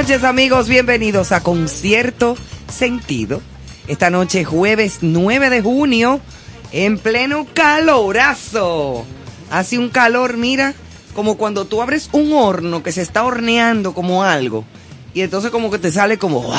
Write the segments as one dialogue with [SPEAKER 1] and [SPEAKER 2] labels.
[SPEAKER 1] noches amigos, bienvenidos a Concierto Sentido. Esta noche jueves 9 de junio, en pleno calorazo. Hace un calor, mira, como cuando tú abres un horno que se está horneando como algo. Y entonces como que te sale como ¡guau!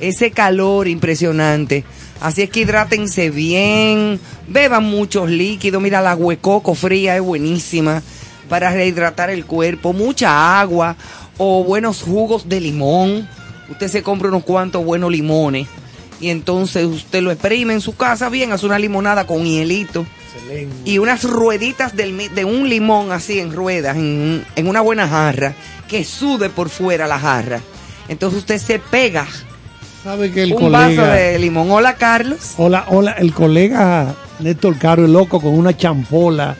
[SPEAKER 1] ese calor impresionante. Así es que hidrátense bien, beban muchos líquidos. Mira, la huecoco fría es buenísima para rehidratar el cuerpo. Mucha agua o buenos jugos de limón. Usted se compra unos cuantos buenos limones y entonces usted lo exprime en su casa bien, hace una limonada con hielito. Excelente. Y unas rueditas de un limón así en ruedas, en, en una buena jarra, que sude por fuera la jarra. Entonces usted se pega
[SPEAKER 2] ¿Sabe que el
[SPEAKER 1] un vaso de limón. Hola, Carlos.
[SPEAKER 2] Hola, hola. El colega Néstor Caro, el loco, con una champola.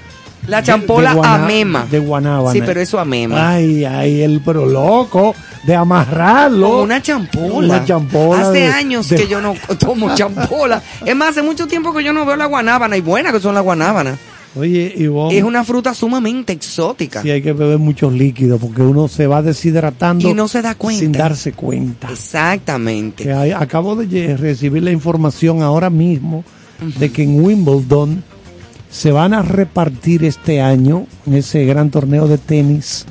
[SPEAKER 1] La champola
[SPEAKER 2] de,
[SPEAKER 1] amema.
[SPEAKER 2] De Guanábana.
[SPEAKER 1] Sí, pero eso amema.
[SPEAKER 2] Ay, ay, el pero loco de amarrarlo.
[SPEAKER 1] Con una champola.
[SPEAKER 2] Una champola.
[SPEAKER 1] Hace años que yo no tomo champola. es más, hace mucho tiempo que yo no veo la guanábana. Y buena que son las guanábanas.
[SPEAKER 2] Oye, Ivonne,
[SPEAKER 1] Es una fruta sumamente exótica.
[SPEAKER 2] Sí, hay que beber muchos líquidos porque uno se va deshidratando.
[SPEAKER 1] Y no se da cuenta.
[SPEAKER 2] Sin darse cuenta.
[SPEAKER 1] Exactamente.
[SPEAKER 2] Que hay- acabo de recibir la información ahora mismo de que en Wimbledon se van a repartir este año, en ese gran torneo de tenis,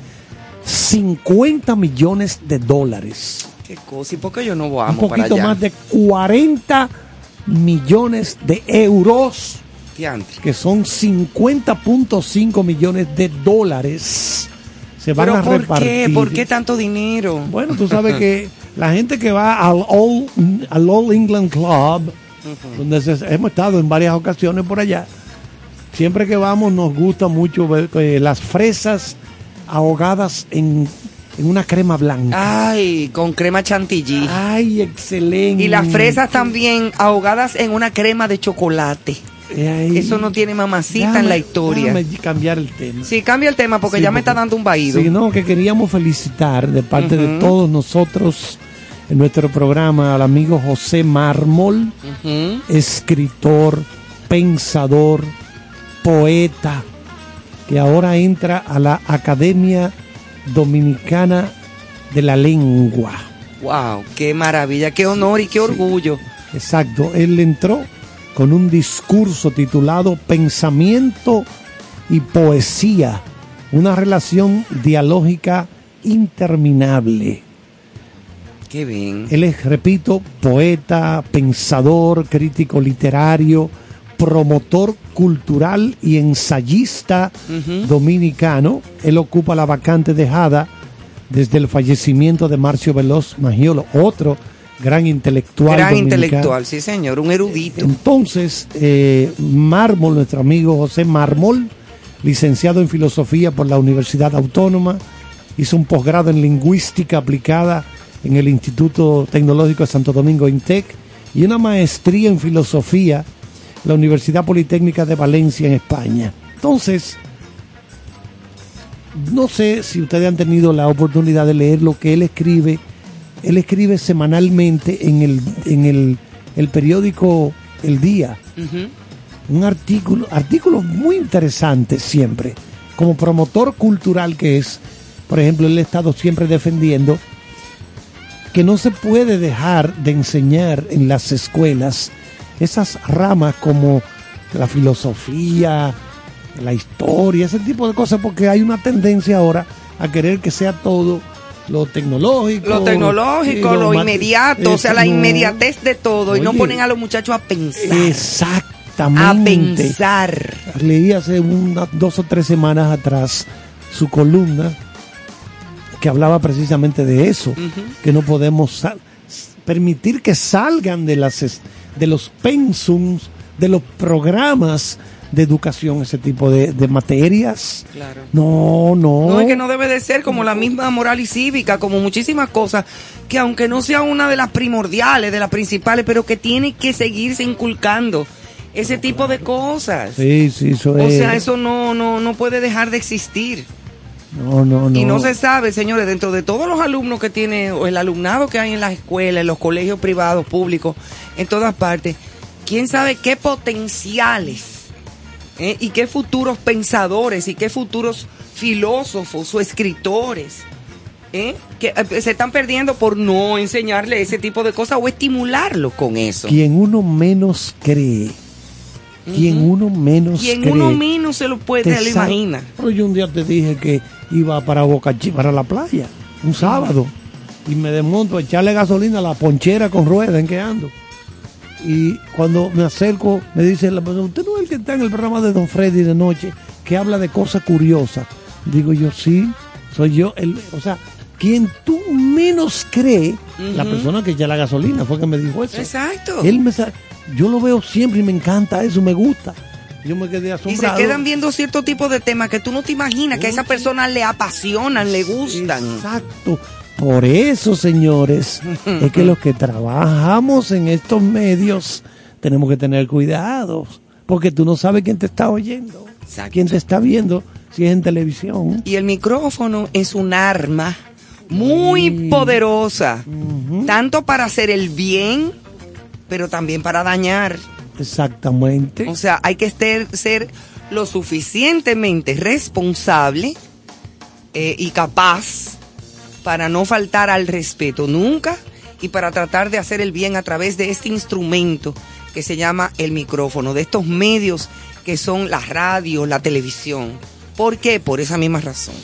[SPEAKER 2] 50 millones de dólares.
[SPEAKER 1] Qué cosa. ¿Y por qué yo no
[SPEAKER 2] Un
[SPEAKER 1] vamos para
[SPEAKER 2] poquito
[SPEAKER 1] allá?
[SPEAKER 2] más de 40 millones de euros,
[SPEAKER 1] Diantre.
[SPEAKER 2] que son 50.5 millones de dólares. Se van
[SPEAKER 1] ¿Pero
[SPEAKER 2] a
[SPEAKER 1] por
[SPEAKER 2] repartir.
[SPEAKER 1] qué? ¿Por qué tanto dinero?
[SPEAKER 2] Bueno, tú sabes que la gente que va al All, al All England Club, donde se- hemos estado en varias ocasiones por allá, siempre que vamos nos gusta mucho ver eh, las fresas ahogadas en, en una crema blanca.
[SPEAKER 1] Ay, con crema chantilly.
[SPEAKER 2] Ay, excelente.
[SPEAKER 1] Y las fresas también ahogadas en una crema de chocolate.
[SPEAKER 2] Ay,
[SPEAKER 1] Eso no tiene mamacita en la historia.
[SPEAKER 2] déjame cambiar el tema.
[SPEAKER 1] Sí, cambia el tema porque
[SPEAKER 2] Sí,
[SPEAKER 1] ya me está dando un vaído.
[SPEAKER 2] Sí, no, que queríamos felicitar de parte de todos nosotros en nuestro programa al amigo José Mármol. Escritor, pensador, poeta, que ahora entra a la Academia Dominicana de la Lengua.
[SPEAKER 1] Wow, qué maravilla, qué honor y qué orgullo.
[SPEAKER 2] Exacto, él entró con un discurso titulado Pensamiento y Poesía, una relación dialógica interminable.
[SPEAKER 1] Qué bien.
[SPEAKER 2] Él es, repito, poeta, pensador, crítico literario, promotor cultural y ensayista dominicano. Él ocupa la vacante dejada desde el fallecimiento de Marcio Veloz Magiolo, otro gran intelectual.
[SPEAKER 1] Gran
[SPEAKER 2] dominicano.
[SPEAKER 1] intelectual, sí señor, un erudito.
[SPEAKER 2] Entonces, eh, Mármol, nuestro amigo José Mármol, licenciado en filosofía por la Universidad Autónoma, hizo un posgrado en lingüística aplicada en el Instituto Tecnológico de Santo Domingo INTEC y una maestría en filosofía la Universidad Politécnica de Valencia en España. Entonces, no sé si ustedes han tenido la oportunidad de leer lo que él escribe. Él escribe semanalmente en el, en el, el periódico El Día un artículo, artículos muy interesantes siempre. Como promotor cultural que es, por ejemplo, él ha estado siempre defendiendo que no se puede dejar de enseñar en las escuelas esas ramas como la filosofía, la historia, ese tipo de cosas, porque hay una tendencia ahora a querer que sea todo lo tecnológico.
[SPEAKER 1] Lo tecnológico, lo inmediato, o sea, la inmediatez de todo. y no ponen a los muchachos a pensar.
[SPEAKER 2] Exactamente.
[SPEAKER 1] A pensar.
[SPEAKER 2] Leí hace unas dos o tres semanas atrás su columna que hablaba precisamente de eso, que no podemos permitir que salgan de las de los pensums, de los programas de educación, ese tipo de, de materias.
[SPEAKER 1] Claro.
[SPEAKER 2] No, no.
[SPEAKER 1] No es que no debe de ser como la misma moral y cívica, como muchísimas cosas, que aunque no sea una de las primordiales, de las principales, pero que tiene que seguirse inculcando ese tipo de cosas.
[SPEAKER 2] Sí, sí, eso
[SPEAKER 1] O
[SPEAKER 2] es.
[SPEAKER 1] sea, eso no, no, no puede dejar de existir.
[SPEAKER 2] No, no, no.
[SPEAKER 1] Y no se sabe, señores, dentro de todos los alumnos que tiene, o el alumnado que hay en las escuelas, en los colegios privados, públicos, en todas partes, quién sabe qué potenciales ¿eh? y qué futuros pensadores y qué futuros filósofos o escritores ¿eh? que eh, se están perdiendo por no enseñarle ese tipo de cosas o estimularlo con eso.
[SPEAKER 2] Quien uno menos cree, quien
[SPEAKER 1] Ujú.
[SPEAKER 2] uno menos
[SPEAKER 1] Quien
[SPEAKER 2] cree.
[SPEAKER 1] uno menos se lo puede,
[SPEAKER 2] te
[SPEAKER 1] se lo
[SPEAKER 2] sa-
[SPEAKER 1] imagina.
[SPEAKER 2] Pero yo un día te dije que iba para Boca para la playa, un sábado, y me desmonto a echarle gasolina a la ponchera con rueda en que ando. Y cuando me acerco, me dice la persona, usted no es el que está en el programa de Don Freddy de noche, que habla de cosas curiosas. Digo yo, sí, soy yo, el, o sea, quien tú menos cree, la persona que echa la gasolina, fue que me dijo eso.
[SPEAKER 1] Exacto.
[SPEAKER 2] Él me yo lo veo siempre y me encanta eso, me gusta. Yo me quedé
[SPEAKER 1] Y se
[SPEAKER 2] asombrado.
[SPEAKER 1] quedan viendo cierto tipo de temas que tú no te imaginas, que a esa persona le apasionan, le gustan.
[SPEAKER 2] Exacto. Por eso, señores, es que los que trabajamos en estos medios tenemos que tener cuidado, porque tú no sabes quién te está oyendo,
[SPEAKER 1] Exacto.
[SPEAKER 2] quién te está viendo, si es en televisión.
[SPEAKER 1] Y el micrófono es un arma muy poderosa, tanto para hacer el bien, pero también para dañar.
[SPEAKER 2] Exactamente.
[SPEAKER 1] O sea, hay que ser, ser lo suficientemente responsable eh, y capaz para no faltar al respeto nunca y para tratar de hacer el bien a través de este instrumento que se llama el micrófono, de estos medios que son la radio, la televisión. ¿Por qué? Por esa misma razón.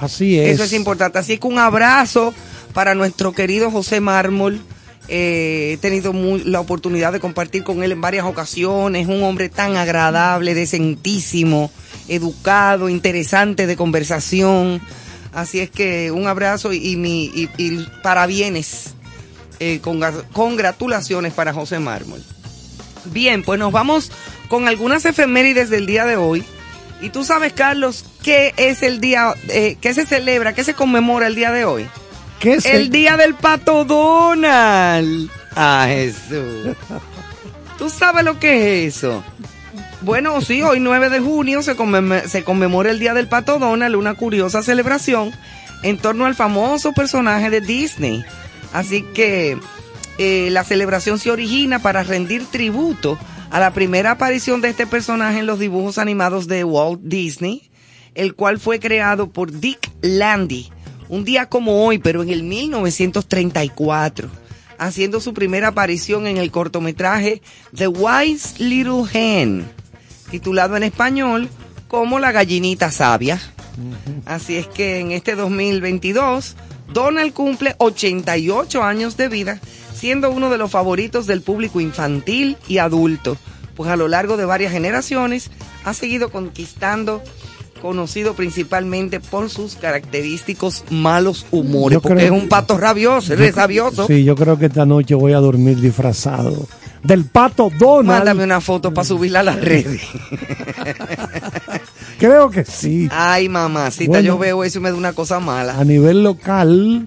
[SPEAKER 2] Así es.
[SPEAKER 1] Eso es importante. Así que un abrazo para nuestro querido José Mármol. Eh, he tenido la oportunidad de compartir con él en varias ocasiones. Un hombre tan agradable, decentísimo, educado, interesante de conversación. Así es que un abrazo y, mi, y, y parabienes, eh, congra- congratulaciones para José Mármol. Bien, pues nos vamos con algunas efemérides del día de hoy. Y tú sabes, Carlos, qué es el día, eh, qué se celebra, qué se conmemora el día de hoy.
[SPEAKER 2] ¿Qué es
[SPEAKER 1] El día del pato Donald. Ah, Jesús. ¿Tú sabes lo que es eso? Bueno, sí, hoy 9 de junio se, conmem- se conmemora el Día del Pato Donald, una curiosa celebración en torno al famoso personaje de Disney. Así que eh, la celebración se origina para rendir tributo a la primera aparición de este personaje en los dibujos animados de Walt Disney, el cual fue creado por Dick Landy, un día como hoy, pero en el 1934, haciendo su primera aparición en el cortometraje The Wise Little Hen, titulado en español como La gallinita sabia. Así es que en este 2022, Donald cumple 88 años de vida, siendo uno de los favoritos del público infantil y adulto, pues a lo largo de varias generaciones ha seguido conquistando, conocido principalmente por sus característicos malos humores,
[SPEAKER 2] Yo
[SPEAKER 1] porque
[SPEAKER 2] creo
[SPEAKER 1] es un pato rabioso, es rabioso.
[SPEAKER 2] Sí, yo creo que esta noche voy a dormir disfrazado del pato Donald.
[SPEAKER 1] Mándame una foto para subirla a las redes.
[SPEAKER 2] Creo que sí.
[SPEAKER 1] Ay, mamacita,
[SPEAKER 2] Bueno.
[SPEAKER 1] yo veo eso y me da una cosa mala.
[SPEAKER 2] A nivel local,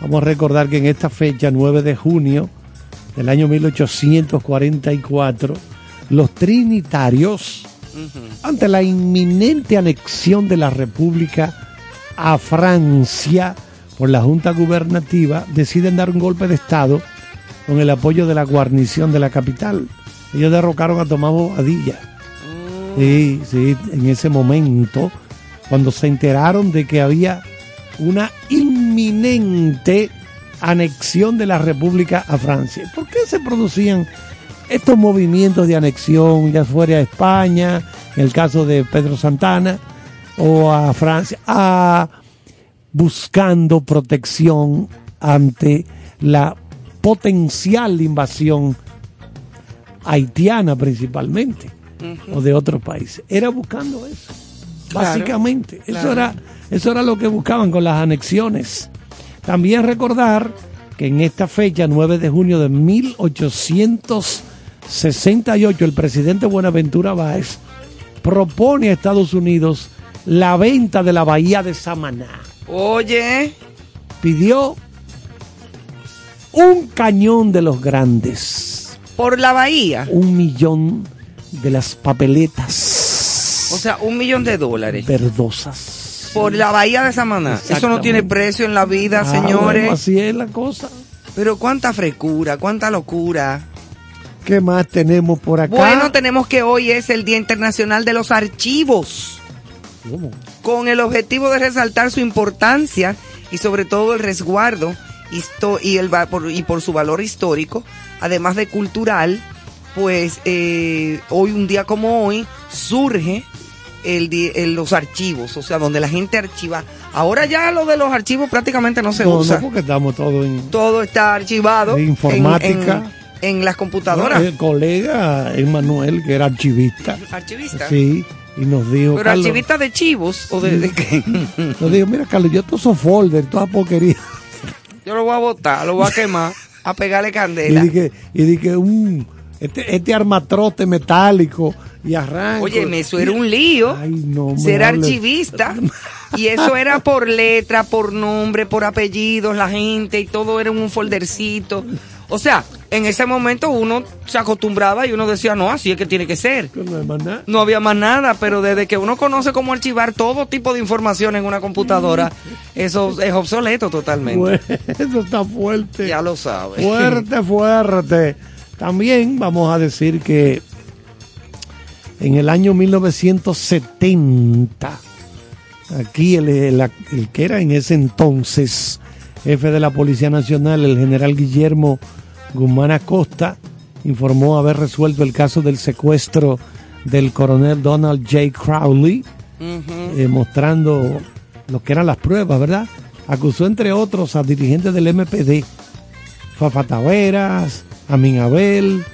[SPEAKER 2] vamos a recordar que en esta fecha, 9 de junio del año 1844, los trinitarios, ante la inminente anexión de la República a Francia por la Junta Gubernativa, deciden dar un golpe de Estado con el apoyo de la guarnición de la capital. Ellos derrocaron a Tomás Bobadilla. Sí, sí, en ese momento, cuando se enteraron de que había una inminente anexión de la República a Francia. ¿Por qué se producían estos movimientos de anexión, ya fuera a España, en el caso de Pedro Santana, o a Francia, a buscando protección ante la potencial invasión haitiana principalmente o de otros países. Era buscando eso.
[SPEAKER 1] Claro,
[SPEAKER 2] Básicamente, eso era eso era lo que buscaban con las anexiones. También recordar que en esta fecha, 9 de junio de 1868, el presidente Buenaventura Báez propone a Estados Unidos la venta de la bahía de Samaná.
[SPEAKER 1] Oye,
[SPEAKER 2] Pidió un cañón de los grandes,
[SPEAKER 1] por la bahía.
[SPEAKER 2] un millón de las papeletas
[SPEAKER 1] O sea, un millón de dólares.
[SPEAKER 2] verdosas.
[SPEAKER 1] Por la bahía de Samaná. Eso no tiene precio en la vida,
[SPEAKER 2] Ah,
[SPEAKER 1] señores.
[SPEAKER 2] bueno, así es la cosa.
[SPEAKER 1] Pero cuánta frescura, cuánta locura.
[SPEAKER 2] ¿Qué más tenemos por acá?
[SPEAKER 1] Bueno, tenemos que hoy es el Día Internacional de los Archivos,
[SPEAKER 2] ¿Cómo?
[SPEAKER 1] con el objetivo de resaltar su importancia y sobre todo el resguardo y, el, y por su valor histórico, además de cultural, pues eh, hoy, un día como hoy, surge el, di- el- los archivos, o sea, donde la gente archiva. Ahora ya lo de los archivos prácticamente no se
[SPEAKER 2] No,
[SPEAKER 1] usa.
[SPEAKER 2] no, porque estamos todos en
[SPEAKER 1] Todo está archivado
[SPEAKER 2] De informática.
[SPEAKER 1] en, en las computadoras.
[SPEAKER 2] El colega Emanuel, que era archivista,
[SPEAKER 1] Archivista.
[SPEAKER 2] sí, y nos dijo,
[SPEAKER 1] Pero archivista de chivos o de, de qué?
[SPEAKER 2] nos dijo, mira Carlos, yo todos esos folders, toda porquería.
[SPEAKER 1] Yo lo voy a botar, lo voy a quemar, a pegarle
[SPEAKER 2] Y
[SPEAKER 1] candela.
[SPEAKER 2] dije, y dije, un, este, este armatrote metálico y arranco.
[SPEAKER 1] Oye, eso era un lío.
[SPEAKER 2] Ay, no
[SPEAKER 1] ser archivista. Y eso era por letra, por nombre, por apellidos, la gente y todo era en un foldercito. O sea, en ese momento uno se acostumbraba y uno decía, no, así es que tiene que ser.
[SPEAKER 2] No más nada.
[SPEAKER 1] No había más nada, pero desde que uno conoce cómo archivar todo tipo de información en una computadora, eso es obsoleto totalmente.
[SPEAKER 2] Bueno, eso está fuerte.
[SPEAKER 1] Ya lo sabes.
[SPEAKER 2] Fuerte, fuerte. También vamos a decir que en el año 1970, aquí el, el- el que era en ese entonces jefe de la Policía Nacional, el general Guillermo Guzmán Acosta, informó haber resuelto el caso del secuestro del coronel Donald J. Crowley, eh, mostrando lo que eran las pruebas, ¿verdad? Acusó entre otros a dirigentes del MPD, Fafa Taveras, Amin Abel,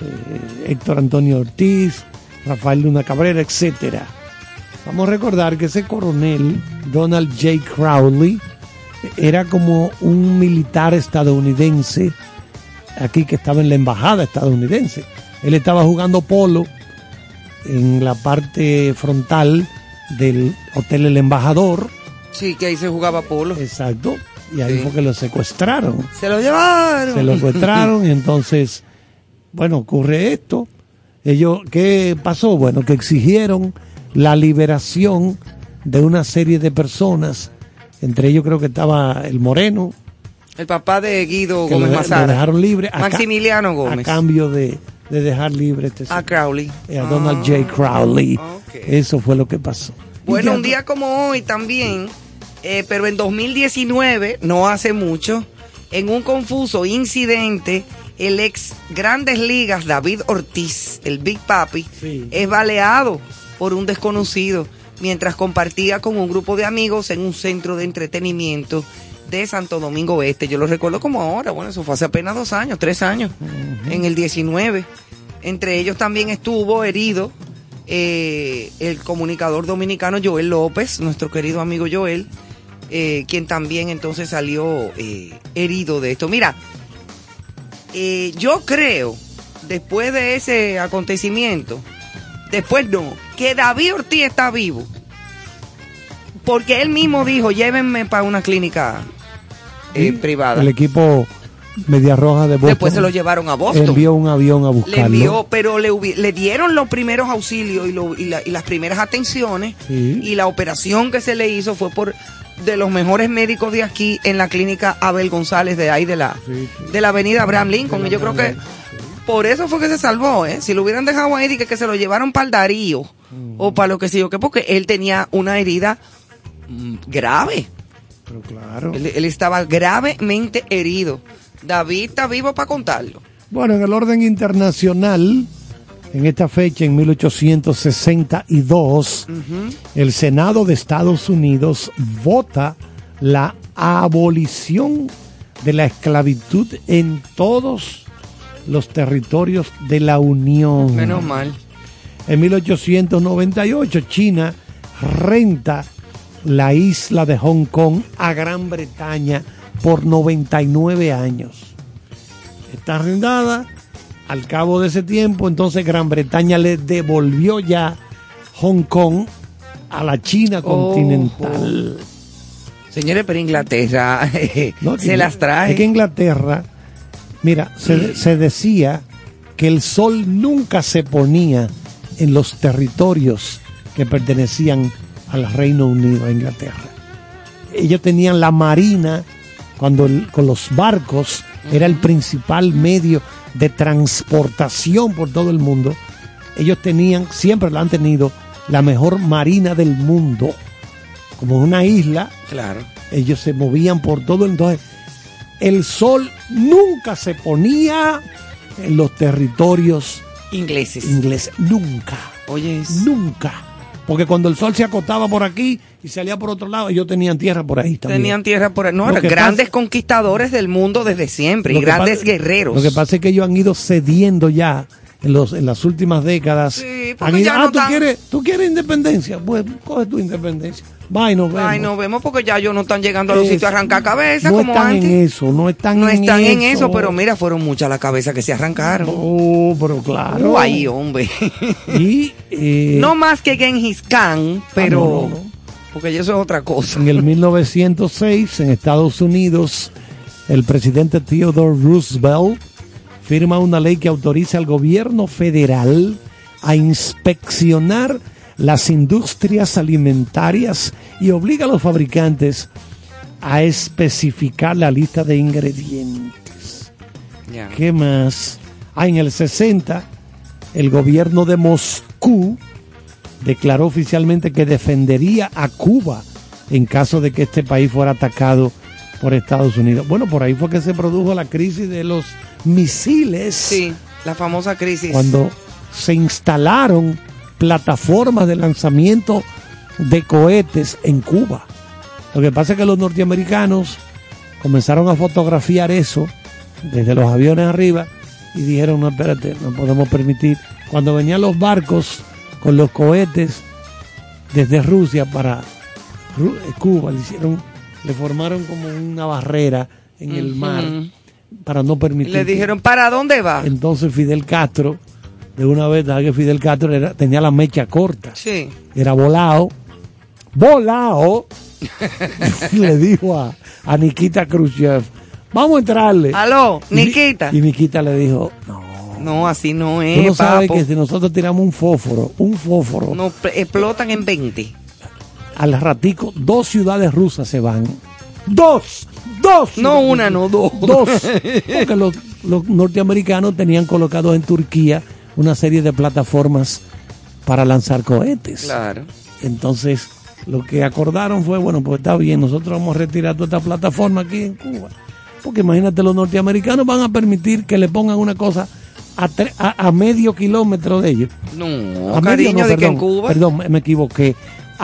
[SPEAKER 2] eh, Héctor Antonio Ortiz, Rafael Luna Cabrera, etcétera. Vamos a recordar que ese coronel, Donald J. Crowley, era como un militar estadounidense aquí que estaba en la embajada estadounidense. Él estaba jugando polo en la parte frontal del Hotel El Embajador.
[SPEAKER 1] Sí, que ahí se jugaba polo.
[SPEAKER 2] Exacto. Y ahí
[SPEAKER 1] Sí.
[SPEAKER 2] fue que lo secuestraron.
[SPEAKER 1] Se lo llevaron.
[SPEAKER 2] Se lo secuestraron y entonces, bueno, ocurre esto. Ellos, ¿qué pasó? Bueno, que exigieron la liberación de una serie de personas. Entre ellos creo que estaba el Moreno,
[SPEAKER 1] El papá de Guido
[SPEAKER 2] lo,
[SPEAKER 1] Gómez
[SPEAKER 2] lo dejaron libre. a ca-
[SPEAKER 1] Maximiliano
[SPEAKER 2] A
[SPEAKER 1] Gómez.
[SPEAKER 2] cambio de, de dejar libre este
[SPEAKER 1] A Crowley.
[SPEAKER 2] eh, a Donald
[SPEAKER 1] Ah,
[SPEAKER 2] J. Crowley.
[SPEAKER 1] ok.
[SPEAKER 2] Eso fue lo que pasó.
[SPEAKER 1] Bueno,
[SPEAKER 2] ya
[SPEAKER 1] un día como hoy también, eh, pero en 2019, no hace mucho, en un confuso incidente, el ex Grandes Ligas David Ortiz, el Big Papi,
[SPEAKER 2] Sí.
[SPEAKER 1] es baleado por un desconocido mientras compartía con un grupo de amigos en un centro de entretenimiento de Santo Domingo Este. Yo lo recuerdo como ahora, bueno, eso fue hace apenas dos años, tres años, en el 19. Entre ellos también estuvo herido eh, el comunicador dominicano Joel López, nuestro querido amigo Joel, eh, quien también entonces salió eh, herido de esto. Mira, yo creo, después de ese acontecimiento, después no, que David Ortiz está vivo. Porque él mismo dijo, llévenme para una clínica eh, privada.
[SPEAKER 2] El equipo Media Roja de Boston
[SPEAKER 1] Después se lo llevaron a Boston.
[SPEAKER 2] envió un avión a
[SPEAKER 1] Le
[SPEAKER 2] buscarlo.
[SPEAKER 1] envió, pero le, le dieron los primeros auxilios y, lo- y la- y las primeras atenciones.
[SPEAKER 2] Sí.
[SPEAKER 1] Y la operación que se le hizo fue por de los mejores médicos de aquí en la clínica Abel González de ahí de la,
[SPEAKER 2] Sí, sí.
[SPEAKER 1] de la avenida Abraham Lincoln. Y yo creo que por eso fue que se salvó, ¿eh? Si lo hubieran dejado ahí, que, que se lo llevaron para el Darío o para lo que sé yo, que porque él tenía una herida mm, grave.
[SPEAKER 2] Pero claro.
[SPEAKER 1] Él, él estaba gravemente herido. David está vivo para contarlo.
[SPEAKER 2] Bueno, en el orden internacional, en esta fecha, en 1862, el Senado de Estados Unidos vota la abolición de la esclavitud en todos los territorios de la Unión.
[SPEAKER 1] Menos mal.
[SPEAKER 2] En 1898, China renta la isla de Hong Kong a Gran Bretaña por 99 años. Está arrendada. Al cabo de ese tiempo, entonces Gran Bretaña le devolvió ya Hong Kong a la China continental.
[SPEAKER 1] Señores, pero Inglaterra
[SPEAKER 2] No,
[SPEAKER 1] se las trae.
[SPEAKER 2] Es que Inglaterra, mira, se, se decía que el sol nunca se ponía en los territorios que pertenecían al Reino Unido, a Inglaterra. Ellos tenían la marina, cuando el- con los barcos era el principal medio de transportación por todo el mundo. Ellos tenían, siempre la han tenido, la mejor marina del mundo. Como una isla,
[SPEAKER 1] Claro.
[SPEAKER 2] ellos se movían por todo. Entonces, el sol nunca se ponía en los territorios
[SPEAKER 1] Ingleses.
[SPEAKER 2] ingleses. Nunca.
[SPEAKER 1] Oye,
[SPEAKER 2] Nunca. Porque cuando el sol se acostaba por aquí y salía por otro lado, ellos tenían tierra por ahí también.
[SPEAKER 1] tenían tierra por ahí. No, eran grandes
[SPEAKER 2] pasa-
[SPEAKER 1] conquistadores del mundo desde siempre y grandes
[SPEAKER 2] pasa-
[SPEAKER 1] guerreros.
[SPEAKER 2] Lo que pasa es que ellos han ido cediendo ya en, los, en las últimas décadas.
[SPEAKER 1] Sí,
[SPEAKER 2] Han ido,
[SPEAKER 1] ya
[SPEAKER 2] ah,
[SPEAKER 1] no
[SPEAKER 2] ¿tú,
[SPEAKER 1] tan-
[SPEAKER 2] quieres, ¿tú quieres independencia? Pues coge tu independencia. Va y nos vemos.
[SPEAKER 1] Ay, no vemos porque ya ellos no están llegando a los
[SPEAKER 2] Es-
[SPEAKER 1] sitios a arrancar cabeza
[SPEAKER 2] no
[SPEAKER 1] como
[SPEAKER 2] están
[SPEAKER 1] antes.
[SPEAKER 2] en eso, no están,
[SPEAKER 1] no
[SPEAKER 2] en,
[SPEAKER 1] están en eso, pero mira, fueron muchas las cabezas que se arrancaron.
[SPEAKER 2] Oh, pero claro.
[SPEAKER 1] Guay, hombre.
[SPEAKER 2] Y eh,
[SPEAKER 1] no más que Genghis Khan, pero...
[SPEAKER 2] Ah, no.
[SPEAKER 1] Porque eso es otra cosa.
[SPEAKER 2] en el 1906, en Estados Unidos, el presidente Theodore Roosevelt firma una ley que autoriza al gobierno federal a inspeccionar las industrias alimentarias y obliga a los fabricantes a especificar la lista de ingredientes. ¿Qué más? Ah, en el 60, el gobierno de Moscú declaró oficialmente que defendería a Cuba en caso de que este país fuera atacado por Estados Unidos. Bueno, por ahí fue que se produjo la crisis de los misiles
[SPEAKER 1] Sí, la famosa crisis.
[SPEAKER 2] cuando se instalaron plataformas de lanzamiento de cohetes en Cuba. Lo que pasa es que los norteamericanos comenzaron a fotografiar eso desde los aviones arriba y dijeron, no, espérate, no podemos permitir. Cuando venían los barcos con los cohetes desde Rusia para Cuba, le hicieron, le formaron como una barrera en el mar para no
[SPEAKER 1] Y
[SPEAKER 2] permitir.
[SPEAKER 1] le dijeron, ¿para dónde va?
[SPEAKER 2] entonces Fidel Castro, de una vez, ¿sabes que Fidel Castro era- tenía la mecha corta,
[SPEAKER 1] Sí.
[SPEAKER 2] era volado, volado, le dijo a, a Nikita Khrushchev, vamos a entrarle.
[SPEAKER 1] Aló,
[SPEAKER 2] Y Ni-
[SPEAKER 1] Nikita.
[SPEAKER 2] Y, Nikita le dijo, no,
[SPEAKER 1] No, así no
[SPEAKER 2] tú
[SPEAKER 1] es,
[SPEAKER 2] no sabes
[SPEAKER 1] papo.
[SPEAKER 2] que si nosotros tiramos un fósforo, un fósforo,
[SPEAKER 1] No, pl- explotan en 20.
[SPEAKER 2] Al ratico, dos ciudades rusas se van. Dos, dos.
[SPEAKER 1] No una, no dos.
[SPEAKER 2] Dos. Porque los, los norteamericanos tenían colocados en Turquía una serie de plataformas para lanzar cohetes.
[SPEAKER 1] Claro.
[SPEAKER 2] Entonces, lo que acordaron fue, bueno, pues está bien, nosotros vamos a retirar toda esta plataforma aquí en Cuba. Porque imagínate, los norteamericanos van a permitir que le pongan una cosa a, tre- a, a medio kilómetro de ellos.
[SPEAKER 1] No,
[SPEAKER 2] a medio, no,
[SPEAKER 1] de que en Cuba.
[SPEAKER 2] Perdón, me equivoqué.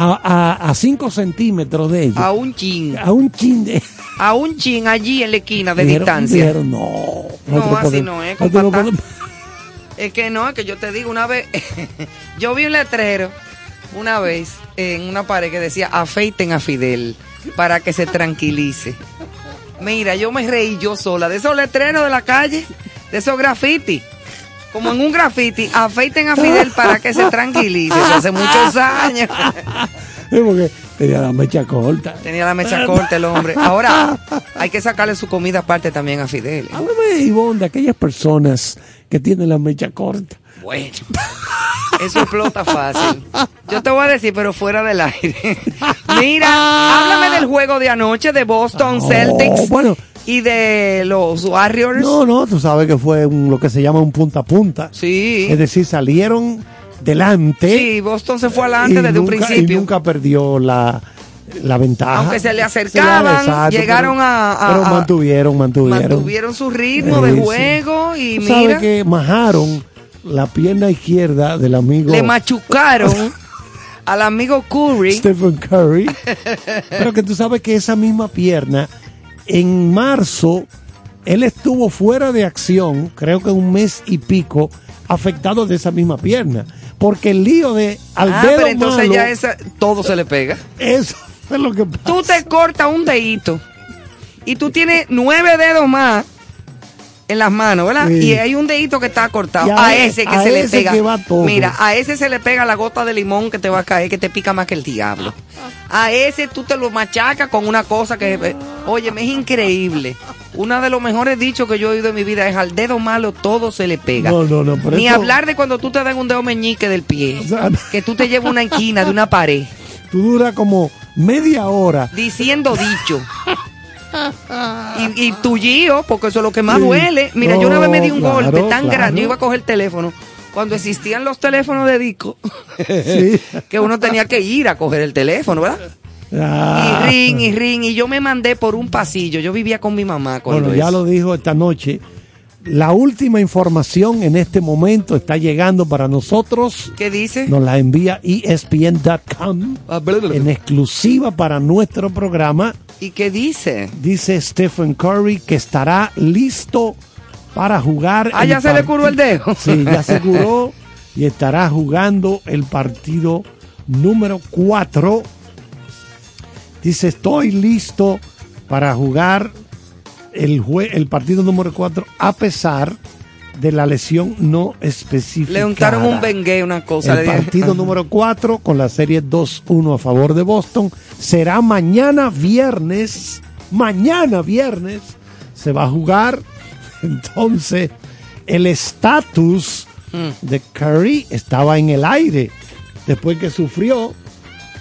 [SPEAKER 2] A, a, a cinco centímetros de ellos.
[SPEAKER 1] A un chin.
[SPEAKER 2] A un chin de...
[SPEAKER 1] A un chin allí en la esquina de
[SPEAKER 2] Dijeron-
[SPEAKER 1] distancia.
[SPEAKER 2] dijeron, no,
[SPEAKER 1] No, así
[SPEAKER 2] podemos-
[SPEAKER 1] no es,
[SPEAKER 2] podemos-
[SPEAKER 1] Es que no, es que yo te digo una vez, yo vi un letrero una vez en una pared que decía afeiten a Fidel para que se tranquilice. Mira, yo me reí yo sola de esos letreros de la calle, de esos graffiti. Como en un graffiti, afeiten a Fidel para que se tranquilice. Eso hace muchos años.
[SPEAKER 2] Sí, porque tenía la mecha corta.
[SPEAKER 1] Tenía la mecha corta el hombre. Ahora, hay que sacarle su comida aparte también a Fidel. ¿eh?
[SPEAKER 2] Háblame, Ivonne, de aquellas personas que tienen la mecha corta.
[SPEAKER 1] Bueno, eso explota fácil. Yo te voy a decir, pero fuera del aire. Mira, háblame del juego de anoche de Boston
[SPEAKER 2] Oh,
[SPEAKER 1] Celtics
[SPEAKER 2] bueno.
[SPEAKER 1] Y de los Warriors.
[SPEAKER 2] No, no, tú sabes que fue un- lo que se llama un punta a punta.
[SPEAKER 1] Sí,
[SPEAKER 2] Es decir, salieron delante.
[SPEAKER 1] sí, Boston se fue adelante desde un
[SPEAKER 2] nunca-
[SPEAKER 1] principio.
[SPEAKER 2] Y nunca perdió la, la ventaja.
[SPEAKER 1] Aunque se le
[SPEAKER 2] Se
[SPEAKER 1] acercaban,
[SPEAKER 2] exacto,
[SPEAKER 1] llegaron
[SPEAKER 2] pero-
[SPEAKER 1] a- a-
[SPEAKER 2] Pero
[SPEAKER 1] a-
[SPEAKER 2] mantuvieron, mantuvieron.
[SPEAKER 1] Mantuvieron su ritmo de
[SPEAKER 2] Sí, sí.
[SPEAKER 1] juego y
[SPEAKER 2] Tú
[SPEAKER 1] mira,
[SPEAKER 2] sabes que majaron la pierna izquierda del amigo
[SPEAKER 1] le machucaron al amigo Curry.
[SPEAKER 2] Stephen Curry. pero que tú sabes que esa misma pierna, en marzo, él estuvo fuera de acción, creo que un mes y pico, afectado de esa misma pierna. Porque el lío de al
[SPEAKER 1] Ah,
[SPEAKER 2] dedo
[SPEAKER 1] pero entonces
[SPEAKER 2] malo,
[SPEAKER 1] ya esa, todo se le pega.
[SPEAKER 2] eso fue lo que pasó.
[SPEAKER 1] tú te cortas un dedito y tú tienes nueve dedos más en las manos, ¿verdad?
[SPEAKER 2] Sí.
[SPEAKER 1] Y hay un dedito que está cortado.
[SPEAKER 2] A
[SPEAKER 1] A,
[SPEAKER 2] e-
[SPEAKER 1] ese que
[SPEAKER 2] a
[SPEAKER 1] se le pega.
[SPEAKER 2] que va todo.
[SPEAKER 1] Mira, a ese se le pega la gota de limón que te va a caer, que te pica más que el diablo. A ese tú te lo machacas con una cosa que, eh, oye, me es increíble. Uno de los mejores dichos que yo he oído en mi vida es al dedo malo todo se le pega.
[SPEAKER 2] No, no, no,
[SPEAKER 1] Ni hablar de cuando tú te das un dedo meñique del pie.
[SPEAKER 2] O sea,
[SPEAKER 1] que tú te llevas una esquina de una pared
[SPEAKER 2] Tú duras como media hora.
[SPEAKER 1] diciendo dicho. Y, y tuyo, porque eso es lo que más
[SPEAKER 2] Sí.
[SPEAKER 1] duele. Mira, yo una vez me di un
[SPEAKER 2] No,
[SPEAKER 1] golpe tan
[SPEAKER 2] claro.
[SPEAKER 1] grande, yo iba a coger el teléfono. Cuando existían los teléfonos de disco,
[SPEAKER 2] Sí.
[SPEAKER 1] que uno tenía que ir a coger el teléfono, ¿verdad?
[SPEAKER 2] Ah.
[SPEAKER 1] Y ring, y ring, y yo me mandé por un pasillo. Yo vivía con mi mamá cuando
[SPEAKER 2] Bueno, ya
[SPEAKER 1] eso.
[SPEAKER 2] lo dijo esta noche. La última información en este momento está llegando para nosotros.
[SPEAKER 1] ¿Qué dice?
[SPEAKER 2] Nos la envía ESPN.com
[SPEAKER 1] Ah,
[SPEAKER 2] en exclusiva para nuestro programa.
[SPEAKER 1] ¿Y qué dice?
[SPEAKER 2] Dice Stephen Curry que estará listo para jugar.
[SPEAKER 1] Ah, ya se le curó el dedo.
[SPEAKER 2] Sí, ya se curó y estará jugando el partido número 4. Dice, estoy listo para jugar el, jue- el partido número 4 a pesar de la lesión no específica.
[SPEAKER 1] Le untaron un bengue, una cosa.
[SPEAKER 2] El partido número 4 con la serie 2-1 a favor de Boston será mañana viernes. Mañana viernes se va a jugar. Entonces, el estatus
[SPEAKER 1] Mm.
[SPEAKER 2] de Curry estaba en el aire después que sufrió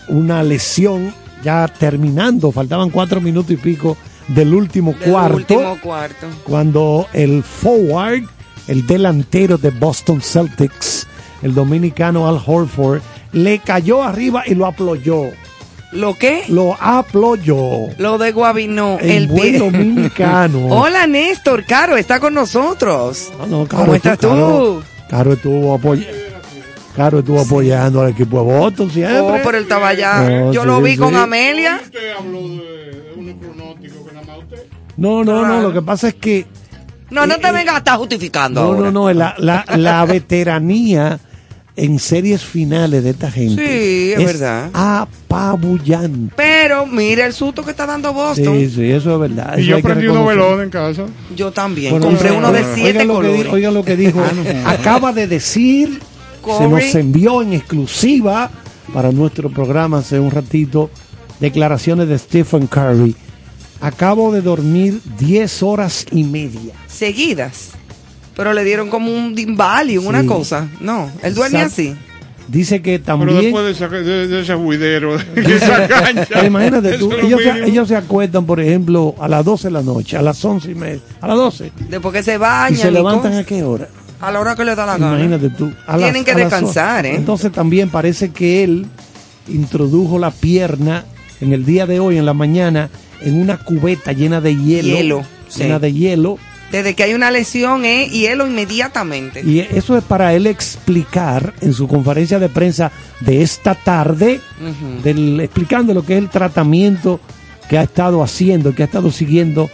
[SPEAKER 2] una lesión ya terminando. Faltaban cuatro minutos y pico del último
[SPEAKER 1] Del
[SPEAKER 2] cuarto
[SPEAKER 1] último cuarto.
[SPEAKER 2] cuando el forward, el delantero de Boston Celtics, el dominicano Al Horford, le cayó arriba y lo aployó.
[SPEAKER 1] ¿Lo qué?
[SPEAKER 2] Lo aployó.
[SPEAKER 1] Lo de.
[SPEAKER 2] En
[SPEAKER 1] el
[SPEAKER 2] buen
[SPEAKER 1] pie.
[SPEAKER 2] dominicano.
[SPEAKER 1] Hola, Néstor. Caro, está con nosotros.
[SPEAKER 2] No, no, Caro,
[SPEAKER 1] ¿Cómo estás tú?
[SPEAKER 2] Caro, Caro estuvo apoyando. Caro estuvo apoyando al equipo de Boston siempre.
[SPEAKER 1] Oh, pero él estaba allá.
[SPEAKER 2] Oh,
[SPEAKER 1] Yo
[SPEAKER 2] sí,
[SPEAKER 1] lo vi
[SPEAKER 2] sí.
[SPEAKER 1] con Amelia.
[SPEAKER 3] Usted habló de unos pronósticos que nada más usted.
[SPEAKER 2] No, no, no,
[SPEAKER 1] Claro.
[SPEAKER 2] lo que pasa es que
[SPEAKER 1] No, no te vengas a estar justificando
[SPEAKER 2] no,
[SPEAKER 1] ahora.
[SPEAKER 2] no, no, la, la, la veteranía en series finales de esta gente
[SPEAKER 1] Sí, es verdad.
[SPEAKER 2] apabullante.
[SPEAKER 1] Pero mira el susto que está dando Boston.
[SPEAKER 2] Sí, sí, eso es verdad.
[SPEAKER 3] Y yo prendí
[SPEAKER 2] reconocer.
[SPEAKER 3] velones en casa.
[SPEAKER 1] Yo también.
[SPEAKER 2] Bueno,
[SPEAKER 1] Compré uno de siete
[SPEAKER 2] lo que oigan lo que dijo. Acaba de decir, se nos envió en exclusiva para nuestro programa hace un ratito declaraciones de Stephen Curry. Acabo de dormir 10 horas y media.
[SPEAKER 1] Seguidas. Pero le dieron como un Valium, una cosa. No, él duerme
[SPEAKER 2] Exacto.
[SPEAKER 1] así.
[SPEAKER 2] Dice que
[SPEAKER 3] Pero
[SPEAKER 2] también...
[SPEAKER 3] después de, esa- de, de ese juidero, de esa cancha.
[SPEAKER 2] Pero imagínate tú, ellos se, ellos se acuestan, por ejemplo, a las 12 de la noche, a las 11 y media, a las 12,
[SPEAKER 1] Después que se bañan.
[SPEAKER 2] y se levantan a qué hora.
[SPEAKER 1] a la hora que le da la gana.
[SPEAKER 2] Imagínate tú. a
[SPEAKER 1] Tienen
[SPEAKER 2] las-
[SPEAKER 1] que
[SPEAKER 2] a
[SPEAKER 1] descansar. ¿eh?
[SPEAKER 2] Entonces también parece que él introdujo la pierna en el día de hoy, en la mañana, en una cubeta llena de hielo.
[SPEAKER 1] Hielo, sí.
[SPEAKER 2] Llena de hielo.
[SPEAKER 1] Desde que hay una lesión, es hielo inmediatamente.
[SPEAKER 2] Y eso es para él explicar en su conferencia de prensa de esta tarde, del, explicando lo que es el tratamiento que ha estado haciendo, que ha estado siguiendo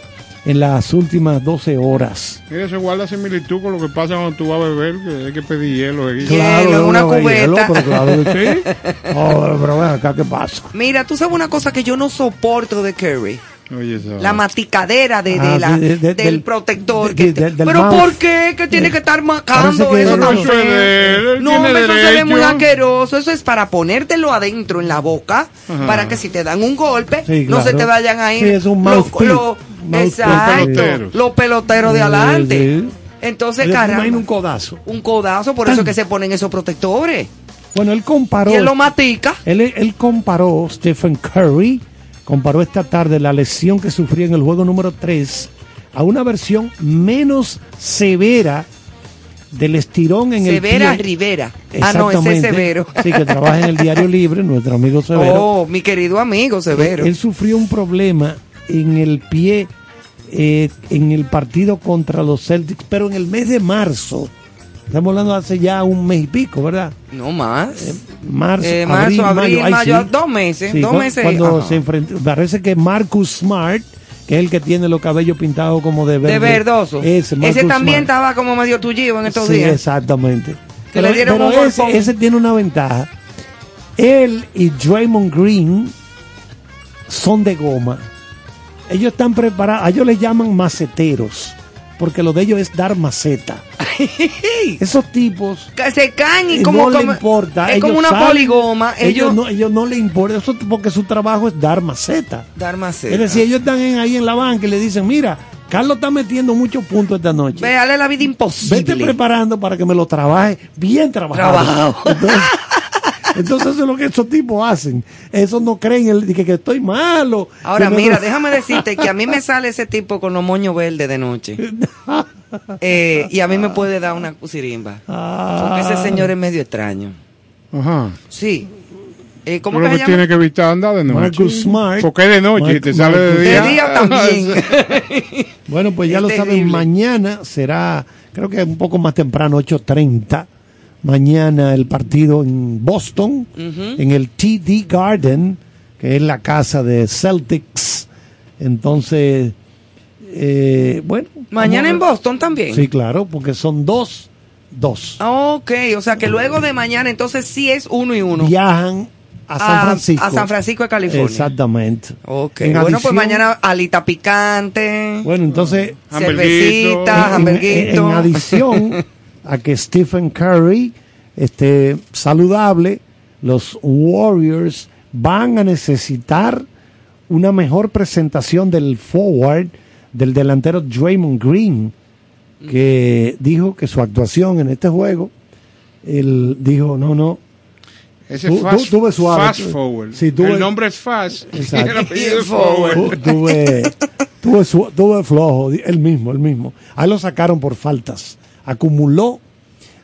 [SPEAKER 2] en las últimas 12 horas.
[SPEAKER 3] Mira, eso guarda similitud con lo que pasa cuando tú vas a beber, que hay que pedir hielo. ahí.
[SPEAKER 1] Hielo una cubeta.
[SPEAKER 2] pero claro que sí. Oh, pero acá, ¿qué pasa?
[SPEAKER 1] Mira, tú sabes una cosa que yo no soporto de Curry.
[SPEAKER 3] Oye,
[SPEAKER 1] La maticadera de, de
[SPEAKER 2] Ah,
[SPEAKER 1] la,
[SPEAKER 2] sí, de- de-
[SPEAKER 1] del, protector.
[SPEAKER 2] de-
[SPEAKER 1] que te- pero
[SPEAKER 2] mouse.
[SPEAKER 1] ¿por qué? Que tiene que estar
[SPEAKER 2] que
[SPEAKER 1] eso tan feo. No, eso se ve muy asqueroso. Eso es para ponértelo adentro en la boca,
[SPEAKER 3] Ajá.
[SPEAKER 1] para que si te dan un golpe,
[SPEAKER 2] Sí,
[SPEAKER 1] no se te vayan a ir.
[SPEAKER 2] Sí,
[SPEAKER 1] lo- lo- exacto.
[SPEAKER 3] Los peloteros.
[SPEAKER 1] Los peloteros de adelante.
[SPEAKER 2] sí.
[SPEAKER 1] Entonces, caramba.
[SPEAKER 2] un codazo.
[SPEAKER 1] un codazo, por eso es que se ponen esos protectores.
[SPEAKER 2] Bueno, él comparó.
[SPEAKER 1] Y él lo matica.
[SPEAKER 2] Él, él comparó, Stephen Curry, comparó esta tarde la lesión que sufrió en el juego número 3 a una versión menos severa del estirón en
[SPEAKER 1] Severa
[SPEAKER 2] el pie.
[SPEAKER 1] Rivera. Ah, no, ese es. Severo.
[SPEAKER 2] Sí, que trabaja en el Diario Libre, nuestro amigo Severo.
[SPEAKER 1] Oh, mi querido amigo Severo.
[SPEAKER 2] Él sufrió un problema en el pie eh, en el partido contra los Celtics, pero en el mes de marzo. Estamos hablando de hace ya un mes y pico, ¿verdad?
[SPEAKER 1] No más.
[SPEAKER 2] Marzo,
[SPEAKER 1] Eh, marzo, abril,
[SPEAKER 2] ay,
[SPEAKER 1] mayo,
[SPEAKER 2] sí.
[SPEAKER 1] dos meses,
[SPEAKER 2] Sí,
[SPEAKER 1] dos
[SPEAKER 2] cu-
[SPEAKER 1] meses.
[SPEAKER 2] Cuando
[SPEAKER 1] ajá.
[SPEAKER 2] se enfrentó, parece que Marcus Smart, que es el que tiene los cabellos pintados como de verde.
[SPEAKER 1] de verdoso.
[SPEAKER 2] Ese,
[SPEAKER 1] también
[SPEAKER 2] Smart.
[SPEAKER 1] estaba como medio tullido en estos
[SPEAKER 2] Sí,
[SPEAKER 1] días.
[SPEAKER 2] exactamente.
[SPEAKER 1] Que le dieron un
[SPEAKER 2] ese, ese tiene una ventaja. Él y Draymond Green son de goma. Ellos están preparados, a ellos les llaman maceteros, porque lo de ellos es dar maceta. Esos tipos
[SPEAKER 1] Que se caen y
[SPEAKER 2] eh,
[SPEAKER 1] como,
[SPEAKER 2] no le
[SPEAKER 1] como-
[SPEAKER 2] importa.
[SPEAKER 1] es como una
[SPEAKER 2] salen,
[SPEAKER 1] poligoma.
[SPEAKER 2] Ellos,
[SPEAKER 1] Ellos,
[SPEAKER 2] no, ellos no le importa, eso porque su trabajo es dar maceta.
[SPEAKER 1] dar más
[SPEAKER 2] Es decir, ellos están en- ahí en la banca y le dicen, mira, Carlos está metiendo muchos puntos esta noche.
[SPEAKER 1] Véale la vida imposible.
[SPEAKER 2] Vete preparando para que me lo trabaje bien trabajado.
[SPEAKER 1] Trabajado.
[SPEAKER 2] Entonces, entonces eso es lo que esos tipos hacen. Esos no creen el, que, que estoy malo.
[SPEAKER 1] Ahora,
[SPEAKER 2] Que no-
[SPEAKER 1] mira, déjame decirte que a mí me sale ese tipo con los moños verdes de noche. Eh, y a mí me puede dar una cusirimba.
[SPEAKER 2] Ah.
[SPEAKER 1] Porque ese señor es medio extraño.
[SPEAKER 3] Ajá.
[SPEAKER 1] Sí. Eh, ¿Cómo
[SPEAKER 3] Tú
[SPEAKER 1] que
[SPEAKER 3] que tienes que evitar andar de noche.
[SPEAKER 2] Marcus Smart.
[SPEAKER 3] Porque es de noche y te
[SPEAKER 2] Marcus-
[SPEAKER 3] sale de día.
[SPEAKER 1] De día también.
[SPEAKER 2] Bueno, pues ya
[SPEAKER 1] Es
[SPEAKER 2] lo saben, mañana será, creo que un poco más temprano, 8.30. Mañana el partido en Boston, en el TD Garden, que es la casa de Celtics. Entonces, eh, bueno.
[SPEAKER 1] Mañana en
[SPEAKER 2] a-
[SPEAKER 1] Boston también.
[SPEAKER 2] Sí, claro, porque son dos, dos.
[SPEAKER 1] Ok, o sea que luego de mañana entonces sí es uno y uno.
[SPEAKER 2] Viajan a San
[SPEAKER 1] A-
[SPEAKER 2] Francisco.
[SPEAKER 1] a San Francisco de California.
[SPEAKER 2] Exactamente.
[SPEAKER 1] Ok,
[SPEAKER 2] En
[SPEAKER 1] bueno, pues
[SPEAKER 2] adición-
[SPEAKER 1] mañana alita picante,
[SPEAKER 2] Bueno, entonces,
[SPEAKER 1] cervecita,
[SPEAKER 2] en,
[SPEAKER 1] hamburguito.
[SPEAKER 2] en adición a que Stephen Curry esté saludable, los Warriors van a necesitar una mejor presentación del forward del delantero Draymond Green, que dijo que su actuación en este juego, él dijo, no, no,
[SPEAKER 3] Ese
[SPEAKER 2] Tú-
[SPEAKER 3] fast,
[SPEAKER 2] tú- tú ves suave.
[SPEAKER 3] fast forward.
[SPEAKER 2] Sí,
[SPEAKER 3] el nombre es fast.
[SPEAKER 2] Exacto.
[SPEAKER 3] El apellido es
[SPEAKER 1] Forward.
[SPEAKER 3] forward.
[SPEAKER 2] Tu- tuve, flojo, el mismo, el mismo. Ahí lo sacaron por faltas. Acumuló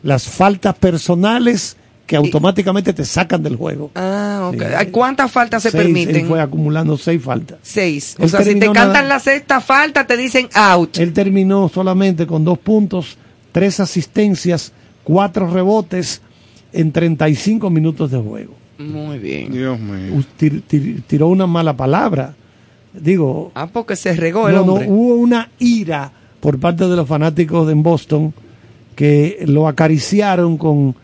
[SPEAKER 2] las faltas personales que automáticamente te sacan del juego.
[SPEAKER 1] Ah, ok.
[SPEAKER 2] Sí.
[SPEAKER 1] ¿Cuántas faltas se
[SPEAKER 2] Seis,
[SPEAKER 1] permiten?
[SPEAKER 2] Él fue acumulando seis faltas.
[SPEAKER 1] Seis. O
[SPEAKER 2] Él
[SPEAKER 1] sea, si te
[SPEAKER 2] terminó
[SPEAKER 1] cantan
[SPEAKER 2] nada-
[SPEAKER 1] la sexta falta, te dicen out.
[SPEAKER 2] Él terminó solamente con dos puntos, tres asistencias, cuatro rebotes en 35 minutos de juego.
[SPEAKER 1] Muy bien.
[SPEAKER 3] Dios mío.
[SPEAKER 2] Tir- tir- tiró una mala palabra. Digo,
[SPEAKER 1] Ah, porque se regó el
[SPEAKER 2] no, no,
[SPEAKER 1] hombre.
[SPEAKER 2] hubo una ira por parte de los fanáticos de Boston que lo acariciaron con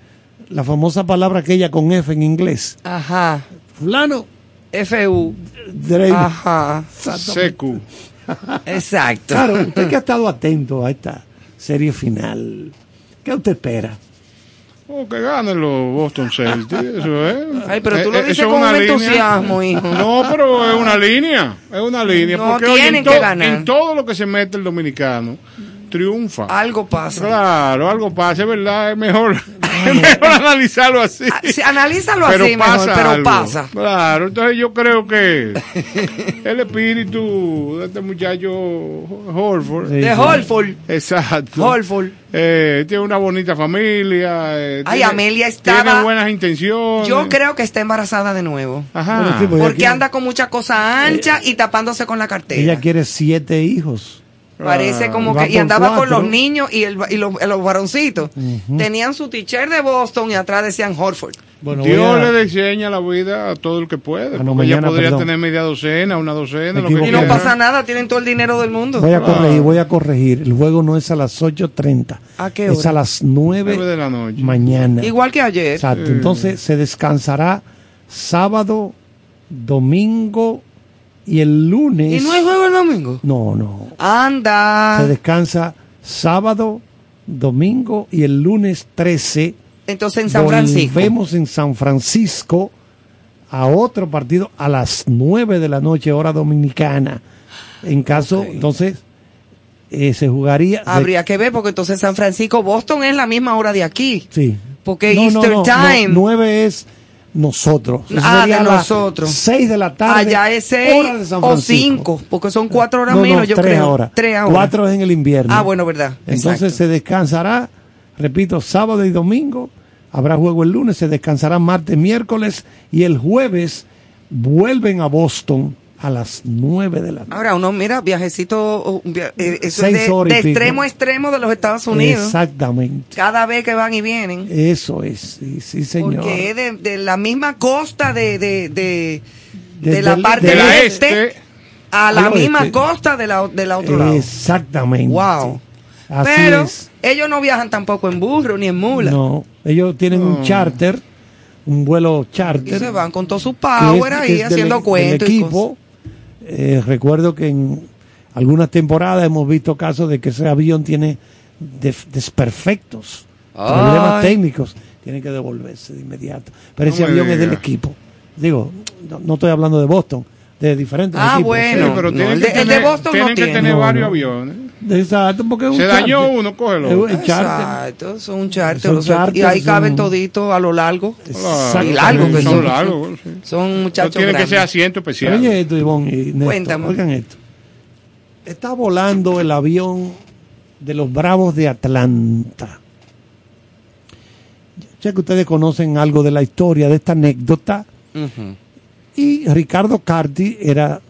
[SPEAKER 2] la famosa palabra aquella con F en inglés.
[SPEAKER 1] Ajá.
[SPEAKER 2] Fulano,
[SPEAKER 1] FU. Ajá.
[SPEAKER 3] Secu.
[SPEAKER 1] Exacto.
[SPEAKER 2] Claro, usted que ha estado atento a esta serie final, ¿qué usted espera?
[SPEAKER 3] Oh, que ganen los Boston Celtics, eso es.
[SPEAKER 1] Ay, pero tú
[SPEAKER 3] Eh,
[SPEAKER 1] lo
[SPEAKER 3] eh,
[SPEAKER 1] dices con un entusiasmo, hijo.
[SPEAKER 3] No, pero es una línea, es una línea.
[SPEAKER 1] No,
[SPEAKER 3] porque oye,
[SPEAKER 1] tienen
[SPEAKER 3] en,
[SPEAKER 1] que ganar.
[SPEAKER 3] en todo lo que se mete el dominicano, triunfa.
[SPEAKER 1] Algo pasa.
[SPEAKER 3] Claro, algo pasa, es verdad, es mejor, es mejor analizarlo así.
[SPEAKER 1] Ah, sí, analízalo
[SPEAKER 3] pero
[SPEAKER 1] así
[SPEAKER 3] pasa
[SPEAKER 1] mejor, pero
[SPEAKER 3] algo.
[SPEAKER 1] pasa.
[SPEAKER 3] Claro, entonces yo creo que el espíritu de este muchacho Horford,
[SPEAKER 2] Sí,
[SPEAKER 1] De
[SPEAKER 2] sí.
[SPEAKER 1] Holford.
[SPEAKER 3] exacto,
[SPEAKER 1] Holford.
[SPEAKER 3] eh, tiene una bonita familia, eh,
[SPEAKER 1] Ay,
[SPEAKER 3] tiene-
[SPEAKER 1] Amelia estaba-
[SPEAKER 3] tiene buenas intenciones.
[SPEAKER 1] Yo creo que está embarazada de nuevo.
[SPEAKER 3] Ajá.
[SPEAKER 2] Bueno, sí, pues-
[SPEAKER 1] Porque anda con mucha cosa ancha y tapándose con la cartera.
[SPEAKER 2] Ella quiere siete hijos.
[SPEAKER 1] Parece
[SPEAKER 3] Ah,
[SPEAKER 1] como que. Y andaba con los niños y, el, y los, los varoncitos. Tenían su teacher de Boston y atrás decían Horford.
[SPEAKER 2] Bueno,
[SPEAKER 3] Dios
[SPEAKER 2] a-
[SPEAKER 3] le diseña la vida a todo el que puede.
[SPEAKER 2] Ah, no,
[SPEAKER 3] porque ella
[SPEAKER 2] mañana,
[SPEAKER 3] podría
[SPEAKER 2] perdón.
[SPEAKER 3] tener media docena, una docena, lo que.
[SPEAKER 1] Y no pasa nada, tienen todo el dinero del mundo.
[SPEAKER 2] Voy a corregir, voy a corregir. El juego no es a las 8.30.
[SPEAKER 1] ¿A qué
[SPEAKER 2] Es
[SPEAKER 1] hora?
[SPEAKER 2] a las 9
[SPEAKER 3] Nueve de la noche.
[SPEAKER 2] mañana.
[SPEAKER 1] Igual que ayer.
[SPEAKER 2] Exacto. Entonces se descansará sábado, domingo y el lunes.
[SPEAKER 1] ¿Y no hay juego el domingo?
[SPEAKER 2] No, no.
[SPEAKER 1] Anda.
[SPEAKER 2] Se descansa sábado, domingo y el lunes 13.
[SPEAKER 1] Entonces en San Francisco.
[SPEAKER 2] Vemos en San Francisco a otro partido a las 9 de la noche, hora dominicana. En caso, entonces, eh, se jugaría.
[SPEAKER 1] Habría que ver porque entonces San Francisco, Boston es la misma hora de aquí.
[SPEAKER 2] Sí.
[SPEAKER 1] Porque Easter Time.
[SPEAKER 2] 9 es nosotros. Eso
[SPEAKER 1] Ah, de nosotros.
[SPEAKER 2] 6 de la tarde.
[SPEAKER 1] Allá es seis
[SPEAKER 2] hora de San
[SPEAKER 1] o
[SPEAKER 2] Francisco.
[SPEAKER 1] cinco, porque son cuatro horas
[SPEAKER 2] No, no,
[SPEAKER 1] menos, yo
[SPEAKER 2] tres
[SPEAKER 1] creo.
[SPEAKER 2] Ahora.
[SPEAKER 1] Tres ahora.
[SPEAKER 2] Cuatro es en el invierno.
[SPEAKER 1] Ah, bueno, verdad.
[SPEAKER 2] Entonces
[SPEAKER 1] Exacto.
[SPEAKER 2] se descansará, repito, sábado y domingo. Habrá juego el lunes, se descansará martes, miércoles y el jueves vuelven a Boston a las 9 de la noche.
[SPEAKER 1] Ahora, uno mira, viajecito, via- eh, eso es de,
[SPEAKER 2] y
[SPEAKER 1] extremo a extremo de los Estados Unidos.
[SPEAKER 2] Exactamente.
[SPEAKER 1] Cada vez que van y vienen.
[SPEAKER 2] Eso es, sí, sí, señor.
[SPEAKER 1] Porque es de, de la misma costa de, de, de, de la parte
[SPEAKER 3] la
[SPEAKER 1] este,
[SPEAKER 3] este,
[SPEAKER 1] a la misma costa de la, del otro lado.
[SPEAKER 2] Exactamente.
[SPEAKER 1] Wow.
[SPEAKER 2] Así
[SPEAKER 1] Pero
[SPEAKER 2] es.
[SPEAKER 1] ellos no viajan tampoco en burro ni en mula.
[SPEAKER 2] No, ellos tienen un charter, un vuelo
[SPEAKER 1] Y
[SPEAKER 2] charter.
[SPEAKER 1] se van con todo su power
[SPEAKER 2] es-
[SPEAKER 1] ahí haciendo
[SPEAKER 2] del
[SPEAKER 1] cuentos. y.
[SPEAKER 2] Eh, recuerdo que en algunas temporadas hemos visto casos de que ese avión tiene desperfectos,
[SPEAKER 1] Ay.
[SPEAKER 2] problemas técnicos, tienen que devolverse de inmediato. Pero
[SPEAKER 3] No
[SPEAKER 2] ese avión es del equipo. Digo, no, no estoy hablando de Boston, de diferentes
[SPEAKER 1] Ah,
[SPEAKER 2] equipos.
[SPEAKER 1] bueno.
[SPEAKER 3] sí, pero
[SPEAKER 1] no, el
[SPEAKER 3] que
[SPEAKER 1] de- el de
[SPEAKER 3] tener,
[SPEAKER 1] Boston
[SPEAKER 3] tienen
[SPEAKER 1] no
[SPEAKER 3] que
[SPEAKER 1] tiene.
[SPEAKER 3] tener
[SPEAKER 2] No,
[SPEAKER 3] varios
[SPEAKER 2] no.
[SPEAKER 3] aviones.
[SPEAKER 2] Exacto, porque es un
[SPEAKER 3] Se dañó
[SPEAKER 2] charter.
[SPEAKER 3] uno, cógelo.
[SPEAKER 2] Es un charter.
[SPEAKER 1] Exacto, son un charter.
[SPEAKER 2] Son
[SPEAKER 1] o sea, y ahí caben
[SPEAKER 2] son-
[SPEAKER 1] toditos a lo largo. Y largo que
[SPEAKER 3] son.
[SPEAKER 1] son.
[SPEAKER 3] largos. sí.
[SPEAKER 1] Son
[SPEAKER 3] No
[SPEAKER 1] muchachos
[SPEAKER 3] tienen que
[SPEAKER 1] grandes.
[SPEAKER 3] ser asiento especial.
[SPEAKER 2] Oye esto, Ivonne y Néstor,
[SPEAKER 1] Cuéntame.
[SPEAKER 2] oigan esto. Está volando el avión de los Bravos de Atlanta. Sé que ustedes conocen algo de la historia de esta anécdota. Y Ricardo Carti era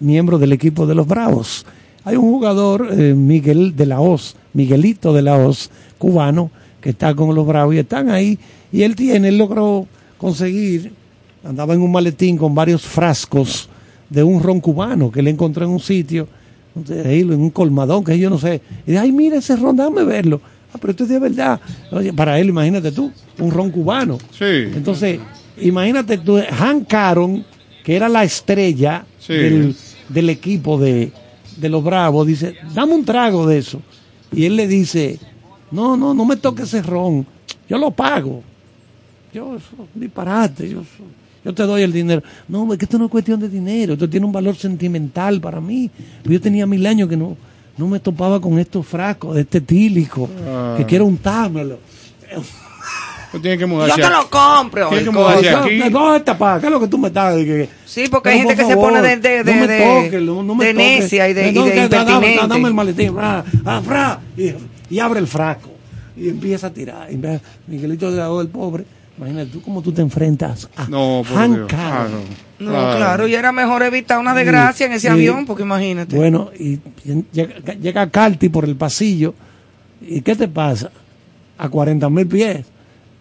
[SPEAKER 2] miembro del equipo de los Bravos. Hay un jugador, eh, Miguel de la Hoz, Miguelito de la Hoz, cubano, que está con los Bravos y están ahí. Y él tiene, él logró conseguir, andaba en un maletín con varios frascos de un ron cubano que le encontró en un sitio, ahí en un colmadón, que yo no sé. Y dice, ay, mira ese ron, déjame verlo. Ah, pero esto es de verdad. Oye, para él, imagínate tú, un ron cubano.
[SPEAKER 3] Sí.
[SPEAKER 2] Entonces, imagínate tú, Hank Aaron, que era la estrella
[SPEAKER 3] Sí.
[SPEAKER 2] del, del equipo de, de los Bravos, dice, dame un trago de eso. Y él le dice, no, no, no me toques ese ron, yo lo pago. Yo, eso, disparate, yo, yo te doy el dinero. No, es que esto no es cuestión de dinero, esto tiene un valor sentimental para mí. Yo tenía mil años que no, no me topaba con estos frascos de este tílico,
[SPEAKER 3] Ah.
[SPEAKER 2] que quiero untármelo.
[SPEAKER 3] Tú tienes que
[SPEAKER 1] Yo
[SPEAKER 3] mudarse.
[SPEAKER 1] te lo compro.
[SPEAKER 3] Tiene que mudarse aquí.
[SPEAKER 2] No, no, esta pa, ¿qué es lo que tú me estás? que-
[SPEAKER 1] Sí, porque hay gente
[SPEAKER 2] por
[SPEAKER 1] que se pone de, de, de,
[SPEAKER 2] no me
[SPEAKER 1] de-
[SPEAKER 2] toques, no, no me
[SPEAKER 1] de
[SPEAKER 2] toques.
[SPEAKER 1] necia y de, y de
[SPEAKER 2] dame,
[SPEAKER 1] impertinente.
[SPEAKER 2] dame el maletín, ah, y, y abre el frasco. Y empieza a tirar. Y ve, Miguelito de la O, el pobre. Imagínate tú cómo tú te enfrentas a
[SPEAKER 3] No, por Dios. Ah, no.
[SPEAKER 1] No, claro, y era mejor evitar una desgracia en ese
[SPEAKER 2] Y-
[SPEAKER 1] avión, porque imagínate.
[SPEAKER 2] Bueno, y llega, llega Carti por el pasillo. ¿Y qué te pasa? A 40 mil pies.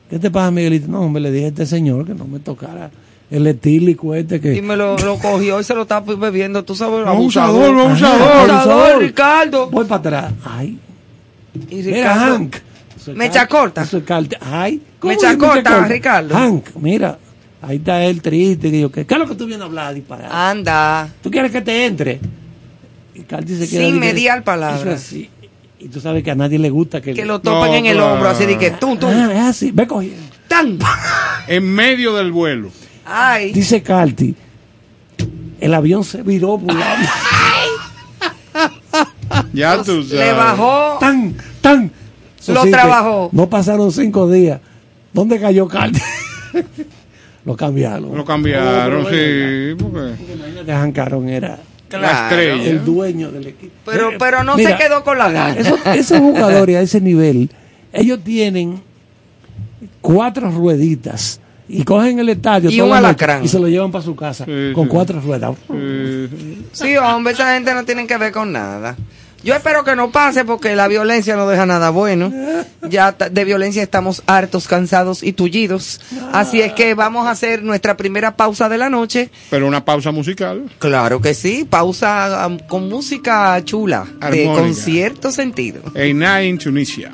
[SPEAKER 2] ¿Qué te pasa, Miguelito? No, hombre, le dije a este señor que no me tocara el etílico este que...
[SPEAKER 1] y me lo, lo cogió y se lo está bebiendo, tú sabes,
[SPEAKER 3] Abusador,
[SPEAKER 1] abusador.
[SPEAKER 3] abusador.
[SPEAKER 1] Abusador, Ricardo.
[SPEAKER 2] Voy para atrás. Ay,
[SPEAKER 1] Y
[SPEAKER 2] mira, Hank. Es
[SPEAKER 1] Mecha corta.
[SPEAKER 2] es. Ay, ¿cómo
[SPEAKER 1] Mecha corta, Ricardo.
[SPEAKER 2] Hank, mira, ahí está él triste. Que yo, ¿qué, ¿Qué es lo que tú vienes a hablar, disparar?
[SPEAKER 1] Anda.
[SPEAKER 2] ¿Tú quieres que te entre? Y Carti se queda
[SPEAKER 1] Sin
[SPEAKER 2] que-
[SPEAKER 1] mediar palabra.
[SPEAKER 2] Eso es así. Y tú sabes que a nadie le gusta que...
[SPEAKER 1] Lo topan
[SPEAKER 3] No,
[SPEAKER 1] en el hombro, así de que tum, tum,
[SPEAKER 2] Ah, es así. Ve cogiendo.
[SPEAKER 1] tan.
[SPEAKER 3] En medio del vuelo.
[SPEAKER 1] Ay.
[SPEAKER 2] Dice Carti, el avión se viró por un lado.
[SPEAKER 3] Ya tú sabes.
[SPEAKER 1] Le bajó.
[SPEAKER 2] tan, tan. Eso
[SPEAKER 1] Lo
[SPEAKER 2] sí
[SPEAKER 1] trabajó.
[SPEAKER 2] No pasaron cinco días. ¿Dónde cayó Carti? lo cambiaron.
[SPEAKER 3] Lo cambiaron, sí. Porque
[SPEAKER 2] Imagínate, Hank Aaron era
[SPEAKER 1] Claro.
[SPEAKER 3] estrella.
[SPEAKER 2] el dueño del equipo.
[SPEAKER 1] Pero,
[SPEAKER 2] Eh,
[SPEAKER 1] pero no
[SPEAKER 2] mira,
[SPEAKER 1] se quedó con la gana.
[SPEAKER 2] Esos, esos jugadores a ese nivel, ellos tienen cuatro rueditas y cogen el estadio
[SPEAKER 1] Y un alacrán.
[SPEAKER 2] se lo llevan para su casa
[SPEAKER 3] Sí,
[SPEAKER 2] con
[SPEAKER 3] sí.
[SPEAKER 2] cuatro ruedas.
[SPEAKER 3] Eh,
[SPEAKER 1] Sí, hombre, esa gente no tiene que ver con nada. Yo espero que no pase porque la violencia no deja nada bueno. Ya de violencia estamos hartos, cansados y tullidos. Así es que vamos a hacer nuestra primera pausa de la noche.
[SPEAKER 3] pero una pausa musical.
[SPEAKER 1] Claro que sí, pausa um, con música chula, de concierto sentido.
[SPEAKER 3] In Tunisia.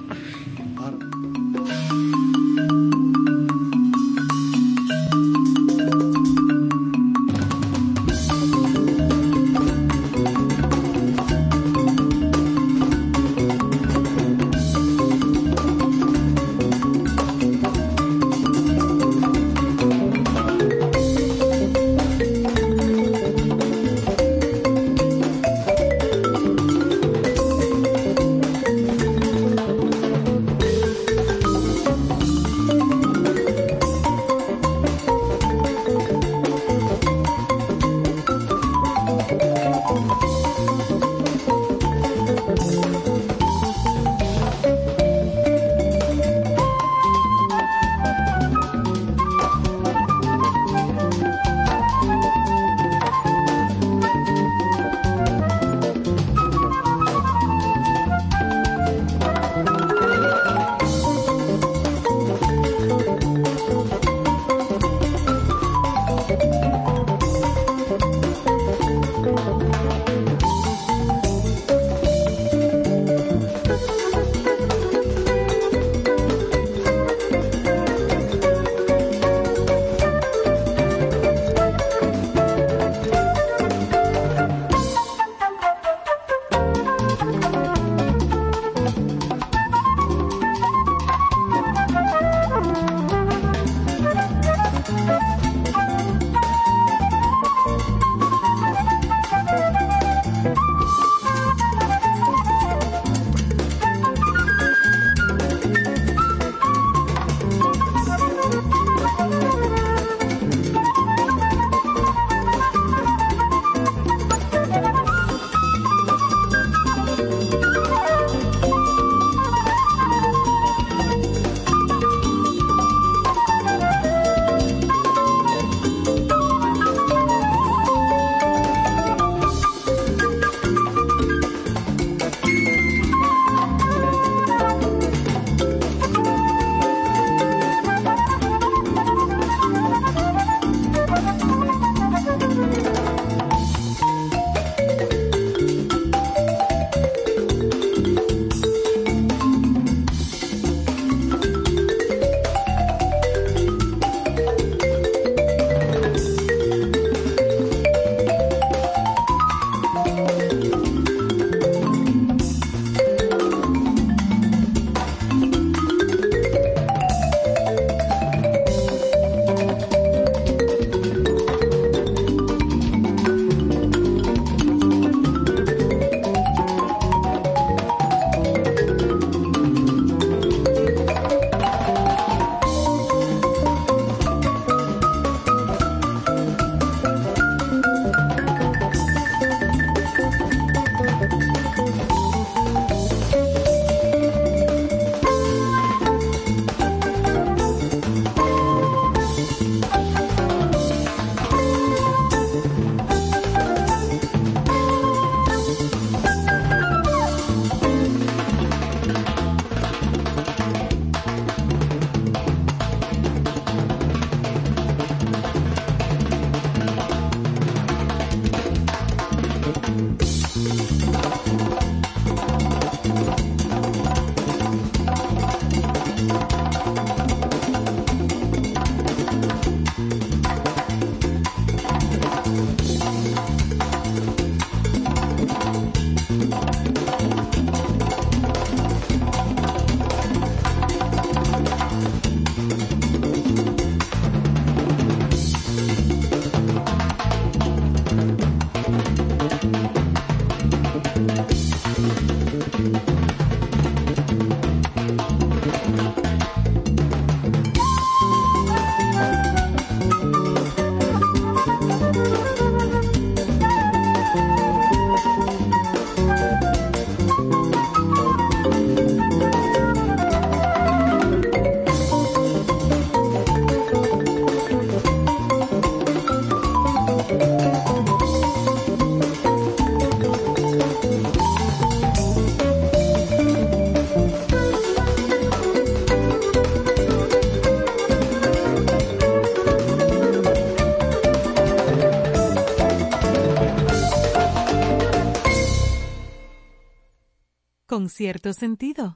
[SPEAKER 4] cierto sentido.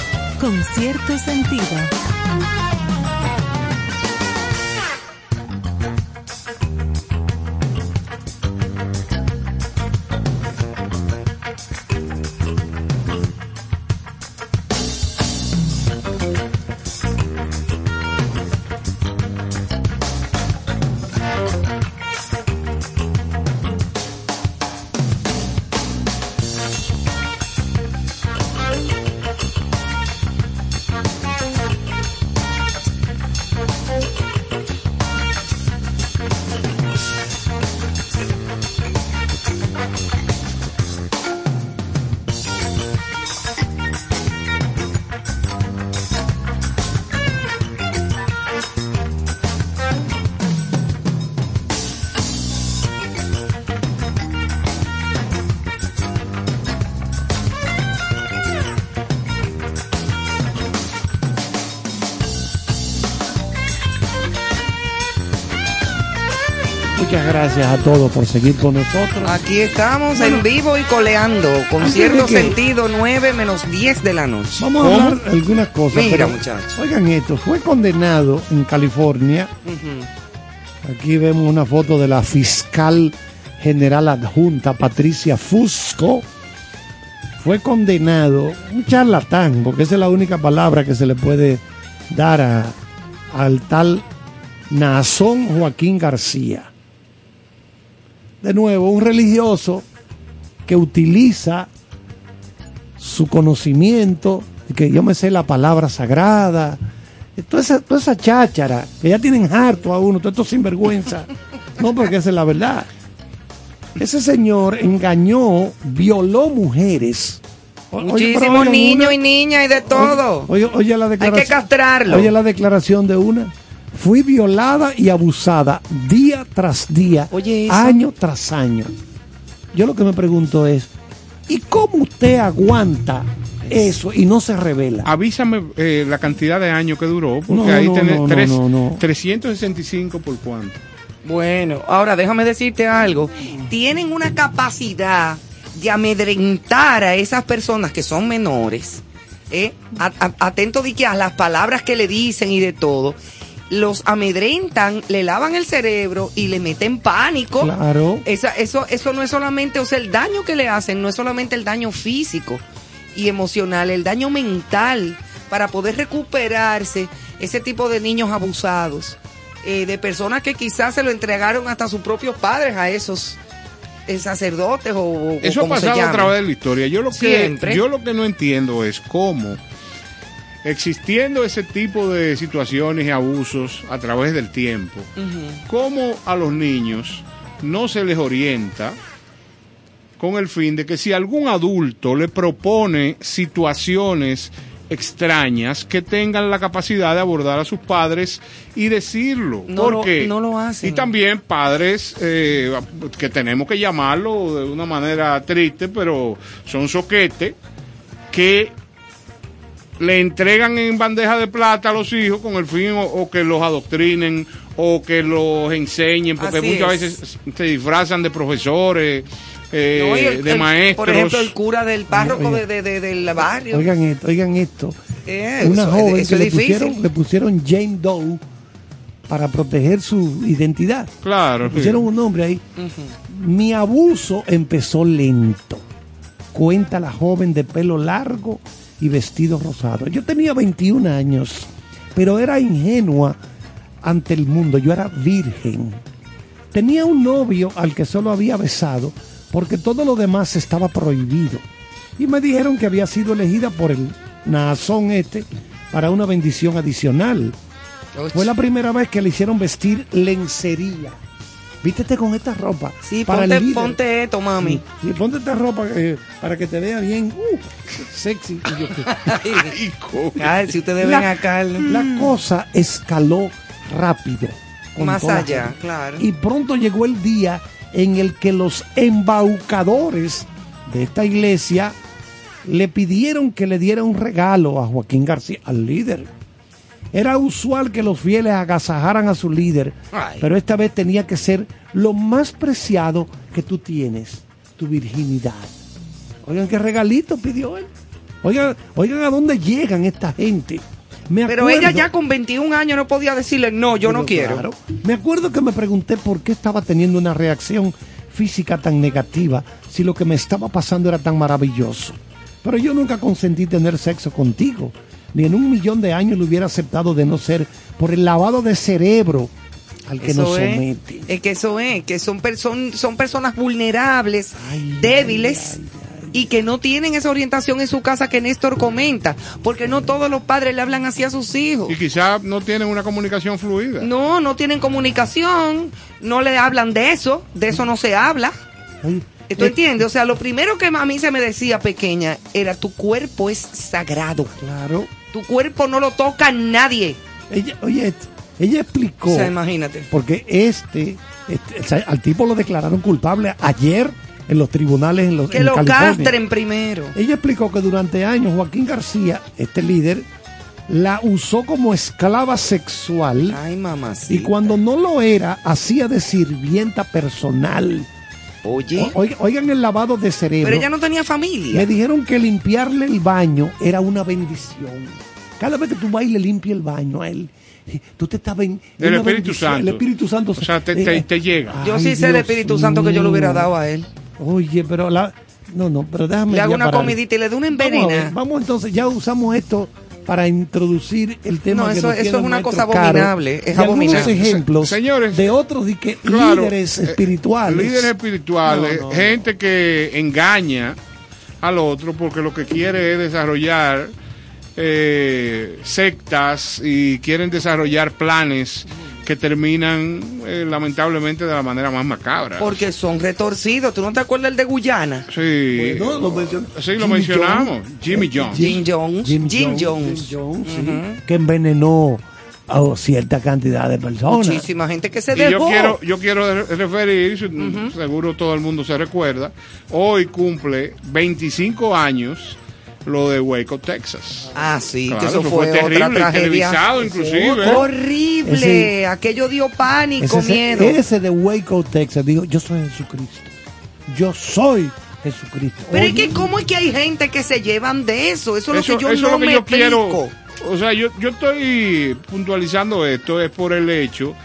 [SPEAKER 4] con cierto sentido.
[SPEAKER 2] Gracias a todos por seguir con nosotros.
[SPEAKER 1] Aquí estamos
[SPEAKER 2] Bueno.
[SPEAKER 1] en vivo y coleando, con cierto
[SPEAKER 2] que-
[SPEAKER 1] sentido, 9 menos 10 de la noche.
[SPEAKER 2] Vamos a hablar algunas cosas.
[SPEAKER 1] Mira, muchachos.
[SPEAKER 2] Oigan esto, fue condenado en California. Aquí vemos una foto de la fiscal general adjunta Patricia Fusco. Fue condenado, un charlatán, porque esa es la única palabra que se le puede dar a- al tal Nazón Joaquín García. De nuevo, un religioso que utiliza su conocimiento, que yo me sé la palabra sagrada, toda esa, toda esa cháchara, que ya tienen harto a uno, todo esto sinvergüenza. No, porque esa es la verdad. Ese señor engañó, violó mujeres.
[SPEAKER 1] Muchísimos niños y niñas y de todo.
[SPEAKER 2] Oye, oye la
[SPEAKER 1] Hay que castrarlo.
[SPEAKER 2] Oye la declaración de una. Fui violada y abusada día tras día,
[SPEAKER 1] Oye,
[SPEAKER 2] año tras año. Yo lo que me pregunto es, ¿y cómo usted aguanta eso y no se revela?
[SPEAKER 3] Avísame eh, la cantidad de años que duró, porque
[SPEAKER 2] No,
[SPEAKER 3] ahí
[SPEAKER 2] no,
[SPEAKER 3] tenés
[SPEAKER 2] no, no,
[SPEAKER 3] tres-
[SPEAKER 2] no, no.
[SPEAKER 3] 365 por cuánto.
[SPEAKER 1] Bueno, ahora déjame decirte algo. Tienen una capacidad de amedrentar a esas personas que son menores. ¿eh? A- a- Atento de que a las palabras que le dicen y de todo. Los amedrentan, le lavan el cerebro y le meten pánico.
[SPEAKER 2] Claro.
[SPEAKER 1] Esa- eso, eso no es solamente, o sea, el daño que le hacen no es solamente el daño físico y emocional, el daño mental para poder recuperarse ese tipo de niños abusados, eh, de personas que quizás se lo entregaron hasta sus propios padres a esos eh, sacerdotes o, o
[SPEAKER 3] Eso ha
[SPEAKER 1] se
[SPEAKER 3] pasado a
[SPEAKER 1] llame.
[SPEAKER 3] través de la historia. Yo lo que
[SPEAKER 1] Siempre.
[SPEAKER 3] yo lo que no entiendo es cómo existiendo ese tipo de situaciones y abusos a través del tiempo, cómo a los niños no se les orienta con el fin de que si algún adulto le propone situaciones extrañas que tengan la capacidad de abordar a sus padres y decirlo.
[SPEAKER 1] No lo-
[SPEAKER 3] porque
[SPEAKER 1] no lo hacen.
[SPEAKER 3] Y también padres eh, que tenemos que llamarlo de una manera triste, pero son soquetes que le entregan en bandeja de plata a los hijos con el fin o, o que los adoctrinen o que los enseñen, porque
[SPEAKER 1] Así
[SPEAKER 3] muchas
[SPEAKER 1] es.
[SPEAKER 3] veces se disfrazan de profesores, eh,
[SPEAKER 1] No, y el-
[SPEAKER 3] de
[SPEAKER 1] el-
[SPEAKER 3] maestros.
[SPEAKER 1] Por ejemplo, el cura del párroco
[SPEAKER 2] No,
[SPEAKER 1] de, de- de- del barrio.
[SPEAKER 2] Oigan esto, oigan esto.
[SPEAKER 1] Eh,
[SPEAKER 2] Una
[SPEAKER 1] eso-
[SPEAKER 2] joven
[SPEAKER 1] eso
[SPEAKER 2] que le pusieron, le pusieron Jane Doe para proteger su identidad.
[SPEAKER 3] Claro.
[SPEAKER 2] Le
[SPEAKER 3] sí.
[SPEAKER 2] pusieron un nombre ahí. Mi abuso empezó lento. Cuenta la joven de pelo largo y vestido rosado. Yo tenía 21 años, pero era ingenua ante el mundo. Yo era virgen. Tenía un novio al que solo había besado porque todo lo demás estaba prohibido. Y me dijeron que había sido elegida por el nazón este para una bendición adicional. Fue la primera vez que le hicieron vestir lencería. Vístete con esta ropa.
[SPEAKER 1] Sí,
[SPEAKER 2] para el
[SPEAKER 1] ponte,
[SPEAKER 2] líder.
[SPEAKER 1] ponte esto, mami.
[SPEAKER 2] Sí, ponte esta ropa eh, para que te vea bien uh, sexy. Y yo,
[SPEAKER 3] Ay,
[SPEAKER 1] Ay, si ustedes ven
[SPEAKER 2] La-
[SPEAKER 1] acá. el-
[SPEAKER 2] La cosa escaló rápido. con
[SPEAKER 1] Más allá,
[SPEAKER 2] gente.
[SPEAKER 1] claro.
[SPEAKER 2] Y pronto llegó el día en el que los embaucadores de esta iglesia le pidieron que le diera un regalo a Joaquín García, al líder. Era usual que los fieles agasajaran a su líder,
[SPEAKER 1] Ay.
[SPEAKER 2] pero esta vez tenía que ser lo más preciado que tú tienes, tu virginidad. Oigan qué regalito pidió él. Oigan, oigan a dónde llegan esta gente. Me
[SPEAKER 1] Pero ella ya con 21 años no podía decirle, no, yo no quiero.
[SPEAKER 2] claro. Me acuerdo que me pregunté por qué estaba teniendo una reacción física tan negativa si lo que me estaba pasando era tan maravilloso. Pero yo nunca consentí tener sexo contigo. Ni en un millón de años lo hubiera aceptado de no ser por el lavado de cerebro al que nos somete.
[SPEAKER 1] es que eso es, que son, son personas vulnerables,
[SPEAKER 2] Ay,
[SPEAKER 1] débiles.
[SPEAKER 2] ay, ay,
[SPEAKER 1] Y que no tienen esa orientación en su casa que Néstor comenta, porque no todos los padres le hablan así a sus hijos.
[SPEAKER 3] Y quizás no tienen una comunicación fluida.
[SPEAKER 1] No, no tienen comunicación, no le hablan de eso, de eso no se habla. ¿Tú
[SPEAKER 2] Eh,
[SPEAKER 1] entiendes? O sea, lo primero que a mí se me decía pequeña era tu cuerpo es sagrado.
[SPEAKER 2] Claro.
[SPEAKER 1] Tu cuerpo no lo toca nadie.
[SPEAKER 2] Ella, oye, ella explicó.
[SPEAKER 1] O sea, imagínate.
[SPEAKER 2] Porque este, este, o sea, al tipo lo declararon culpable ayer en los tribunales en, los,
[SPEAKER 1] Que
[SPEAKER 2] en
[SPEAKER 1] lo
[SPEAKER 2] California.
[SPEAKER 1] castren primero.
[SPEAKER 2] Ella explicó que durante años Joaquín García, este líder, la usó como esclava sexual
[SPEAKER 1] Ay, mamá.
[SPEAKER 2] y cuando no lo era, hacía de sirvienta personal.
[SPEAKER 1] Oye.
[SPEAKER 2] O- oigan el lavado de cerebro.
[SPEAKER 1] Pero ella no tenía familia.
[SPEAKER 2] Me dijeron que limpiarle el baño era una bendición. Cada vez que tú vas y le limpias el baño a él, eh, tú te estás ben-
[SPEAKER 3] El Espíritu. Santo.
[SPEAKER 2] El Espíritu Santo.
[SPEAKER 3] O sea, te- te- te llega.
[SPEAKER 1] Yo
[SPEAKER 2] Ay,
[SPEAKER 1] sí sé
[SPEAKER 2] Dios
[SPEAKER 1] Espíritu Santo que yo le hubiera dado a él.
[SPEAKER 2] Oye, pero la. No, no, pero déjame.
[SPEAKER 1] Le hago una
[SPEAKER 2] parar.
[SPEAKER 1] comidita y le doy una
[SPEAKER 2] Vamos, a ver,
[SPEAKER 1] envenena.
[SPEAKER 2] vamos entonces, ya usamos esto para introducir el tema
[SPEAKER 1] No,
[SPEAKER 2] que
[SPEAKER 1] eso-
[SPEAKER 2] nos
[SPEAKER 1] eso es una cosa
[SPEAKER 2] caro,
[SPEAKER 1] abominable, es
[SPEAKER 2] y algunos
[SPEAKER 1] abominable.
[SPEAKER 2] ejemplos
[SPEAKER 3] Se- señores,
[SPEAKER 2] de otros de que
[SPEAKER 3] Claro,
[SPEAKER 2] líderes
[SPEAKER 3] eh,
[SPEAKER 2] espirituales.
[SPEAKER 3] Líderes espirituales,
[SPEAKER 2] No, no, no.
[SPEAKER 3] gente que engaña al otro porque lo que quiere es desarrollar eh, sectas y quieren desarrollar planes que terminan eh, lamentablemente de la manera más macabra.
[SPEAKER 1] Porque son retorcidos. ¿Tú no te acuerdas el de Guyana?
[SPEAKER 3] Sí,
[SPEAKER 2] Bueno, lo mencion-
[SPEAKER 3] sí, lo
[SPEAKER 2] Jimmy
[SPEAKER 3] mencionamos.
[SPEAKER 2] Jones.
[SPEAKER 3] Jimmy Jones.
[SPEAKER 1] Jim Jones.
[SPEAKER 2] Jim,
[SPEAKER 1] Jim
[SPEAKER 2] Jones,
[SPEAKER 1] Jones.
[SPEAKER 2] Jim Jones, sí, que envenenó a cierta cantidad de personas.
[SPEAKER 1] Muchísima gente que se
[SPEAKER 3] Y yo
[SPEAKER 1] dejó.
[SPEAKER 3] quiero, yo quiero re- referir, seguro todo el mundo se recuerda, hoy cumple 25 años lo de Waco, Texas.
[SPEAKER 1] Ah, sí,
[SPEAKER 3] Claro,
[SPEAKER 1] que eso
[SPEAKER 3] eso
[SPEAKER 1] fue,
[SPEAKER 3] fue terrible,
[SPEAKER 1] otra tragedia.
[SPEAKER 3] televisado inclusive.
[SPEAKER 1] Horrible.
[SPEAKER 2] Ese-
[SPEAKER 1] Aquello dio pánico,
[SPEAKER 2] Ese,
[SPEAKER 1] miedo.
[SPEAKER 2] ese de Waco, Texas, dijo, yo soy Jesucristo. Yo soy Jesucristo.
[SPEAKER 1] Pero es que cómo es que hay gente que se llevan de eso. Eso es lo que yo
[SPEAKER 3] eso
[SPEAKER 1] no
[SPEAKER 3] es lo que
[SPEAKER 1] me
[SPEAKER 3] yo
[SPEAKER 1] explico.
[SPEAKER 3] quiero. O sea, yo, yo estoy puntualizando esto es por el hecho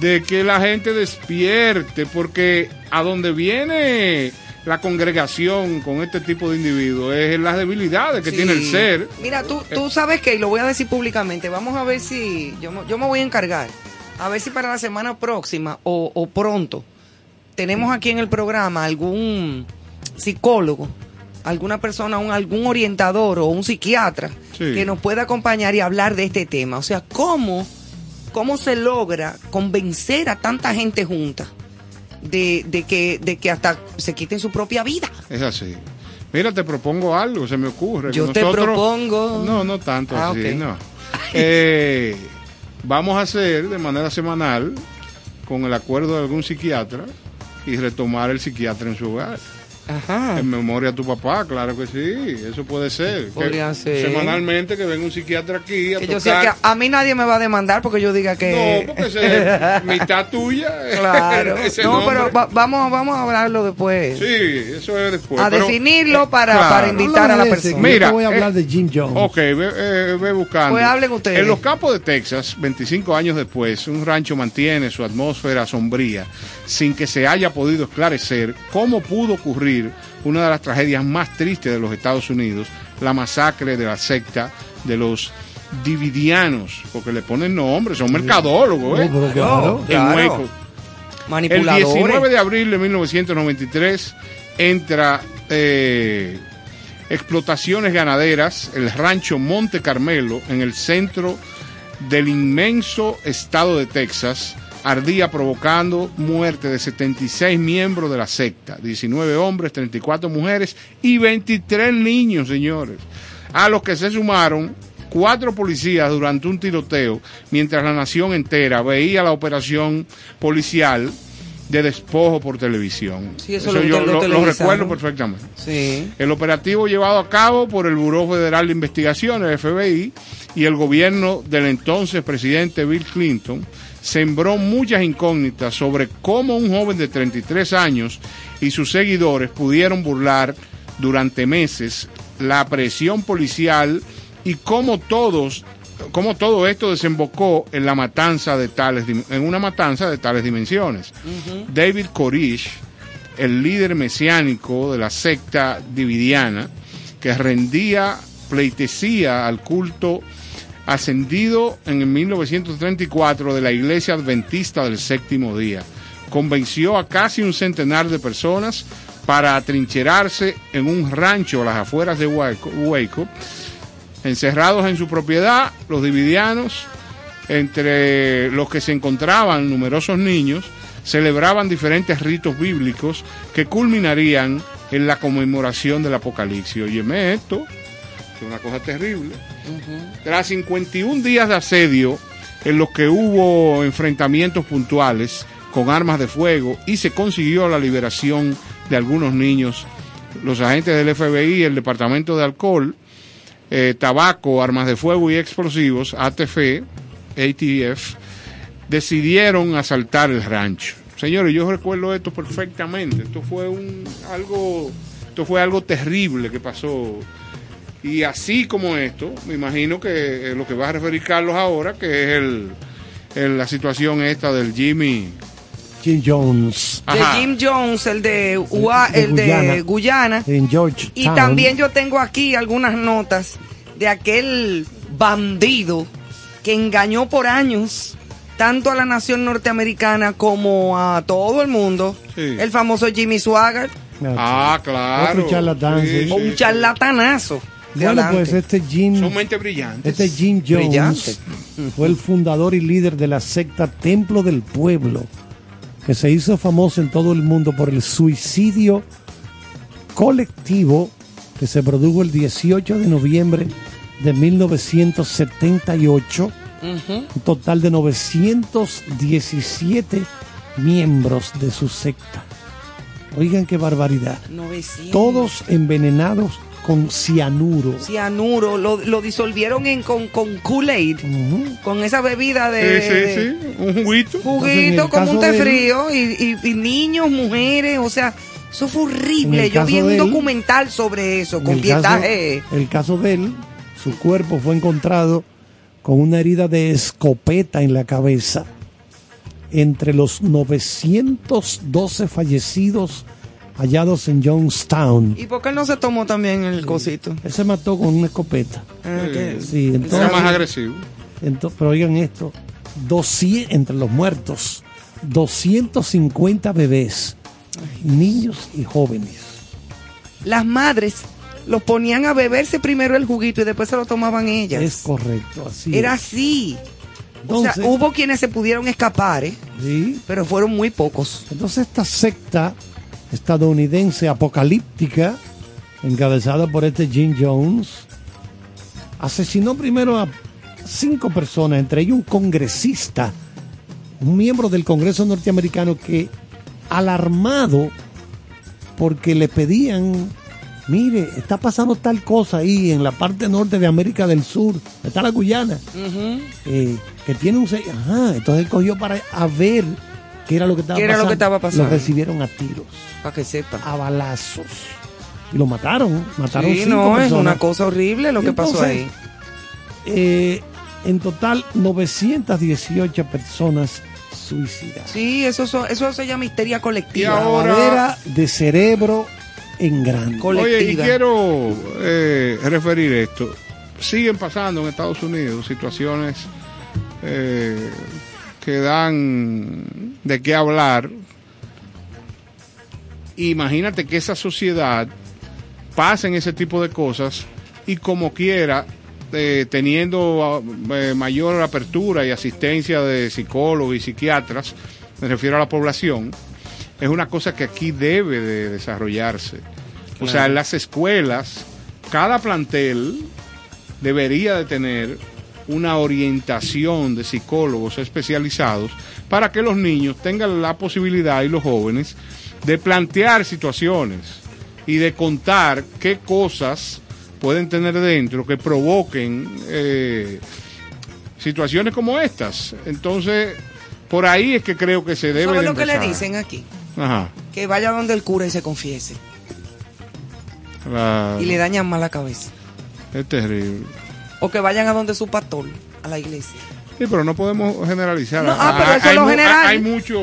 [SPEAKER 3] de que la gente despierte, porque a donde viene la congregación con este tipo de individuos es las debilidades que
[SPEAKER 1] Sí.
[SPEAKER 3] tiene el ser.
[SPEAKER 1] Mira, tú, tú sabes que, y lo voy a decir públicamente, vamos a ver si, yo, me- yo me voy a encargar, a ver si para la semana próxima o, o pronto tenemos aquí en el programa algún psicólogo, alguna persona, un, algún orientador o un psiquiatra
[SPEAKER 3] Sí.
[SPEAKER 1] que nos pueda acompañar y hablar de este tema. O sea, ¿cómo, cómo se logra convencer a tanta gente junta de, de, que, de que hasta se quiten su propia vida?
[SPEAKER 3] Es así. Mira, te propongo algo, se me ocurre.
[SPEAKER 1] Yo te
[SPEAKER 3] nosotros-
[SPEAKER 1] propongo.
[SPEAKER 3] No, no tanto
[SPEAKER 1] Ah,
[SPEAKER 3] así,
[SPEAKER 1] ok.
[SPEAKER 3] no. Eh, vamos a hacer de manera semanal, con el acuerdo de algún psiquiatra, y retomar el psiquiatra en su hogar.
[SPEAKER 1] Ajá.
[SPEAKER 3] En memoria a tu papá, claro que sí, eso puede ser. Que
[SPEAKER 1] Podría ser.
[SPEAKER 3] Semanalmente que venga un psiquiatra aquí a
[SPEAKER 1] Que yo sé que
[SPEAKER 3] tocar.
[SPEAKER 1] a, a mí nadie me va a demandar porque yo diga que...
[SPEAKER 3] No, porque es mitad tuya.
[SPEAKER 1] Claro.
[SPEAKER 3] ese
[SPEAKER 1] No,
[SPEAKER 3] nombre.
[SPEAKER 1] pero va- vamos, vamos a hablarlo después.
[SPEAKER 3] Sí, eso es después.
[SPEAKER 1] a
[SPEAKER 3] pero-
[SPEAKER 1] definirlo para,
[SPEAKER 3] claro.
[SPEAKER 1] para invitar a la persona.
[SPEAKER 2] yo
[SPEAKER 3] Mira,
[SPEAKER 2] te voy a hablar
[SPEAKER 3] eh,
[SPEAKER 2] de Jim Jones.
[SPEAKER 3] Ok, ve, eh, ve buscando.
[SPEAKER 1] Pues hablen ustedes.
[SPEAKER 3] En los campos de Texas, 25 años después, un rancho mantiene su atmósfera sombría sin que se haya podido esclarecer cómo pudo ocurrir una de las tragedias más tristes de los Estados Unidos, la masacre de la secta de los Dividianos, porque le ponen nombre, son mercadólogos, ¿eh?
[SPEAKER 2] No, claro.
[SPEAKER 3] En
[SPEAKER 1] Claro.
[SPEAKER 3] Hueco. El
[SPEAKER 1] Manipuladores.
[SPEAKER 3] 19 de abril de 1993 entra eh, explotaciones ganaderas, el rancho Monte Carmelo, en el centro del inmenso estado de Texas, ardía provocando muerte de 76 miembros de la secta, 19 hombres, 34 mujeres y 23 niños, señores, a los que se sumaron cuatro policías durante un tiroteo, mientras la nación entera veía la operación policial de despojo por televisión.
[SPEAKER 1] Sí, eso lo-
[SPEAKER 3] yo
[SPEAKER 1] lo
[SPEAKER 3] recuerdo perfectamente.
[SPEAKER 1] Sí.
[SPEAKER 3] El operativo llevado a cabo por el Buró Federal de Investigaciones, el FBI, y el gobierno del entonces presidente Bill Clinton sembró muchas incógnitas sobre cómo un joven de 33 años y sus seguidores pudieron burlar durante meses la presión policial y cómo todos cómo todo esto desembocó en la matanza de tales en una matanza de tales dimensiones. David Koresh, el líder mesiánico de la secta dividiana, que rendía pleitesía al culto ascendido en el 1934 de la Iglesia Adventista del Séptimo Día. Convenció a casi un centenar de personas para atrincherarse en un rancho a las afueras de Waco. encerrados en su propiedad, los dividianos, entre los que se encontraban numerosos niños, celebraban diferentes ritos bíblicos que culminarían en la conmemoración del Apocalipsis. Óyeme esto, es una cosa terrible. Tras 51 días de asedio en los que hubo enfrentamientos puntuales con armas de fuego y se consiguió la liberación de algunos niños, los agentes del FBI, el Departamento de Alcohol, eh, Tabaco, Armas de Fuego y Explosivos, ATF, ATF, decidieron asaltar el rancho. Señores, yo recuerdo esto perfectamente. Esto fue un algo, esto fue algo terrible que pasó. Y así como esto, me imagino que eh, lo que va a referir Carlos ahora, que es el, el- la situación esta del Jimmy.
[SPEAKER 2] Jim Jones
[SPEAKER 1] De Jim Jones, el de, Ua-
[SPEAKER 2] de
[SPEAKER 1] el de Guyana.
[SPEAKER 2] en Georgetown.
[SPEAKER 1] Y también yo tengo aquí algunas notas de aquel bandido que engañó por años tanto a la nación norteamericana como a todo el mundo.
[SPEAKER 3] Sí.
[SPEAKER 1] El famoso Jimmy Swagger,
[SPEAKER 3] Ah, claro.
[SPEAKER 2] Otro charlatán, sí.
[SPEAKER 1] o un charlatanazo. De
[SPEAKER 2] Bueno, pues este Jim,
[SPEAKER 3] Son mentes brillantes.
[SPEAKER 2] este Jim Jones
[SPEAKER 1] Brillante.
[SPEAKER 2] fue el fundador y líder de la secta Templo del Pueblo, que se hizo famoso en todo el mundo por el suicidio colectivo que se produjo el 18 de noviembre de 1978. Un total de 917 miembros de su secta. Oigan qué barbaridad.
[SPEAKER 1] 900.
[SPEAKER 2] Todos envenenados con cianuro.
[SPEAKER 1] cianuro, lo, lo disolvieron en, con, con Kool-Aid, con esa bebida
[SPEAKER 3] Sí,
[SPEAKER 1] de,
[SPEAKER 3] sí,
[SPEAKER 1] de-
[SPEAKER 3] sí. Un juguito.
[SPEAKER 1] Juguito
[SPEAKER 2] el
[SPEAKER 1] como un té frío y, y- y niños, mujeres, o sea, eso fue horrible. Yo vi un
[SPEAKER 2] él-
[SPEAKER 1] documental sobre eso, con
[SPEAKER 2] el caso,
[SPEAKER 1] pietaje.
[SPEAKER 2] el caso de él, su cuerpo fue encontrado con una herida de escopeta en la cabeza. Entre los 912 fallecidos hallados en Jonestown.
[SPEAKER 1] ¿Y por qué él no se tomó también el cosito?
[SPEAKER 2] Él se mató con una escopeta.
[SPEAKER 1] Ah, que-
[SPEAKER 2] Sí, entonces,
[SPEAKER 3] más agresivo.
[SPEAKER 2] ento- pero oigan esto, 200, entre los muertos, 250 bebés, niños y jóvenes.
[SPEAKER 1] Las madres los ponían a beberse primero el juguito y después se lo tomaban ellas.
[SPEAKER 2] Es correcto, así.
[SPEAKER 1] Era
[SPEAKER 2] es.
[SPEAKER 1] así.
[SPEAKER 2] Entonces,
[SPEAKER 1] o sea, hubo quienes se pudieron escapar, ¿eh?
[SPEAKER 2] sí,
[SPEAKER 1] pero fueron muy pocos.
[SPEAKER 2] Entonces esta secta estadounidense apocalíptica, encabezada por este Jim Jones, asesinó primero a cinco personas, entre ellos un congresista, un miembro del Congreso norteamericano que, alarmado porque le pedían, mire, está pasando tal cosa ahí en la parte norte de América del Sur, está la Guyana, eh, que tiene un... Ajá, entonces él cogió para a ver qué era lo que estaba
[SPEAKER 1] ¿Qué era lo
[SPEAKER 2] pasando.
[SPEAKER 1] que estaba pasando?
[SPEAKER 2] Lo recibieron a tiros,
[SPEAKER 1] Para que sepa.
[SPEAKER 2] a balazos. Y lo mataron, mataron
[SPEAKER 1] Sí,
[SPEAKER 2] cinco
[SPEAKER 1] no, es
[SPEAKER 2] personas.
[SPEAKER 1] una cosa horrible lo que pasó ahí.
[SPEAKER 2] Eh, en total, 918 personas suicidadas.
[SPEAKER 1] Sí, eso, so- eso se llama histeria
[SPEAKER 3] Y
[SPEAKER 1] colectiva.
[SPEAKER 3] ahora-
[SPEAKER 2] Lavadera de cerebro en grande.
[SPEAKER 1] Col-
[SPEAKER 3] Oye, y
[SPEAKER 1] colectiva.
[SPEAKER 3] quiero eh, referir esto. Siguen pasando en Estados Unidos situaciones eh, que dan de qué hablar. Imagínate que esa sociedad pasen ese tipo de cosas y como quiera, eh, teniendo eh, mayor apertura y asistencia de psicólogos y psiquiatras, me refiero a la población, es una cosa que aquí debe de desarrollarse. O sea, en las escuelas, cada plantel debería de tener una orientación de psicólogos especializados para que los niños tengan la posibilidad y los jóvenes de plantear situaciones y de contar qué cosas pueden tener dentro que provoquen eh, situaciones como estas. Entonces, por ahí es que creo que se debe
[SPEAKER 1] ¿Sabes
[SPEAKER 3] de
[SPEAKER 1] lo que le dicen aquí?
[SPEAKER 3] Ajá.
[SPEAKER 1] Que vaya donde el cura y se confiese.
[SPEAKER 3] La-
[SPEAKER 1] Y le dañan mal la cabeza.
[SPEAKER 3] Es terrible.
[SPEAKER 1] O que vayan a donde su pastor, a la iglesia.
[SPEAKER 3] Sí, pero no podemos generalizar.
[SPEAKER 1] No, ah, pero eso es
[SPEAKER 3] hay
[SPEAKER 1] lo
[SPEAKER 3] mu-
[SPEAKER 1] general.
[SPEAKER 3] Hay muchos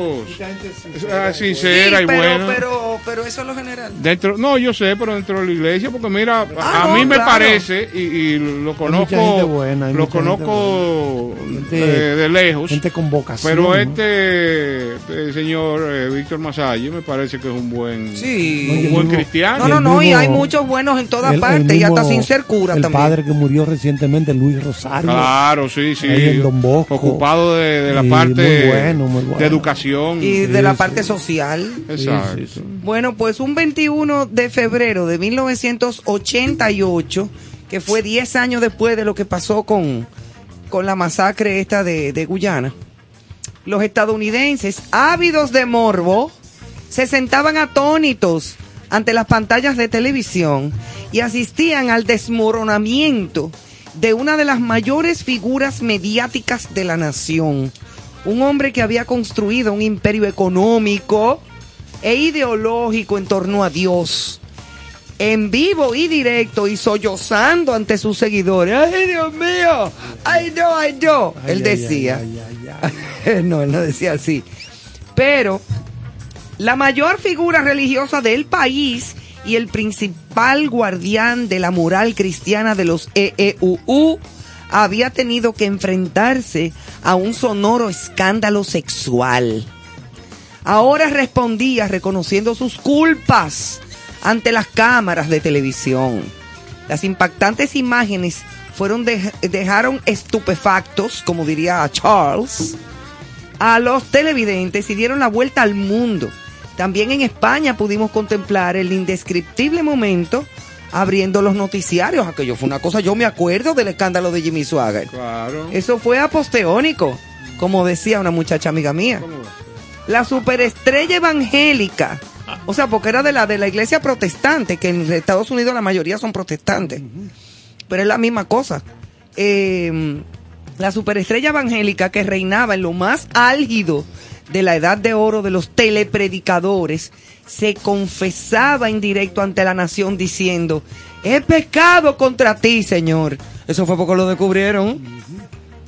[SPEAKER 3] ah, sincera
[SPEAKER 1] sí,
[SPEAKER 3] y
[SPEAKER 1] pero,
[SPEAKER 3] buena.
[SPEAKER 1] pero, pero eso es lo general.
[SPEAKER 3] Dentro, no, yo sé, pero dentro de la iglesia, porque mira, a-
[SPEAKER 1] Ah,
[SPEAKER 3] a
[SPEAKER 1] no,
[SPEAKER 3] mí me parece, y, y lo conozco,
[SPEAKER 2] gente buena, hay
[SPEAKER 3] lo conozco
[SPEAKER 2] Gente-
[SPEAKER 3] de lejos,
[SPEAKER 2] Gente con vocación.
[SPEAKER 3] pero
[SPEAKER 2] ¿no?
[SPEAKER 3] este eh, señor eh, Víctor Masalle me parece que es un buen,
[SPEAKER 1] Sí.
[SPEAKER 3] Un
[SPEAKER 2] el
[SPEAKER 3] buen
[SPEAKER 2] mismo-
[SPEAKER 3] cristiano.
[SPEAKER 1] No, no,
[SPEAKER 2] el
[SPEAKER 1] no, y hay muchos buenos en todas
[SPEAKER 2] El- el
[SPEAKER 1] partes y hasta sin ser cura
[SPEAKER 2] el
[SPEAKER 1] también.
[SPEAKER 2] padre que murió recientemente, Luis Rosario.
[SPEAKER 3] Claro, sí, sí.
[SPEAKER 2] Ahí en Don poco.
[SPEAKER 3] ocupado de, de la parte
[SPEAKER 2] muy bueno, muy bueno.
[SPEAKER 3] de educación.
[SPEAKER 1] Y de
[SPEAKER 2] Sí,
[SPEAKER 1] la
[SPEAKER 2] sí.
[SPEAKER 1] parte social.
[SPEAKER 3] Exacto.
[SPEAKER 2] Sí.
[SPEAKER 1] Bueno, pues un 21 de febrero de 1988, que fue 10 años después de lo que pasó con, con la masacre esta de, de Guyana, los estadounidenses, ávidos de morbo, se sentaban atónitos ante las pantallas de televisión y asistían al desmoronamiento de una de las mayores figuras mediáticas de la nación. Un hombre que había construido un imperio económico e ideológico en torno a Dios. En vivo y directo y sollozando ante sus seguidores. ¡Ay, Dios mío! ¡Ay, no, ay, no!
[SPEAKER 2] Ay,
[SPEAKER 1] Él decía.
[SPEAKER 2] ay.
[SPEAKER 1] no, él no decía así. Pero la mayor figura religiosa del país y el principal guardián de la moral cristiana de los EEUU había tenido que enfrentarse a un sonoro escándalo sexual. Ahora respondía reconociendo sus culpas ante las cámaras de televisión. Las impactantes imágenes fueron de- dejaron estupefactos, como diría Charles, a los televidentes y dieron la vuelta al mundo. También en España pudimos contemplar el indescriptible momento abriendo los noticiarios. Aquello fue una cosa, yo me acuerdo del escándalo de Jimmy Swagger.
[SPEAKER 3] Claro.
[SPEAKER 1] Eso fue aposteónico, como decía una muchacha amiga mía. La superestrella evangélica, o sea, porque era de la de la iglesia protestante, que en Estados Unidos la mayoría son protestantes, pero es la misma cosa. Eh, la superestrella evangélica que reinaba en lo más álgido de la edad de oro de los telepredicadores, se confesaba en directo ante la nación diciendo, he pecado contra ti, Señor. Eso fue porque lo descubrieron.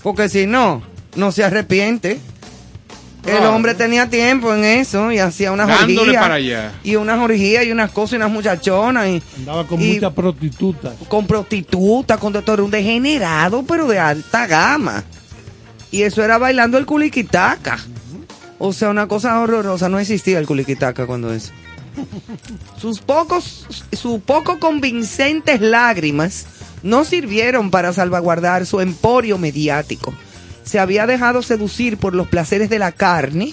[SPEAKER 1] Porque si no, no se arrepiente. El
[SPEAKER 3] Claro.
[SPEAKER 1] hombre tenía tiempo en eso y hacía unas
[SPEAKER 3] Dándole
[SPEAKER 1] orgías.
[SPEAKER 3] para allá.
[SPEAKER 1] Y unas orgías y unas cosas y unas muchachonas. Y,
[SPEAKER 2] Andaba con
[SPEAKER 1] y
[SPEAKER 2] muchas prostitutas.
[SPEAKER 1] con prostitutas, con era un degenerado, pero de alta gama. Y eso era bailando el culiquitaca. O sea, una cosa horrorosa. No existía el culiquitaca cuando eso. Sus pocos, sus poco convincentes lágrimas no sirvieron para salvaguardar su emporio mediático. Se había dejado seducir por los placeres de la carne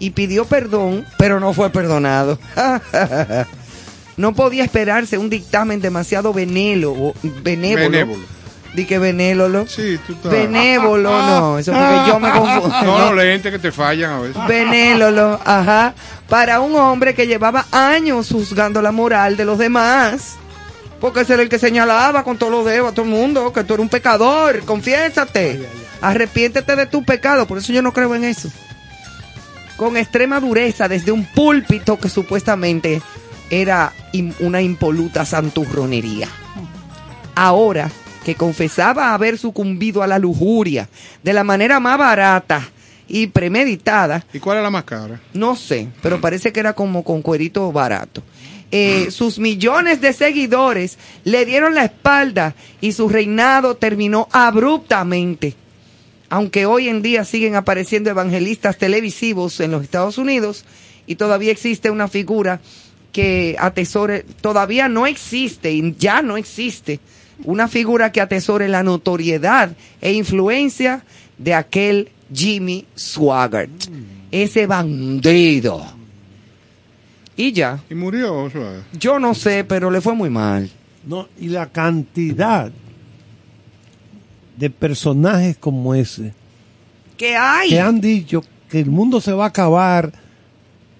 [SPEAKER 1] y pidió perdón, pero no fue perdonado. no podía esperarse un dictamen demasiado benévolo, benévolo.
[SPEAKER 3] Benévolo.
[SPEAKER 1] Di que benévolo.
[SPEAKER 3] Sí, tú estás.
[SPEAKER 1] Benévolo, no, eso porque yo me confundo.
[SPEAKER 3] No, los lentes que te fallan a veces.
[SPEAKER 1] Benévolo, ajá, para un hombre que llevaba años juzgando la moral de los demás. Porque ese era el que señalaba con todos los dedos a todo el mundo que tú eres un pecador, confiésate, arrepiéntete de tu pecado, por eso yo no creo en eso. Con extrema dureza desde un púlpito que supuestamente era una impoluta santurronería. Ahora que confesaba haber sucumbido a la lujuria de la manera más barata y premeditada,
[SPEAKER 3] ¿Y cuál es la más cara?
[SPEAKER 1] no sé, pero parece que era como con cuerito barato. Eh, sus millones de seguidores le dieron la espalda y su reinado terminó abruptamente. Aunque hoy en día siguen apareciendo evangelistas televisivos en los Estados Unidos y todavía existe una figura que atesore, todavía no existe y ya no existe una figura que atesore la notoriedad e influencia de aquel Jimmy Swaggart, ese bandido. Y ya,
[SPEAKER 3] Y murió, sea.
[SPEAKER 1] yo no sé, pero le fue muy mal.
[SPEAKER 2] No, y la cantidad de personajes como ese
[SPEAKER 1] ¿Qué hay?
[SPEAKER 2] que han dicho que el mundo se va a acabar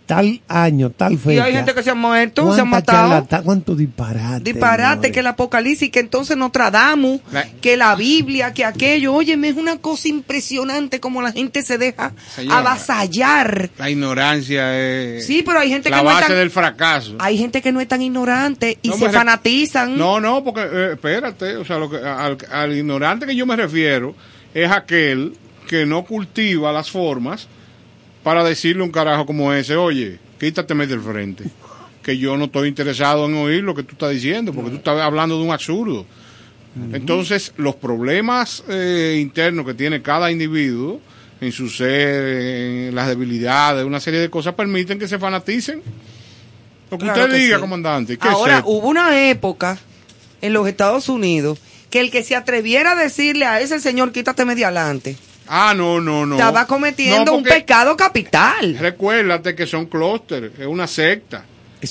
[SPEAKER 2] tal año, tal
[SPEAKER 1] Y
[SPEAKER 2] fecha.
[SPEAKER 1] hay gente que se ha muerto, se ha
[SPEAKER 2] ¿Cuánta
[SPEAKER 1] matado.
[SPEAKER 2] charlata- ¿Cuánto disparate?
[SPEAKER 1] Disparate,
[SPEAKER 2] señores?
[SPEAKER 1] que el Apocalipsis, que entonces Nostradamus, que la Biblia, que aquello. Óyeme, es una cosa impresionante como la gente se deja
[SPEAKER 3] Señora.
[SPEAKER 1] avasallar.
[SPEAKER 3] La ignorancia es
[SPEAKER 1] Sí, pero hay gente
[SPEAKER 3] la
[SPEAKER 1] que no es
[SPEAKER 3] base
[SPEAKER 1] tan-
[SPEAKER 3] del fracaso.
[SPEAKER 1] Hay gente que no es tan ignorante y
[SPEAKER 3] No,
[SPEAKER 1] se
[SPEAKER 3] me re-
[SPEAKER 1] fanatizan.
[SPEAKER 3] No, no, porque eh, espérate, o sea, lo que, al, al ignorante que yo me refiero es aquel que no cultiva las formas para decirle a un carajo como ese, oye, quítateme del frente, que yo no estoy interesado en oír lo que tú estás diciendo, porque tú estás hablando de un absurdo. Entonces, los problemas eh, internos que tiene cada individuo en su ser, en las debilidades, una serie de cosas permiten que se fanaticen. Lo que
[SPEAKER 1] Claro
[SPEAKER 3] usted
[SPEAKER 1] que
[SPEAKER 3] diga,
[SPEAKER 1] sí.
[SPEAKER 3] comandante. ¿qué es
[SPEAKER 1] Ahora, hubo una época en los Estados Unidos que el que se atreviera a decirle a ese señor, quítate media adelante,
[SPEAKER 3] Ah, no, no, no.
[SPEAKER 1] Estaba cometiendo
[SPEAKER 3] No,
[SPEAKER 1] un pecado capital.
[SPEAKER 3] Recuérdate que son clústeres, es una secta.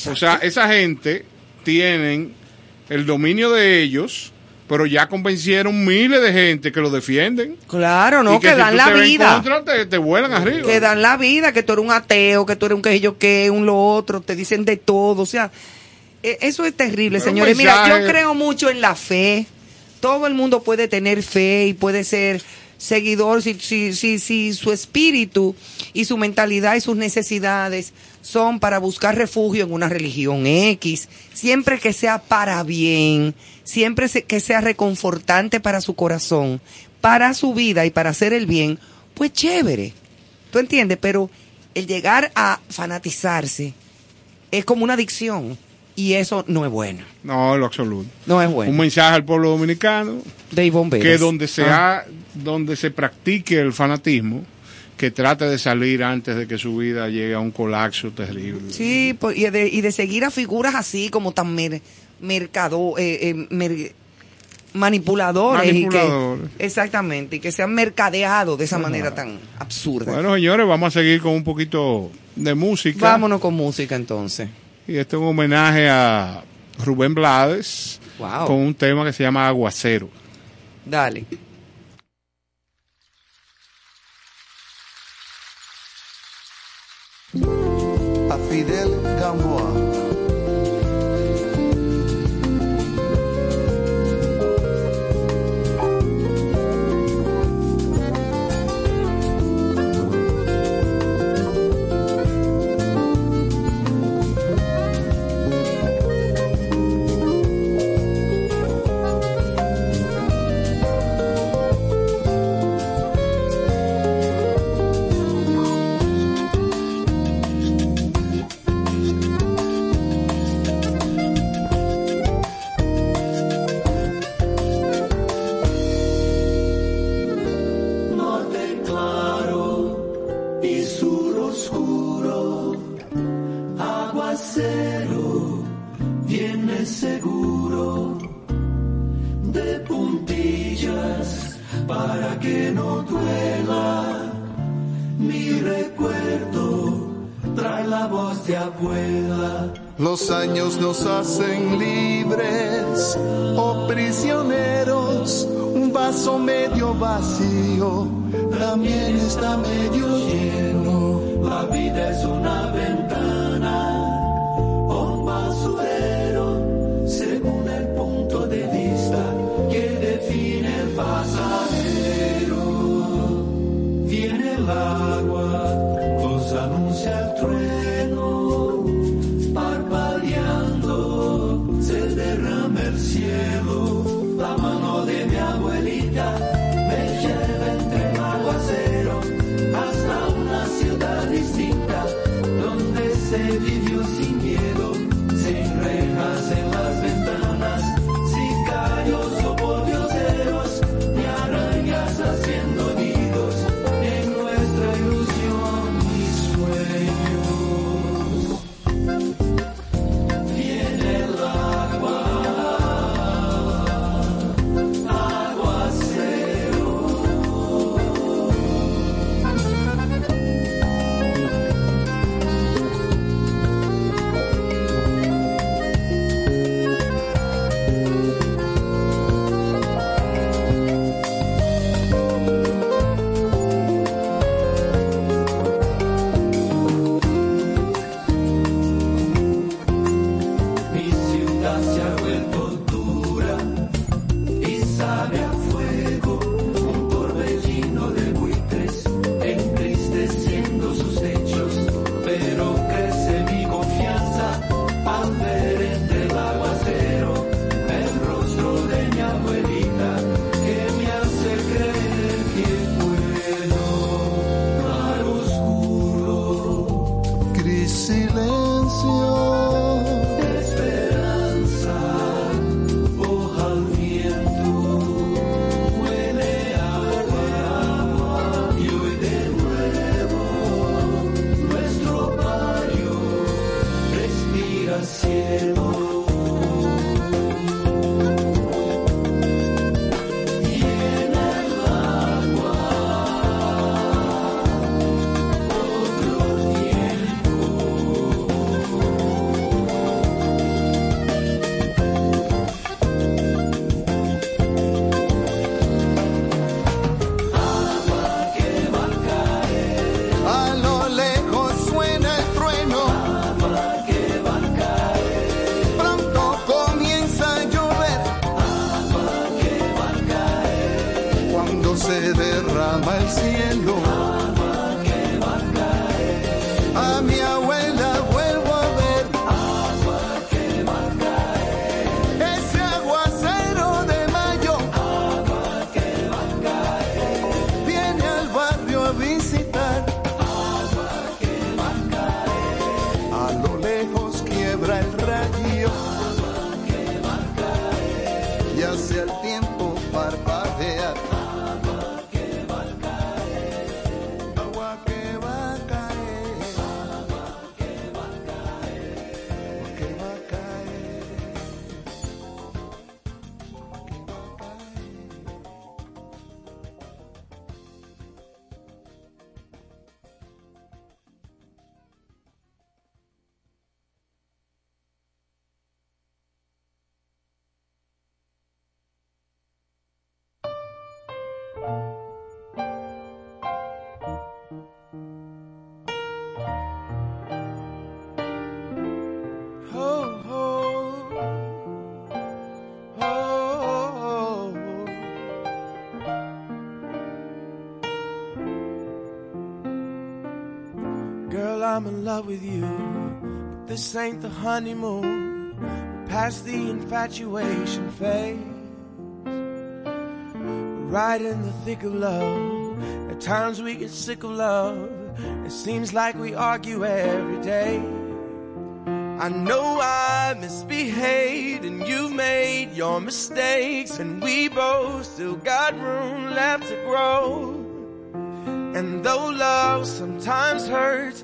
[SPEAKER 3] O sea, esa gente tienen el dominio de ellos, pero ya convencieron miles de gente que lo defienden.
[SPEAKER 1] Claro, no,
[SPEAKER 3] Y
[SPEAKER 1] que, dan la vida.
[SPEAKER 3] contra, te, te vuelan arriba.
[SPEAKER 1] Que dan la vida, que tú eres un ateo, que tú eres un quejillo que, un lo otro, te dicen de todo. O sea, e- eso es terrible,
[SPEAKER 3] Pero
[SPEAKER 1] señores. Mira, yo creo mucho en la fe. Todo el mundo puede tener fe y puede ser seguidor si, si, si, si su espíritu y su mentalidad y sus necesidades son para buscar refugio en una religión X, siempre que sea para bien, siempre que sea reconfortante para su corazón, para su vida y para hacer el bien, pues chévere. ¿Tú entiendes? Pero el llegar a fanatizarse es como una adicción y eso no es bueno.
[SPEAKER 3] No, lo absoluto.
[SPEAKER 1] No es bueno.
[SPEAKER 3] Un mensaje al pueblo dominicano
[SPEAKER 1] de
[SPEAKER 3] que donde se
[SPEAKER 1] Ah.
[SPEAKER 3] donde se practique el fanatismo, que trate de salir antes de que su vida llegue a un colapso terrible.
[SPEAKER 1] Sí, pues, y, de, y de seguir a figuras así como tan mer- mercado, eh, eh, mer- manipuladores. y que- exactamente, y que sean mercadeados de esa manera tan absurda.
[SPEAKER 3] Bueno, señores, vamos a seguir con un poquito de música.
[SPEAKER 1] Vámonos con música entonces.
[SPEAKER 3] Y este es un homenaje a Rubén Blades
[SPEAKER 1] Wow.
[SPEAKER 3] con un tema que se llama Aguacero.
[SPEAKER 1] Dale.
[SPEAKER 5] a
[SPEAKER 6] love with you, but this ain't the honeymoon. Past the infatuation phase. Right in the thick of love. At times we get sick of love. It seems like we argue every day. I know I misbehaved and you've made your mistakes and we both still got room left to grow. And though love sometimes hurts,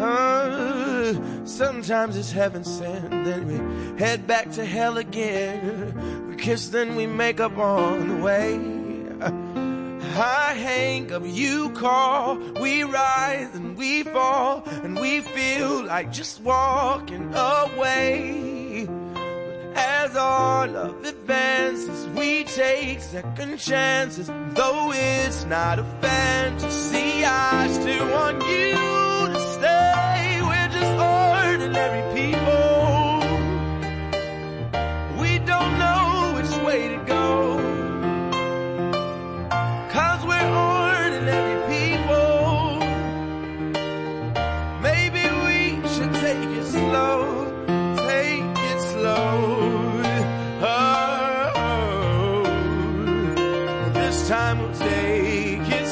[SPEAKER 6] Uh, sometimes it's heaven sent, then we head back to hell again. We kiss, then we make up on the way. I hang up, you call, we rise and we fall, and we feel like just walking away. As our love advances, we take second chances. Though it's not a fantasy, I still want you to stay. We're just ordinary people. We don't know which way to go. Cause we're ordinary people. Maybe we should take it slow. Take it slow. Oh, this time we'll take it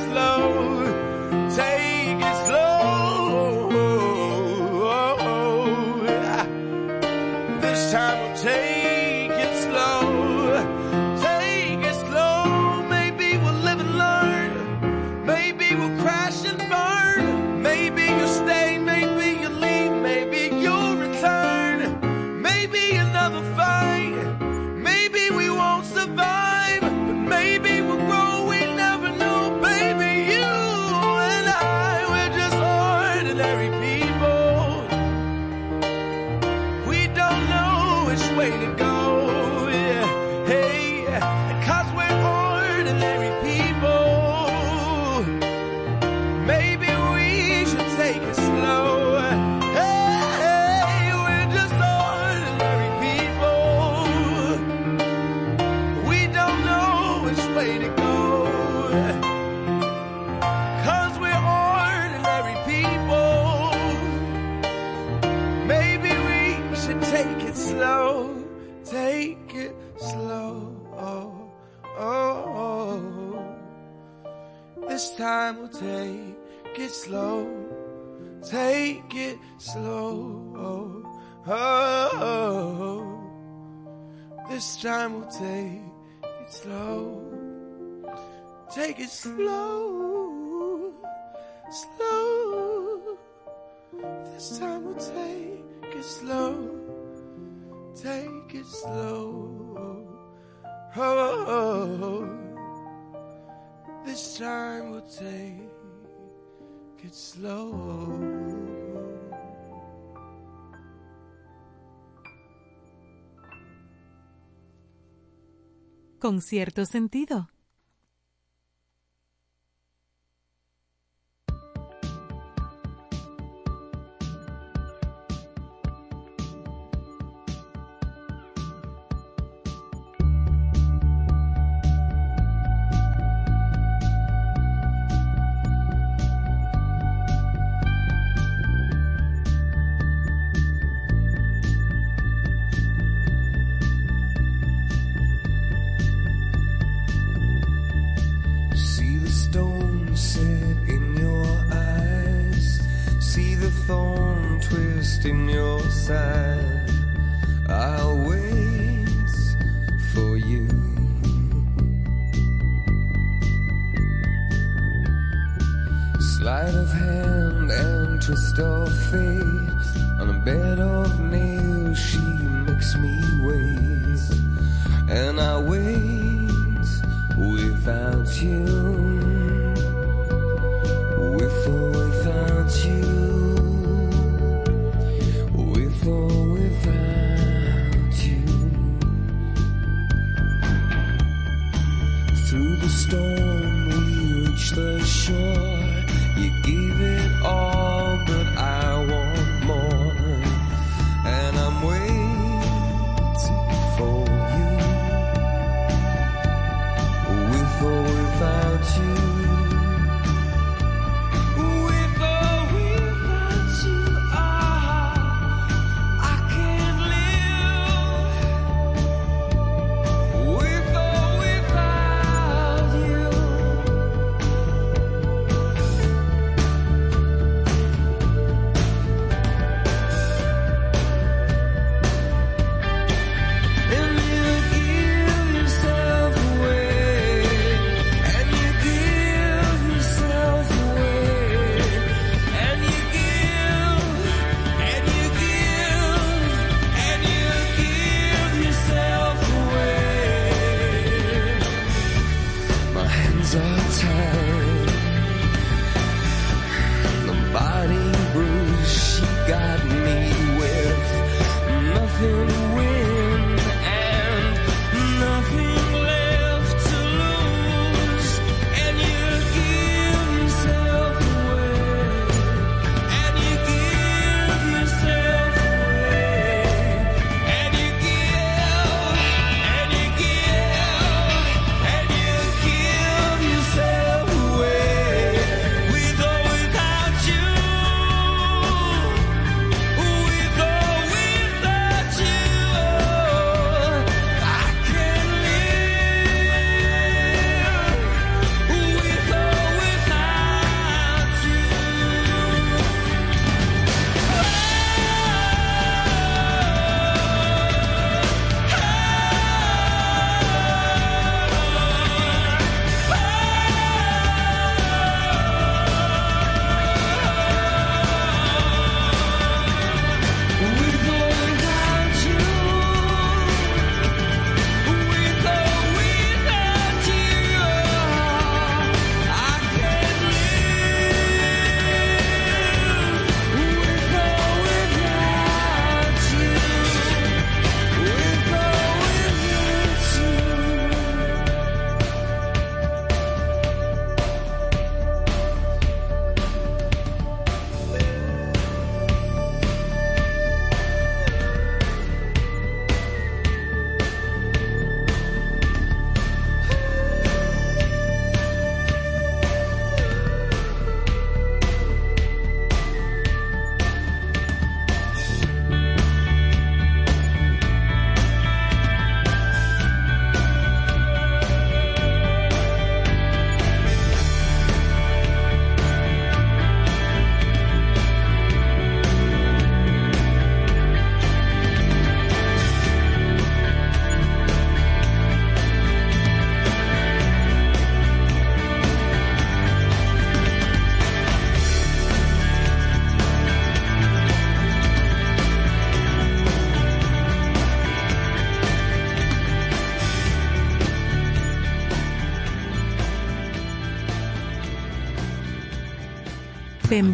[SPEAKER 6] time we'll take it slow. Take it slow. Slow. This time we'll take it slow. Take it slow. Oh, oh, oh, oh. this time we'll take it slow.
[SPEAKER 7] Con cierto sentido.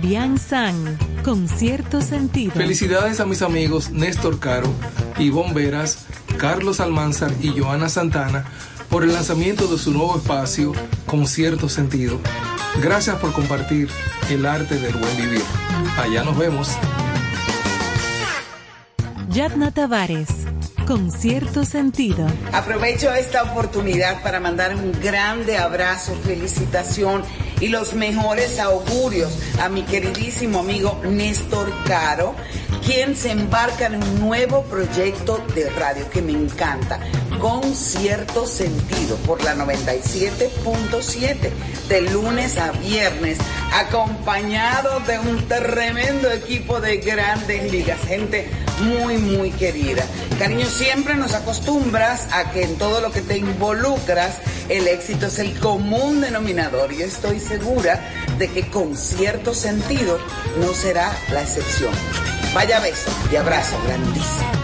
[SPEAKER 8] Pembian San, con cierto sentido.
[SPEAKER 9] Felicidades a mis amigos Néstor Caro, Ivonne Veras, Carlos Almanzar y Joana Santana por el lanzamiento de su nuevo espacio con cierto sentido. Gracias por compartir el arte del buen vivir. Allá nos vemos.
[SPEAKER 8] Yadna Tavares, con cierto sentido.
[SPEAKER 10] Aprovecho esta oportunidad para mandar un grande abrazo, felicitación y los mejores augurios a mi queridísimo amigo Néstor Caro, quien se embarca en un nuevo proyecto de radio que me encanta, con cierto sentido, por la 97.7, de lunes a viernes, acompañado de un tremendo equipo de grandes ligas, gente muy, muy querida. Cariño, siempre nos acostumbras a que en todo lo que te involucras, el éxito es el común denominador y estoy segura de que con cierto sentido no será la excepción. Vaya beso y abrazo grandísimo.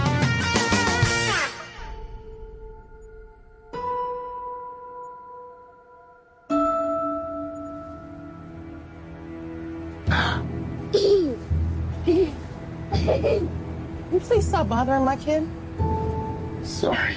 [SPEAKER 11] Can you please stop bothering my kid? Sorry.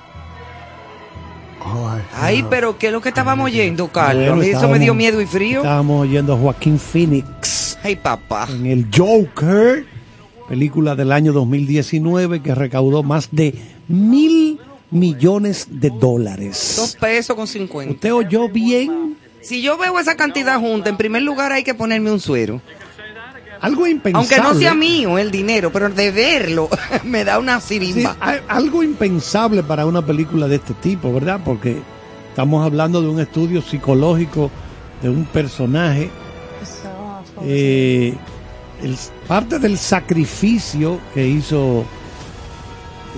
[SPEAKER 1] Ay, pero ¿qué es lo que estábamos oyendo, Carlos?
[SPEAKER 2] Bueno,
[SPEAKER 1] A mí Eso me dio miedo y frío.
[SPEAKER 2] Estábamos oyendo a Joaquín Phoenix.
[SPEAKER 1] Ay, papá.
[SPEAKER 2] En el Joker, película del año 2019 que recaudó más de mil millones de dólares.
[SPEAKER 1] Dos pesos con cincuenta.
[SPEAKER 2] ¿Usted oyó bien?
[SPEAKER 1] Si yo veo esa cantidad junta, en primer lugar hay que ponerme un suero.
[SPEAKER 2] Algo impensable.
[SPEAKER 1] Aunque no sea mío el dinero, pero de verlo me da una sirimba.
[SPEAKER 2] a- algo impensable para una película de este tipo, ¿verdad? Porque estamos hablando de un estudio psicológico de un personaje. Eh, el- parte del sacrificio que hizo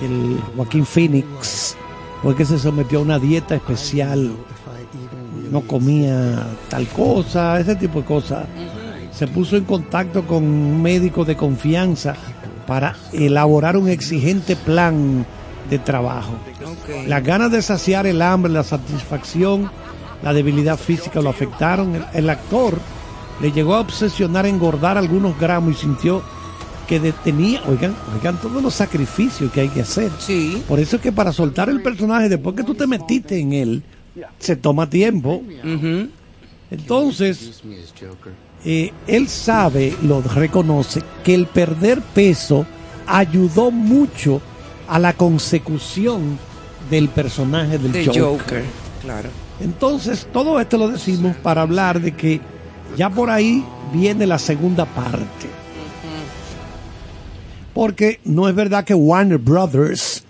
[SPEAKER 2] el Joaquín Phoenix fue que se sometió a una dieta especial. No comía tal cosa, ese tipo de cosas. Se puso en contacto con un médico de confianza para elaborar un exigente plan de trabajo. Las ganas de saciar el hambre, la satisfacción, la debilidad física lo afectaron. El, el actor le llegó a obsesionar engordar algunos gramos y sintió que detenía, oigan, oigan todos los sacrificios que hay que hacer.
[SPEAKER 1] Sí.
[SPEAKER 2] Por eso es que para soltar el personaje, después que tú te metiste en él, se toma tiempo. Entonces, eh, él sabe, lo reconoce, que el perder peso ayudó mucho a la consecución del personaje del
[SPEAKER 1] De
[SPEAKER 2] Joker.
[SPEAKER 1] Joker, claro.
[SPEAKER 2] Entonces, todo esto lo decimos para hablar de que ya por ahí viene la segunda parte. Porque no es verdad que Warner Brothers,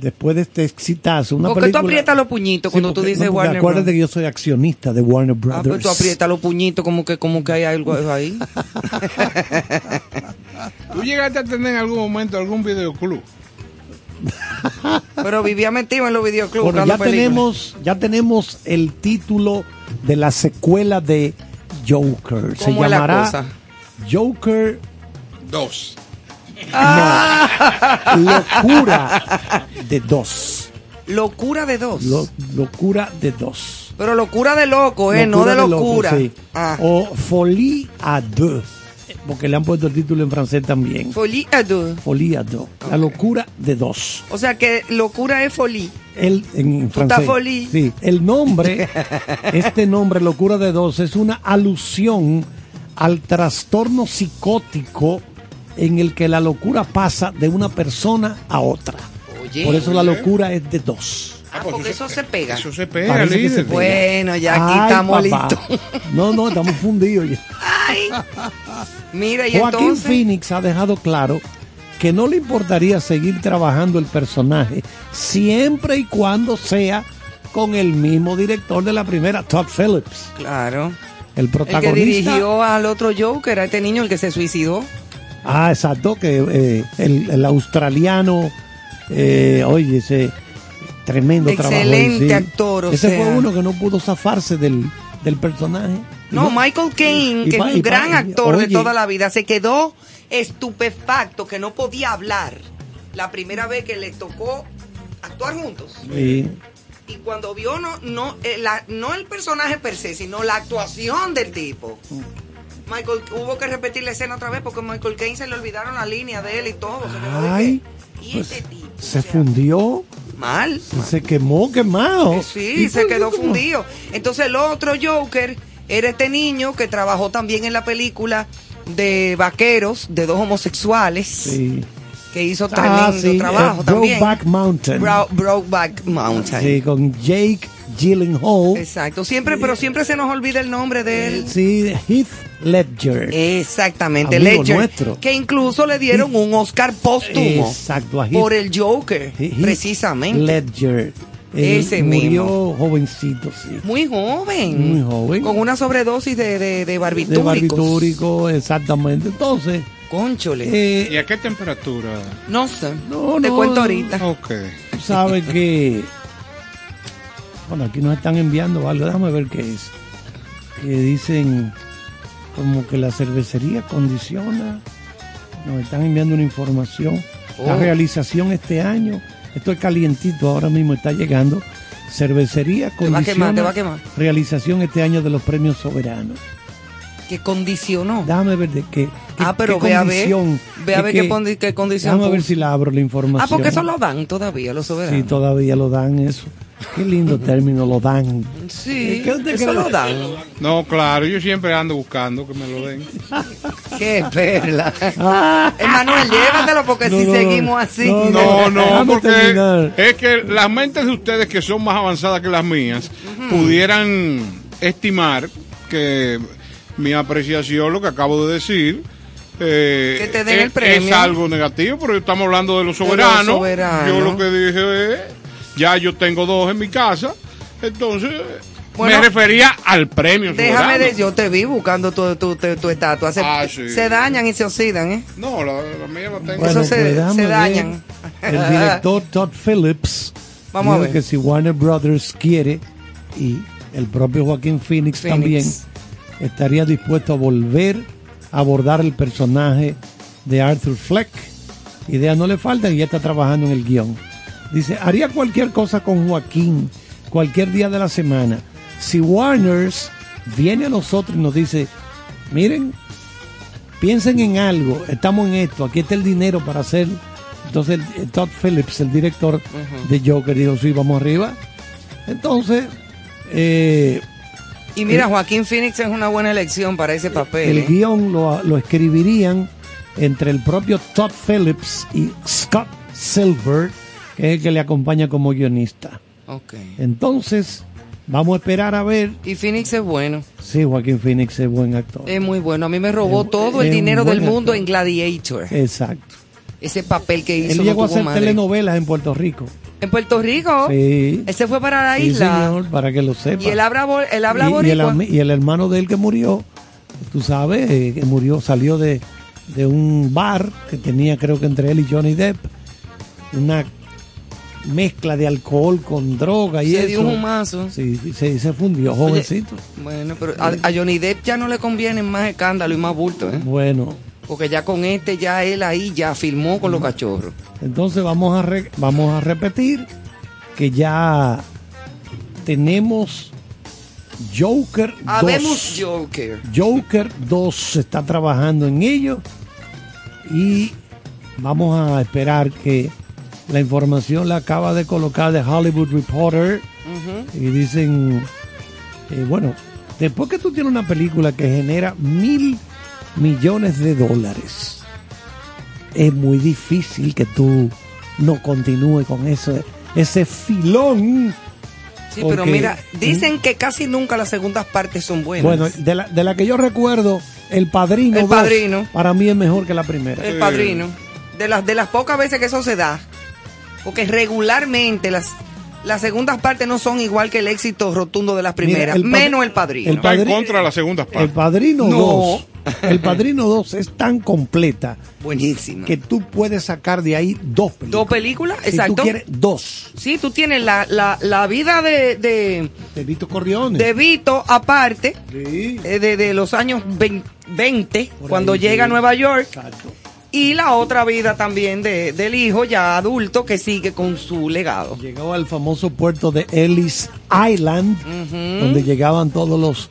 [SPEAKER 2] después de este exitazo, una
[SPEAKER 1] Porque tú aprietas los puñitos cuando tú dices
[SPEAKER 2] no,
[SPEAKER 1] Warner Bros.
[SPEAKER 2] Acuérdate que yo soy accionista de Warner
[SPEAKER 1] ah, pues
[SPEAKER 2] Brothers.
[SPEAKER 1] Ah, pero tú aprietas los puñitos como que, como que hay algo ahí.
[SPEAKER 3] ¿Tú llegaste a tener en algún momento algún videoclub?
[SPEAKER 1] pero vivía metido en los videoclubs.
[SPEAKER 2] Bueno, ya tenemos, ya tenemos el título de la secuela de Joker. Se llamará Joker
[SPEAKER 3] 2. No.
[SPEAKER 2] Locura de dos.
[SPEAKER 1] Locura de dos.
[SPEAKER 2] Locura de dos.
[SPEAKER 1] Pero locura de loco, ¿eh? No de, locura. Ah.
[SPEAKER 2] O folie à deux. Porque le han puesto el título en francés también.
[SPEAKER 1] Folie à deux.
[SPEAKER 2] Folie à deux. La locura de dos.
[SPEAKER 1] O sea que locura es folie.
[SPEAKER 2] El, en
[SPEAKER 1] Tú
[SPEAKER 2] francés.
[SPEAKER 1] Folie.
[SPEAKER 2] Sí. El nombre, este nombre, locura de dos, es una alusión al trastorno psicótico en el que la locura pasa de una persona a otra.
[SPEAKER 1] Oye.
[SPEAKER 2] Por eso la locura es de dos.
[SPEAKER 1] Ah, porque eso se pega.
[SPEAKER 3] Eso se pega, líder.
[SPEAKER 2] se pega.
[SPEAKER 1] Bueno, ya aquí
[SPEAKER 2] Ay,
[SPEAKER 1] estamos listos.
[SPEAKER 2] No, no, estamos fundidos ya.
[SPEAKER 1] Ay. Mira, y
[SPEAKER 2] Joaquín
[SPEAKER 1] entonces.
[SPEAKER 2] Phoenix ha dejado claro que no le importaría seguir trabajando el personaje siempre y cuando sea con el mismo director de la primera, Todd Phillips.
[SPEAKER 1] Claro.
[SPEAKER 2] El
[SPEAKER 1] El que
[SPEAKER 2] protagonista.
[SPEAKER 1] dirigió al otro Joker, a este niño, el que se suicidó.
[SPEAKER 2] Ah, exacto, que eh, el, el australiano, eh, oye, ese tremendo trabajo.
[SPEAKER 1] Excelente
[SPEAKER 2] sí.
[SPEAKER 1] actor, o
[SPEAKER 2] Ese
[SPEAKER 1] sea.
[SPEAKER 2] fue uno que no pudo zafarse del, del personaje.
[SPEAKER 1] No, Michael Caine, que es un gran actor de toda la vida, se quedó estupefacto que no podía hablar la primera vez que le tocó actuar juntos.
[SPEAKER 2] Sí.
[SPEAKER 1] Y cuando vio no no eh, la- no el personaje per se, sino la actuación del tipo. Michael hubo que repetir la escena otra vez porque Michael Caine se le olvidaron la línea de él y todo. Se
[SPEAKER 2] Ay,
[SPEAKER 1] que, y
[SPEAKER 2] pues,
[SPEAKER 1] este tipo
[SPEAKER 2] se fundió.
[SPEAKER 1] mal.
[SPEAKER 2] Se quemó, quemado.
[SPEAKER 1] Sí,
[SPEAKER 2] ¿Y
[SPEAKER 1] se quedó fundido. Entonces el otro Joker era este niño que trabajó también en la película de vaqueros de dos homosexuales
[SPEAKER 2] Sí.
[SPEAKER 1] que hizo
[SPEAKER 2] Ah,
[SPEAKER 1] tremendo
[SPEAKER 2] sí,
[SPEAKER 1] trabajo
[SPEAKER 2] eh,
[SPEAKER 1] también.
[SPEAKER 2] Brokeback Mountain.
[SPEAKER 1] Bro- Brokeback Mountain.
[SPEAKER 2] Sí, con Jake Gyllenhaal.
[SPEAKER 1] Exacto, siempre, pero siempre se nos olvida el nombre de él.
[SPEAKER 2] Sí, Heath Ledger.
[SPEAKER 1] Exactamente,
[SPEAKER 2] Amigo
[SPEAKER 1] Ledger,
[SPEAKER 2] nuestro.
[SPEAKER 1] que incluso le dieron un Oscar póstumo
[SPEAKER 2] Exacto, a Heath-
[SPEAKER 1] por el Joker,
[SPEAKER 2] Heath
[SPEAKER 1] precisamente.
[SPEAKER 2] Ledger. Él
[SPEAKER 1] Ese
[SPEAKER 2] murió
[SPEAKER 1] mismo.
[SPEAKER 2] jovencito, sí.
[SPEAKER 1] Muy joven.
[SPEAKER 2] Muy joven.
[SPEAKER 1] Con una sobredosis de, de, de
[SPEAKER 2] De
[SPEAKER 1] barbitúricos.
[SPEAKER 2] barbitúrico, exactamente. Entonces,
[SPEAKER 1] Conchole.
[SPEAKER 2] eh,
[SPEAKER 3] ¿Y a qué temperatura?
[SPEAKER 1] no sé.
[SPEAKER 2] no,
[SPEAKER 1] Te
[SPEAKER 2] no,
[SPEAKER 1] cuento ahorita.
[SPEAKER 3] Ok.
[SPEAKER 2] tú sabes que. Bueno, aquí nos están enviando algo, déjame ver qué es. Que dicen como que la cervecería condiciona. Nos están enviando una información. La
[SPEAKER 1] Oh.
[SPEAKER 2] realización este año, esto es calientito, ahora mismo está llegando. Cervecería
[SPEAKER 1] Te va a
[SPEAKER 2] condiciona.
[SPEAKER 1] quemar, te va a quemar.
[SPEAKER 2] Realización este año de los premios soberanos.
[SPEAKER 1] Que condicionó.
[SPEAKER 2] Déjame ver de qué. qué-
[SPEAKER 1] Ah, pero
[SPEAKER 2] qué
[SPEAKER 1] ve a ver. Ve a ver qué, qué condición.
[SPEAKER 2] Déjame ver si la abro la información.
[SPEAKER 1] Ah, porque eso lo dan todavía los soberanos.
[SPEAKER 2] Sí, todavía lo dan eso. Qué lindo término, lo dan.
[SPEAKER 1] Sí,
[SPEAKER 2] ¿Qué usted
[SPEAKER 1] eso
[SPEAKER 2] cree?
[SPEAKER 1] lo dan.
[SPEAKER 3] No, claro, yo siempre ando buscando que me lo den.
[SPEAKER 1] Qué perla. Emanuel, llévatelo porque.
[SPEAKER 2] No,
[SPEAKER 1] si
[SPEAKER 2] no,
[SPEAKER 1] seguimos así.
[SPEAKER 3] No, no, porque
[SPEAKER 2] terminar.
[SPEAKER 3] es que las mentes de ustedes que son más avanzadas que las mías pudieran estimar que mi apreciación, lo que acabo de decir, eh,
[SPEAKER 1] Que te den
[SPEAKER 3] es,
[SPEAKER 1] el premio.
[SPEAKER 3] es algo negativo, pero estamos hablando de los
[SPEAKER 1] De los
[SPEAKER 3] soberanos.
[SPEAKER 1] soberanos.
[SPEAKER 3] Yo lo que dije es, ya yo tengo dos en mi casa, entonces
[SPEAKER 1] Bueno,
[SPEAKER 3] me refería al premio
[SPEAKER 1] Déjame
[SPEAKER 3] soberano.
[SPEAKER 1] de, yo te vi buscando tu, tu, tu, tu estatua. Se,
[SPEAKER 3] Ah, sí.
[SPEAKER 1] se dañan y se oxidan, ¿eh?
[SPEAKER 3] No, la, la mía la tengo.
[SPEAKER 2] Bueno,
[SPEAKER 1] Eso se- dañan.
[SPEAKER 2] El director Todd Phillips
[SPEAKER 1] Vamos a ver.
[SPEAKER 2] que si Warner Brothers quiere y el propio Joaquín Phoenix,
[SPEAKER 1] Phoenix.
[SPEAKER 2] también estaría dispuesto a volver a abordar el personaje de Arthur Fleck. Ideas no le faltan y ya está trabajando en el guion. Dice, haría cualquier cosa con Joaquín, cualquier día de la semana. Si Warners viene a nosotros y nos dice, miren, piensen en algo, estamos en esto, aquí está el dinero para hacer. Entonces el- Todd Phillips, el director de Joker, dijo, sí, vamos arriba. Entonces, eh,
[SPEAKER 1] Y mira, Joaquín Phoenix es una buena elección para ese papel.
[SPEAKER 2] el
[SPEAKER 1] ¿eh?
[SPEAKER 2] guion lo, lo escribirían entre el propio Todd Phillips y Scott Silver, que es el que le acompaña como guionista.
[SPEAKER 1] Ok.
[SPEAKER 2] Entonces, vamos a esperar a ver.
[SPEAKER 1] Y Phoenix es bueno.
[SPEAKER 2] Sí, Joaquín Phoenix es buen actor.
[SPEAKER 1] Es muy bueno. A mí me robó
[SPEAKER 2] Es-
[SPEAKER 1] todo el dinero del mundo
[SPEAKER 2] actor.
[SPEAKER 1] en Gladiator.
[SPEAKER 2] Exacto.
[SPEAKER 1] Ese papel que hizo
[SPEAKER 2] Él
[SPEAKER 1] no
[SPEAKER 2] llegó a
[SPEAKER 1] tuvo
[SPEAKER 2] hacer
[SPEAKER 1] madre.
[SPEAKER 2] telenovelas en Puerto Rico.
[SPEAKER 1] En Puerto Rico.
[SPEAKER 2] Sí.
[SPEAKER 1] Ese fue para la
[SPEAKER 2] Sí,
[SPEAKER 1] isla.
[SPEAKER 2] señor, para que lo sepa.
[SPEAKER 1] Y él habla, él habla
[SPEAKER 2] y, el, y el hermano de él que murió, tú sabes, eh, que murió, salió de, de un bar que tenía, creo que entre él y Johnny Depp, una mezcla de alcohol con droga y
[SPEAKER 1] Se
[SPEAKER 2] eso.
[SPEAKER 1] dio un humazo.
[SPEAKER 2] Sí, se, se fundió,
[SPEAKER 1] Oye,
[SPEAKER 2] jovencito.
[SPEAKER 1] Bueno, pero a, a Johnny Depp ya no le conviene más escándalo y más bulto, ¿eh?
[SPEAKER 2] Bueno,
[SPEAKER 1] Porque ya con este, ya él ahí ya filmó con los cachorros.
[SPEAKER 2] entonces vamos a, re- vamos a repetir que ya tenemos Joker 2.
[SPEAKER 1] Habemos Joker.
[SPEAKER 2] Joker 2 se está trabajando en ello y vamos a esperar que la información la acaba de colocar de Hollywood Reporter y dicen, eh, bueno, después que tú tienes una película que genera mil millones de dólares, es muy difícil que tú no continúes con ese, ese filón.
[SPEAKER 1] Sí, pero mira, dicen que casi nunca las segundas partes son buenas.
[SPEAKER 2] Bueno, de la, de la que yo recuerdo, El Padrino.
[SPEAKER 1] El
[SPEAKER 2] 2,
[SPEAKER 1] Padrino.
[SPEAKER 2] Para mí es mejor que la primera.
[SPEAKER 1] El padrino. De las, de las pocas veces que eso se da. Porque regularmente las, las segundas partes no son igual que el éxito rotundo de las primeras.
[SPEAKER 2] el
[SPEAKER 1] menos el padrino.
[SPEAKER 2] el
[SPEAKER 3] Está en contra de las segundas
[SPEAKER 2] El
[SPEAKER 3] partes.
[SPEAKER 2] Padrino
[SPEAKER 1] No,
[SPEAKER 2] 2. El Padrino 2 es tan completa
[SPEAKER 1] Buenísima.
[SPEAKER 2] que tú puedes sacar de ahí dos películas.
[SPEAKER 1] Dos películas,
[SPEAKER 2] Si
[SPEAKER 1] exacto.
[SPEAKER 2] tú quieres, dos.
[SPEAKER 1] Sí, tú tienes la, la, la vida de, de,
[SPEAKER 2] De Vito Corleone.
[SPEAKER 1] de Vito aparte,
[SPEAKER 2] Sí.
[SPEAKER 1] eh, de, de los años 20, 20,
[SPEAKER 2] Por
[SPEAKER 1] cuando
[SPEAKER 2] ahí,
[SPEAKER 1] llega a. Nueva York,
[SPEAKER 2] Exacto.
[SPEAKER 1] Y la otra vida también de, del hijo ya adulto que sigue con su legado.
[SPEAKER 2] Llegó al famoso puerto de Ellis Island, donde llegaban todos los,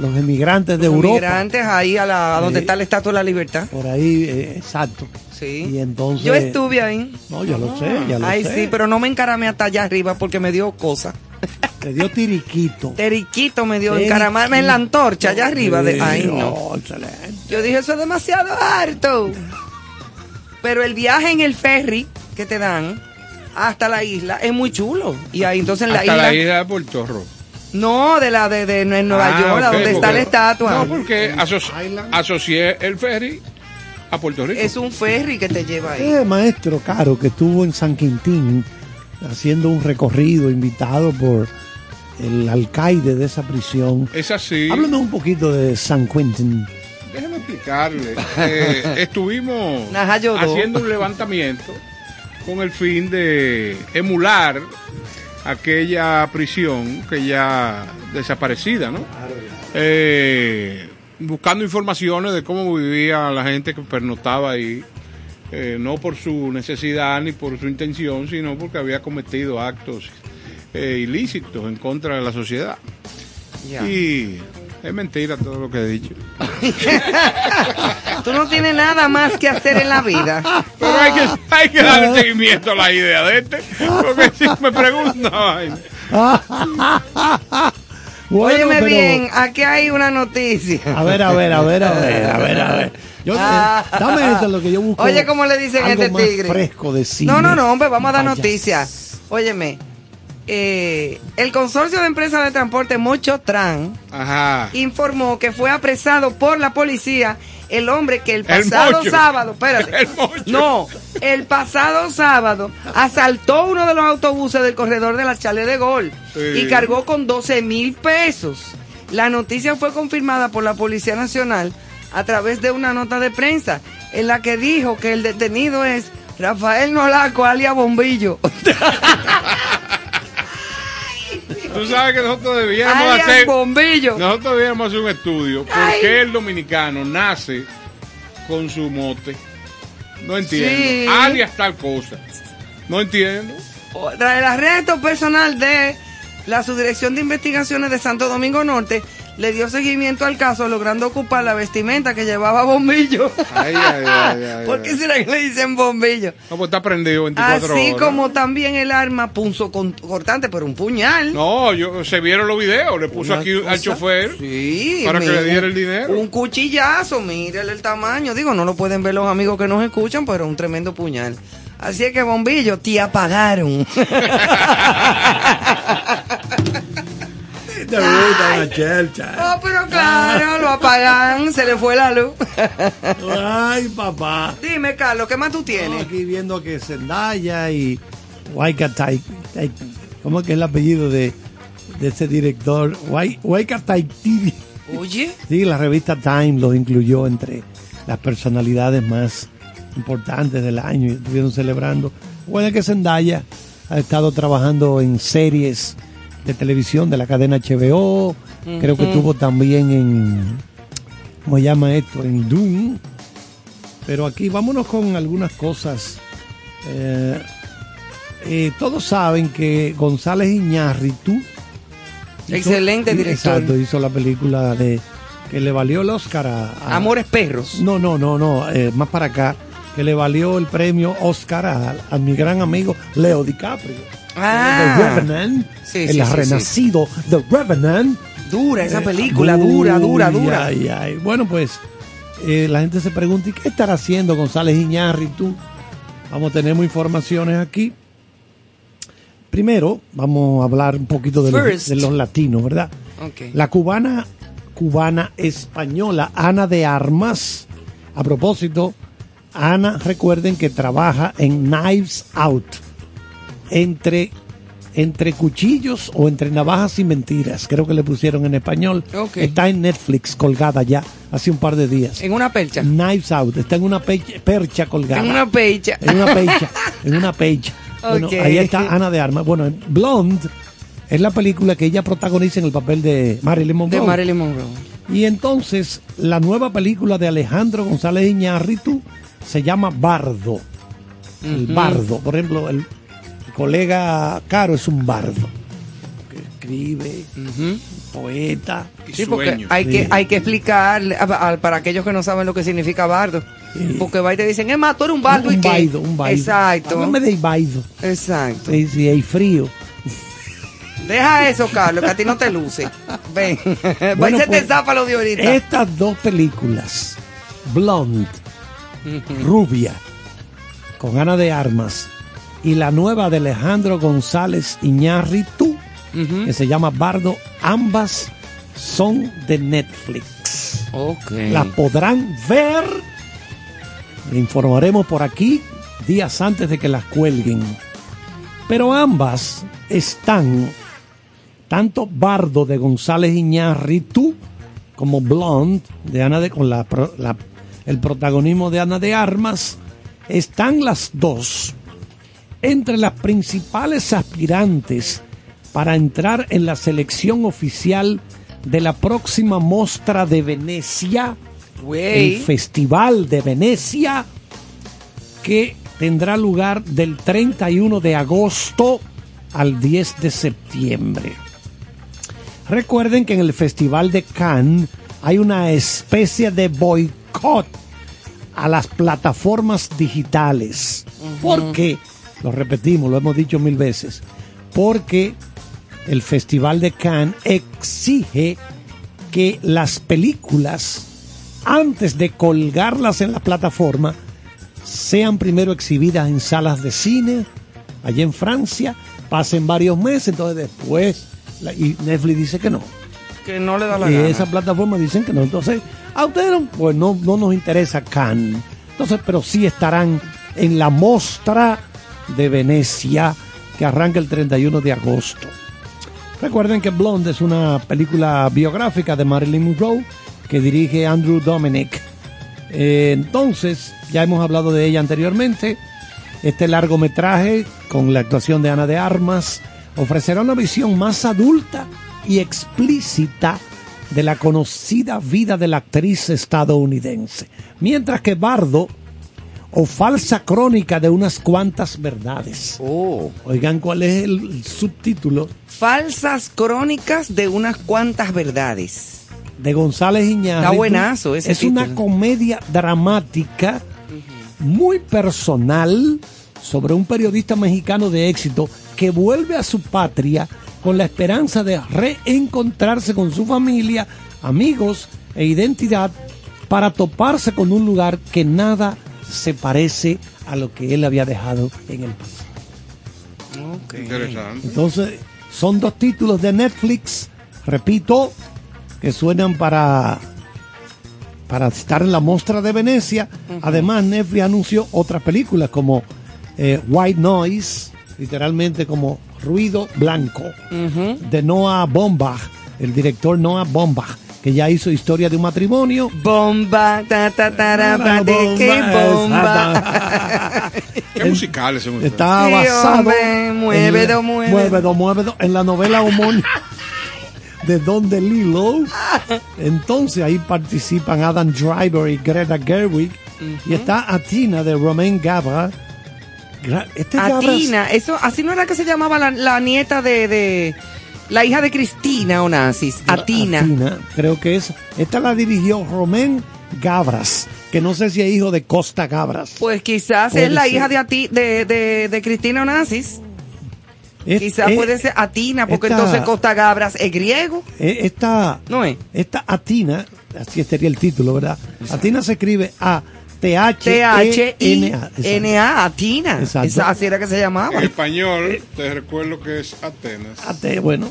[SPEAKER 2] los emigrantes de
[SPEAKER 1] Los
[SPEAKER 2] Europa.
[SPEAKER 1] migrantes ahí a, la, a donde está la Estatua de la Libertad.
[SPEAKER 2] Por ahí, eh, exacto.
[SPEAKER 1] Sí.
[SPEAKER 2] Y entonces.
[SPEAKER 1] Yo estuve ahí.
[SPEAKER 2] No, ya lo sé, ya lo
[SPEAKER 1] Ay,
[SPEAKER 2] sé.
[SPEAKER 1] sí, pero no me encaramé hasta allá arriba porque me dio cosa.
[SPEAKER 2] Te dio tiriquito.
[SPEAKER 1] Teriquito me dio encaramarme en la antorcha allá arriba. De, ay, no.
[SPEAKER 2] oh, excelente.
[SPEAKER 1] Yo dije, eso es demasiado harto. Pero el viaje en el ferry que te dan hasta la isla es muy chulo. Y ahí entonces en la
[SPEAKER 3] Hasta
[SPEAKER 1] isla...
[SPEAKER 3] la isla de Puerto Rico.
[SPEAKER 1] No, de la de, de- en Nueva
[SPEAKER 3] Ah,
[SPEAKER 1] York, donde está la estatua.
[SPEAKER 3] No, porque aso- asocié el ferry a Puerto Rico.
[SPEAKER 1] Es un ferry que te lleva ahí.
[SPEAKER 2] Eh, maestro Caro, que estuvo en San Quintín haciendo un recorrido invitado por el alcaide de esa prisión.
[SPEAKER 3] Es así.
[SPEAKER 2] Háblame un poquito de San Quentin.
[SPEAKER 3] Déjeme explicarle. Eh, estuvimos haciendo un levantamiento con el fin de emular aquella prisión que ya desaparecida, ¿no? Eh, buscando informaciones de cómo vivía la gente que pernoctaba ahí, eh, no por su necesidad ni por su intención, sino porque había cometido actos eh, ilícitos en contra de la sociedad. Y es mentira todo lo que he dicho.
[SPEAKER 1] Tú no tienes nada más que hacer en la vida.
[SPEAKER 3] Pero hay que, hay que darle seguimiento a la idea de este. Porque si me preguntan,
[SPEAKER 2] Bueno,
[SPEAKER 1] Óyeme
[SPEAKER 2] pero-
[SPEAKER 1] bien, aquí hay una noticia.
[SPEAKER 2] A ver, a ver, a ver, a ver, a ver, a ver. Yo, eh,
[SPEAKER 1] Ah.
[SPEAKER 2] dame esto lo que yo busco.
[SPEAKER 1] Oye, ¿cómo le dicen a
[SPEAKER 2] algo
[SPEAKER 1] este
[SPEAKER 2] más
[SPEAKER 1] tigre?
[SPEAKER 2] fresco de cine.
[SPEAKER 1] No, no, no, hombre, vamos a dar
[SPEAKER 2] Vaya.
[SPEAKER 1] noticias. Óyeme, eh, el consorcio de empresas de transporte Mochotran
[SPEAKER 3] ajá.
[SPEAKER 1] informó que fue apresado por la policía el hombre que el pasado sábado, espérate,
[SPEAKER 3] El
[SPEAKER 1] no, el pasado sábado asaltó uno de los autobuses del corredor de la Chale de Gol
[SPEAKER 3] Sí.
[SPEAKER 1] y cargó con 12 mil pesos. La noticia fue confirmada por la Policía Nacional a través de una nota de prensa en la que dijo que el detenido es Rafael Nolaco, alias Bombillo.
[SPEAKER 3] Tú sabes que nosotros debíamos hacer.
[SPEAKER 1] Bombillo.
[SPEAKER 3] Nosotros debíamos hacer un estudio. ¿Por
[SPEAKER 1] Ay.
[SPEAKER 3] qué el dominicano nace con su mote? No entiendo.
[SPEAKER 1] Sí.
[SPEAKER 3] Alias tal cosa. No entiendo.
[SPEAKER 1] Tras el arresto personal de la Subdirección de Investigaciones de Santo Domingo Norte, le dio seguimiento al caso, logrando ocupar la vestimenta que llevaba Bombillo.
[SPEAKER 3] Ay, ay, ay, ay,
[SPEAKER 1] ¿Por qué será que le dicen Bombillo?
[SPEAKER 3] No, pues está prendido 24
[SPEAKER 1] Así
[SPEAKER 3] horas.
[SPEAKER 1] como también el arma punzo cortante, pero un puñal.
[SPEAKER 3] No, yo, se vieron los videos. Le puso
[SPEAKER 1] Una
[SPEAKER 3] aquí al chofer
[SPEAKER 1] Sí,
[SPEAKER 3] para que le diera el dinero.
[SPEAKER 1] Un cuchillazo, mírale el tamaño. Digo, no lo pueden ver los amigos que nos escuchan, pero un tremendo puñal. Así es que, bombillo, te apagaron.
[SPEAKER 2] Te gusta chelcha.
[SPEAKER 1] Oh, pero claro, lo apagan, se le fue la luz.
[SPEAKER 2] Ay, papá.
[SPEAKER 1] Dime, Carlos, ¿qué más tú
[SPEAKER 2] No,
[SPEAKER 1] tienes?
[SPEAKER 2] aquí viendo que Zendaya y Waika ¿cómo es que es el apellido de, de ese director? Wai- Waika Taitiri.
[SPEAKER 1] Oye,
[SPEAKER 2] Sí, la revista Time lo incluyó entre las personalidades más importantes del año y estuvieron celebrando. Bueno, que Zendaya ha estado trabajando en series de televisión de la cadena HBO, creo que estuvo también en, ¿cómo se llama esto? En Doom. Pero aquí vámonos con algunas cosas. Eh, eh, todos saben que González Iñárritu hizo-
[SPEAKER 1] Excelente director.
[SPEAKER 2] Exacto, hizo la película de que le valió el Oscar a, a-
[SPEAKER 1] Amores Perros.
[SPEAKER 2] No, no, no, no, eh, más para acá, que le valió el premio Oscar a, a mi gran amigo Leo DiCaprio.
[SPEAKER 1] Ah.
[SPEAKER 2] The Revenant,
[SPEAKER 1] Sí,
[SPEAKER 2] el
[SPEAKER 1] sí, sí,
[SPEAKER 2] renacido The Revenant.
[SPEAKER 1] Dura esa
[SPEAKER 2] Eh,
[SPEAKER 1] película, dura, dura, dura.
[SPEAKER 2] ay, ay. Bueno, pues eh, la gente se pregunta, ¿y qué estará haciendo González Iñárritu? Vamos, tenemos informaciones aquí. Primero, vamos a hablar un poquito de los,
[SPEAKER 1] First.
[SPEAKER 2] de los latinos, ¿verdad? La cubana, cubana española, Ana de Armas. A propósito, Ana, recuerden que trabaja en Knives Out. Entre Entre cuchillos o entre navajas y mentiras, creo que le pusieron en español. Está en Netflix colgada ya, hace un par de días.
[SPEAKER 1] En una percha.
[SPEAKER 2] Knives Out, está en una percha colgada.
[SPEAKER 1] En una percha.
[SPEAKER 2] En una pecha, en una. Bueno,
[SPEAKER 1] Ok.
[SPEAKER 2] ahí está Ana de Armas. Bueno, Blonde es la película que ella protagoniza en el papel de Marilyn Monroe.
[SPEAKER 1] De Marilyn Monroe.
[SPEAKER 2] Y entonces, la nueva película de Alejandro González Iñárritu se llama Bardo. El bardo. Por ejemplo, el colega Caro es un bardo. Que escribe, poeta.
[SPEAKER 1] Sí, porque hay que, hay que explicar a- a- para aquellos que no saben lo que significa bardo. Porque va y te dicen, es más, tú eres un bardo
[SPEAKER 2] un
[SPEAKER 1] y qué.
[SPEAKER 2] baido, un baido.
[SPEAKER 1] Exacto.
[SPEAKER 2] Háblame de baido.
[SPEAKER 1] Exacto.
[SPEAKER 2] Sí, sí, hay frío.
[SPEAKER 1] Deja eso, Carlos, que a ti no te luce. Ven. Va
[SPEAKER 2] Bueno,
[SPEAKER 1] y se
[SPEAKER 2] pues,
[SPEAKER 1] te zapa lo de ahorita.
[SPEAKER 2] Estas dos películas, Blonde, Rubia, con Ana de Armas, y la nueva de Alejandro González Iñárritu, que se llama Bardo, ambas son de Netflix.
[SPEAKER 1] Ok.
[SPEAKER 2] Las podrán ver. Le informaremos por aquí días antes de que las cuelguen. Pero ambas están, tanto Bardo de González Iñárritu como Blonde de Ana de con la- el protagonismo de Ana de Armas, están las dos entre las principales aspirantes para entrar en la selección oficial de la próxima Mostra de Venecia, el Festival de Venecia, que tendrá lugar del 31 de agosto al 10 de septiembre. Recuerden que en el Festival de Cannes hay una especie de boicot a las plataformas digitales. ¿Por qué? Lo repetimos, lo hemos dicho mil veces. Porque el Festival de Cannes exige que las películas, antes de colgarlas en la plataforma, sean primero exhibidas en salas de cine, allá en Francia, pasen varios meses, entonces después, la- y Netflix dice que no.
[SPEAKER 1] Que no le da la
[SPEAKER 2] Y
[SPEAKER 1] gana.
[SPEAKER 2] esa plataforma dicen que no. Entonces, a ustedes no, pues no, no nos interesa Cannes. Entonces, pero sí estarán en la Mostra de Venecia que arranca el 31 de agosto. Recuerden que Blonde es una película biográfica de Marilyn Monroe que dirige Andrew Dominic. Eh, entonces, ya hemos hablado de ella anteriormente. Este largometraje, con la actuación de Ana de Armas, ofrecerá una visión más adulta y explícita de la conocida vida de la actriz estadounidense. Mientras que Bardo, o falsa crónica de unas cuantas verdades. Oigan, ¿cuál es el subtítulo?
[SPEAKER 1] Falsas crónicas de unas cuantas verdades.
[SPEAKER 2] de González Iñárritu.
[SPEAKER 1] Está buenazo ese
[SPEAKER 2] Es una comedia dramática muy personal sobre un periodista mexicano de éxito que vuelve a su patria con la esperanza de reencontrarse con su familia, amigos e identidad para toparse con un lugar que nada se parece a lo que él había dejado en el pasado.
[SPEAKER 3] Interesante.
[SPEAKER 2] Entonces, son dos títulos de Netflix, repito, que suenan para, para estar en la muestra de Venecia. Además, Netflix anunció otras películas como eh, White Noise, literalmente como ruido blanco, de Noah Bombach, el director Noah Bombach, que ya hizo historia de un matrimonio.
[SPEAKER 1] Bomba, ta, ta, pa, de qué bomba.
[SPEAKER 3] Qué musical ese musical.
[SPEAKER 2] Está
[SPEAKER 1] Sí,
[SPEAKER 2] basado
[SPEAKER 1] hombre, muévedo,
[SPEAKER 2] en,
[SPEAKER 1] muévedo.
[SPEAKER 2] muévedo, muévedo, en la novela homónima de Don DeLillo. Entonces ahí participan Adam Driver y Greta Gerwig. Y está Atina de Romain Gabra. Este Gabra-
[SPEAKER 1] Atina, eso, así no era que se llamaba la, la nieta de, de la hija de Cristina Onassis, Atina.
[SPEAKER 2] Atina, creo que es. Esta la dirigió Romain Gabras, que no sé si es hijo de Costa Gabras.
[SPEAKER 1] Pues quizás
[SPEAKER 2] Puede
[SPEAKER 1] es la
[SPEAKER 2] ser.
[SPEAKER 1] hija de, Ati- de, de, de Cristina Onassis.
[SPEAKER 2] Es-
[SPEAKER 1] Quizás
[SPEAKER 2] es-
[SPEAKER 1] puede ser Atina, porque
[SPEAKER 2] esta-
[SPEAKER 1] entonces Costa Gabras es griego.
[SPEAKER 2] Esta,
[SPEAKER 1] No es.
[SPEAKER 2] esta Atina, así sería el título, ¿verdad? Atina se escribe A.
[SPEAKER 1] T-H-I-N-A, Atina.
[SPEAKER 2] Exacto.
[SPEAKER 1] Esa, así era que se llamaba.
[SPEAKER 3] En español, te recuerdo que es Atenas.
[SPEAKER 2] Ate- bueno,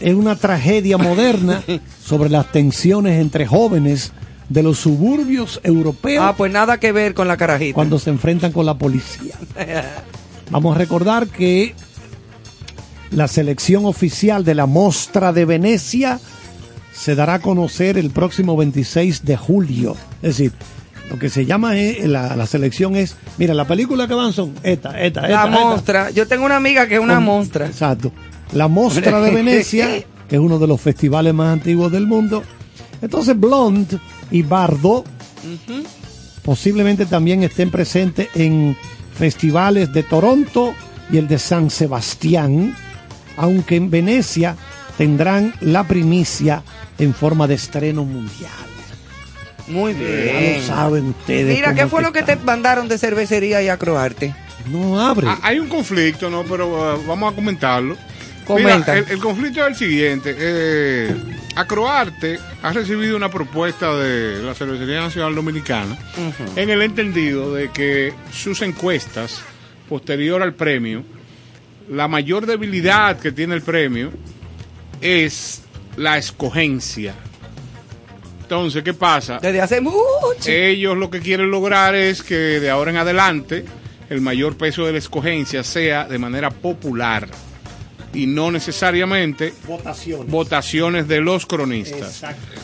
[SPEAKER 2] es una tragedia moderna sobre las tensiones entre jóvenes de los suburbios europeos
[SPEAKER 1] Ah, pues nada que ver con la carajita.
[SPEAKER 2] cuando se enfrentan con la policía. Vamos a recordar que La selección oficial de la Mostra de Venecia se dará a conocer el próximo 26 de julio. Es decir, lo que se llama es- la, la selección es, mira, la película que van son esta, esta, esta.
[SPEAKER 1] La mostra. Yo tengo una amiga que es una mostra.
[SPEAKER 2] Exacto. La Mostra de Venecia, que es uno de los festivales más antiguos del mundo. Entonces, Blonde y Bardo posiblemente también estén presentes en festivales de Toronto y el de San Sebastián, aunque en Venecia tendrán la primicia en forma de estreno mundial.
[SPEAKER 1] Muy
[SPEAKER 2] Ya
[SPEAKER 1] bien.
[SPEAKER 2] lo saben ustedes.
[SPEAKER 1] Mira, ¿qué fue
[SPEAKER 2] que
[SPEAKER 1] lo que te mandaron de cervecería y acroarte?
[SPEAKER 2] No abre.
[SPEAKER 3] Ah, Hay un conflicto, ¿no? Pero uh, vamos a comentarlo.
[SPEAKER 1] Comenta.
[SPEAKER 3] Mira, el, el conflicto es el siguiente. Eh, Acroarte ha recibido una propuesta de la Cervecería Nacional Dominicana en el entendido de que sus encuestas posterior al premio, la mayor debilidad que tiene el premio es la escogencia. Entonces, ¿qué pasa?
[SPEAKER 1] Desde hace mucho.
[SPEAKER 3] Ellos lo que quieren lograr es que de ahora en adelante el mayor peso de la escogencia sea de manera popular y no necesariamente
[SPEAKER 2] Votaciones.
[SPEAKER 3] votaciones de los cronistas.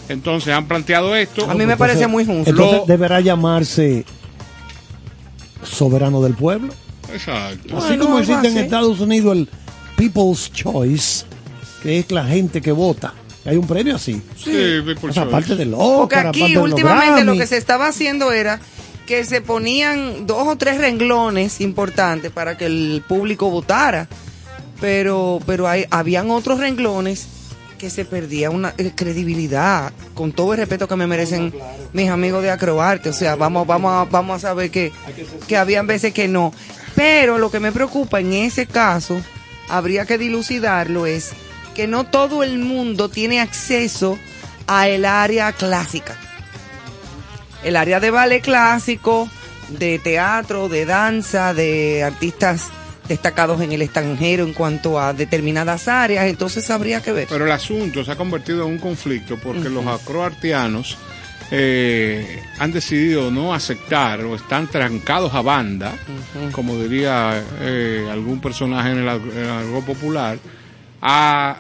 [SPEAKER 3] Entonces han planteado esto.
[SPEAKER 1] A mí me parece muy justo.
[SPEAKER 2] Entonces
[SPEAKER 3] Lo-
[SPEAKER 2] deberá llamarse soberano del pueblo.
[SPEAKER 3] Exacto.
[SPEAKER 2] Así
[SPEAKER 1] Bueno,
[SPEAKER 2] como existe en. Estados Unidos el People's Choice, que es la gente que vota. Hay un premio así.
[SPEAKER 3] Sí, People
[SPEAKER 2] O sea, aparte del
[SPEAKER 1] Porque
[SPEAKER 2] Oscar,
[SPEAKER 1] aquí
[SPEAKER 2] de los
[SPEAKER 1] últimamente lo que se estaba haciendo era que se ponían dos o tres renglones importantes para que el público votara. Pero, pero hay, habían otros renglones que se perdía una eh, credibilidad, con todo el respeto que me merecen mis amigos de Acroarte. O sea, vamos, vamos, a, vamos a saber que, que habían veces que no. Pero lo que me preocupa en ese caso, habría que dilucidarlo, es que no todo el mundo tiene acceso a el área clásica. El área de ballet clásico, de teatro, de danza, de artistas destacados en el extranjero en cuanto a determinadas áreas, entonces habría que ver.
[SPEAKER 3] Pero el asunto se ha convertido en un conflicto porque los acroartianos eh, han decidido no aceptar o están trancados a banda, como diría eh, algún personaje en el, en el argot popular, a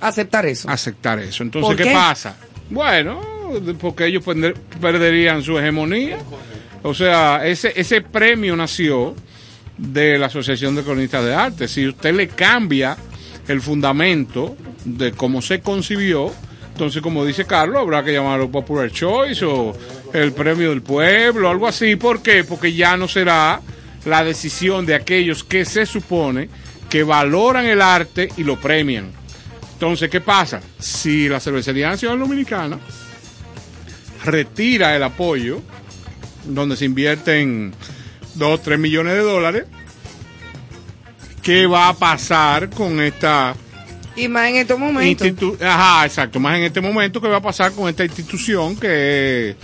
[SPEAKER 1] aceptar eso.
[SPEAKER 3] Aceptar eso. Entonces,
[SPEAKER 1] ¿Por
[SPEAKER 3] ¿qué,
[SPEAKER 1] qué?
[SPEAKER 3] pasa? Bueno, porque ellos perder- perderían su hegemonía. O sea, ese, ese premio nació de la Asociación de Cronistas de Arte. Si usted le cambia el fundamento de cómo se concibió, entonces, como dice Carlos, habrá que llamarlo Popular Choice o el premio del pueblo, algo así. ¿Por qué? Porque ya no será la decisión de aquellos que se supone que valoran el arte y lo premian. Entonces, ¿qué pasa? Si la Cervecería Nacional Dominicana retira el apoyo, donde se invierten 2 3 millones de dólares, ¿qué va a pasar con esta
[SPEAKER 1] Y más en estos momentos.
[SPEAKER 3] institu- Ajá, exacto, más en este momento, ¿qué va a pasar con esta institución que...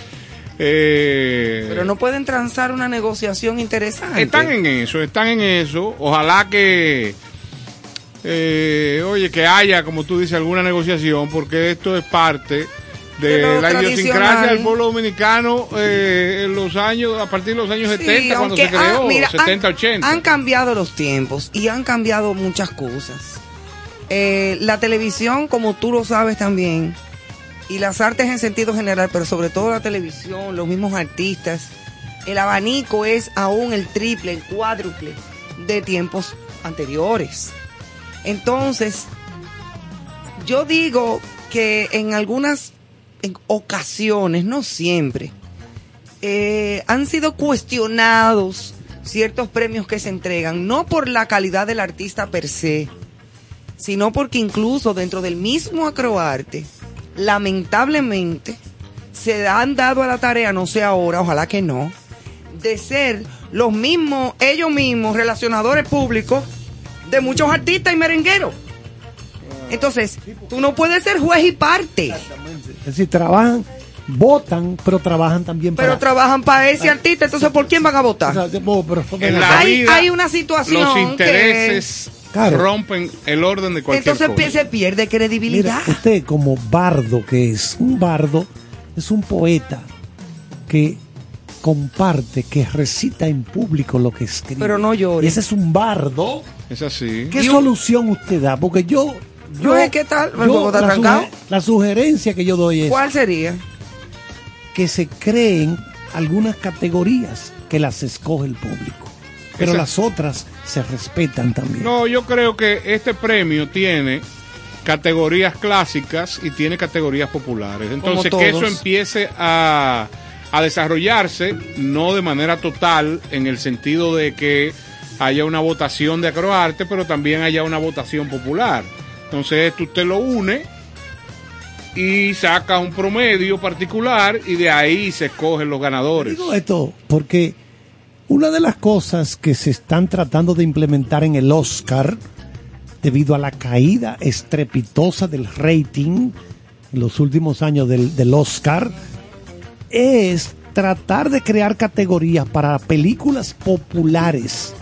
[SPEAKER 3] eh,
[SPEAKER 1] Pero no pueden transar una negociación interesante.
[SPEAKER 3] están en eso, están en eso. Ojalá que, eh, oye, que haya, como tú dices, alguna negociación, porque esto es parte de, la idiosincrasia del pueblo dominicano eh, en los años, a partir de los años
[SPEAKER 1] Sí,
[SPEAKER 3] 70, cuando se creó,
[SPEAKER 1] ah, mira,
[SPEAKER 3] 70,
[SPEAKER 1] han,
[SPEAKER 3] 80.
[SPEAKER 1] han cambiado los tiempos y han cambiado muchas cosas. Eh, la televisión, como tú lo sabes también, y las artes en sentido general, pero sobre todo la televisión, los mismos artistas, el abanico es aún el triple, el cuádruple de tiempos anteriores. Entonces, yo digo que en algunas ocasiones, no siempre, eh, han sido cuestionados ciertos premios que se entregan, no por la calidad del artista per se, sino porque incluso dentro del mismo acroarte, lamentablemente, se han dado a la tarea, no sé ahora, ojalá que no, de ser los mismos, ellos mismos, relacionadores públicos de muchos artistas y merengueros. Entonces, tú no puedes ser juez y parte.
[SPEAKER 2] Es decir, trabajan, votan, pero trabajan también
[SPEAKER 1] Pero
[SPEAKER 2] para...
[SPEAKER 1] trabajan para ese artista, entonces ¿por quién van a votar?
[SPEAKER 2] O sea, oh, pero-
[SPEAKER 3] En la
[SPEAKER 1] hay,
[SPEAKER 3] vida,
[SPEAKER 1] hay una situación
[SPEAKER 3] los
[SPEAKER 1] que-
[SPEAKER 3] intereses
[SPEAKER 2] Claro.
[SPEAKER 3] rompen el orden de cualquier
[SPEAKER 1] entonces
[SPEAKER 3] cosa.
[SPEAKER 1] se pierde credibilidad.
[SPEAKER 2] Mira, usted como bardo que es, un bardo es un poeta que comparte, que recita en público lo que escribe.
[SPEAKER 1] Pero no llore.
[SPEAKER 2] Y ese es un bardo.
[SPEAKER 3] Es así.
[SPEAKER 2] ¿Qué solución usted da? Porque yo... yo
[SPEAKER 1] No, ¿qué tal? ¿El
[SPEAKER 2] yo, la, la sugerencia que yo doy es
[SPEAKER 1] ¿Cuál sería?
[SPEAKER 2] que se creen algunas categorías que las escoge el público. Pero las otras se respetan también.
[SPEAKER 3] No, yo creo que este premio tiene categorías clásicas y tiene categorías populares. Entonces, que eso empiece a, a desarrollarse, no de manera total, en el sentido de que haya una votación de acroarte, pero también haya una votación popular. Entonces, esto usted lo une y saca un promedio particular y de ahí se escogen los ganadores.
[SPEAKER 2] Digo esto porque una de las cosas que se están tratando de implementar en el Oscar, debido a la caída estrepitosa del rating en los últimos años del, del Oscar, es tratar de crear categorías para películas populares,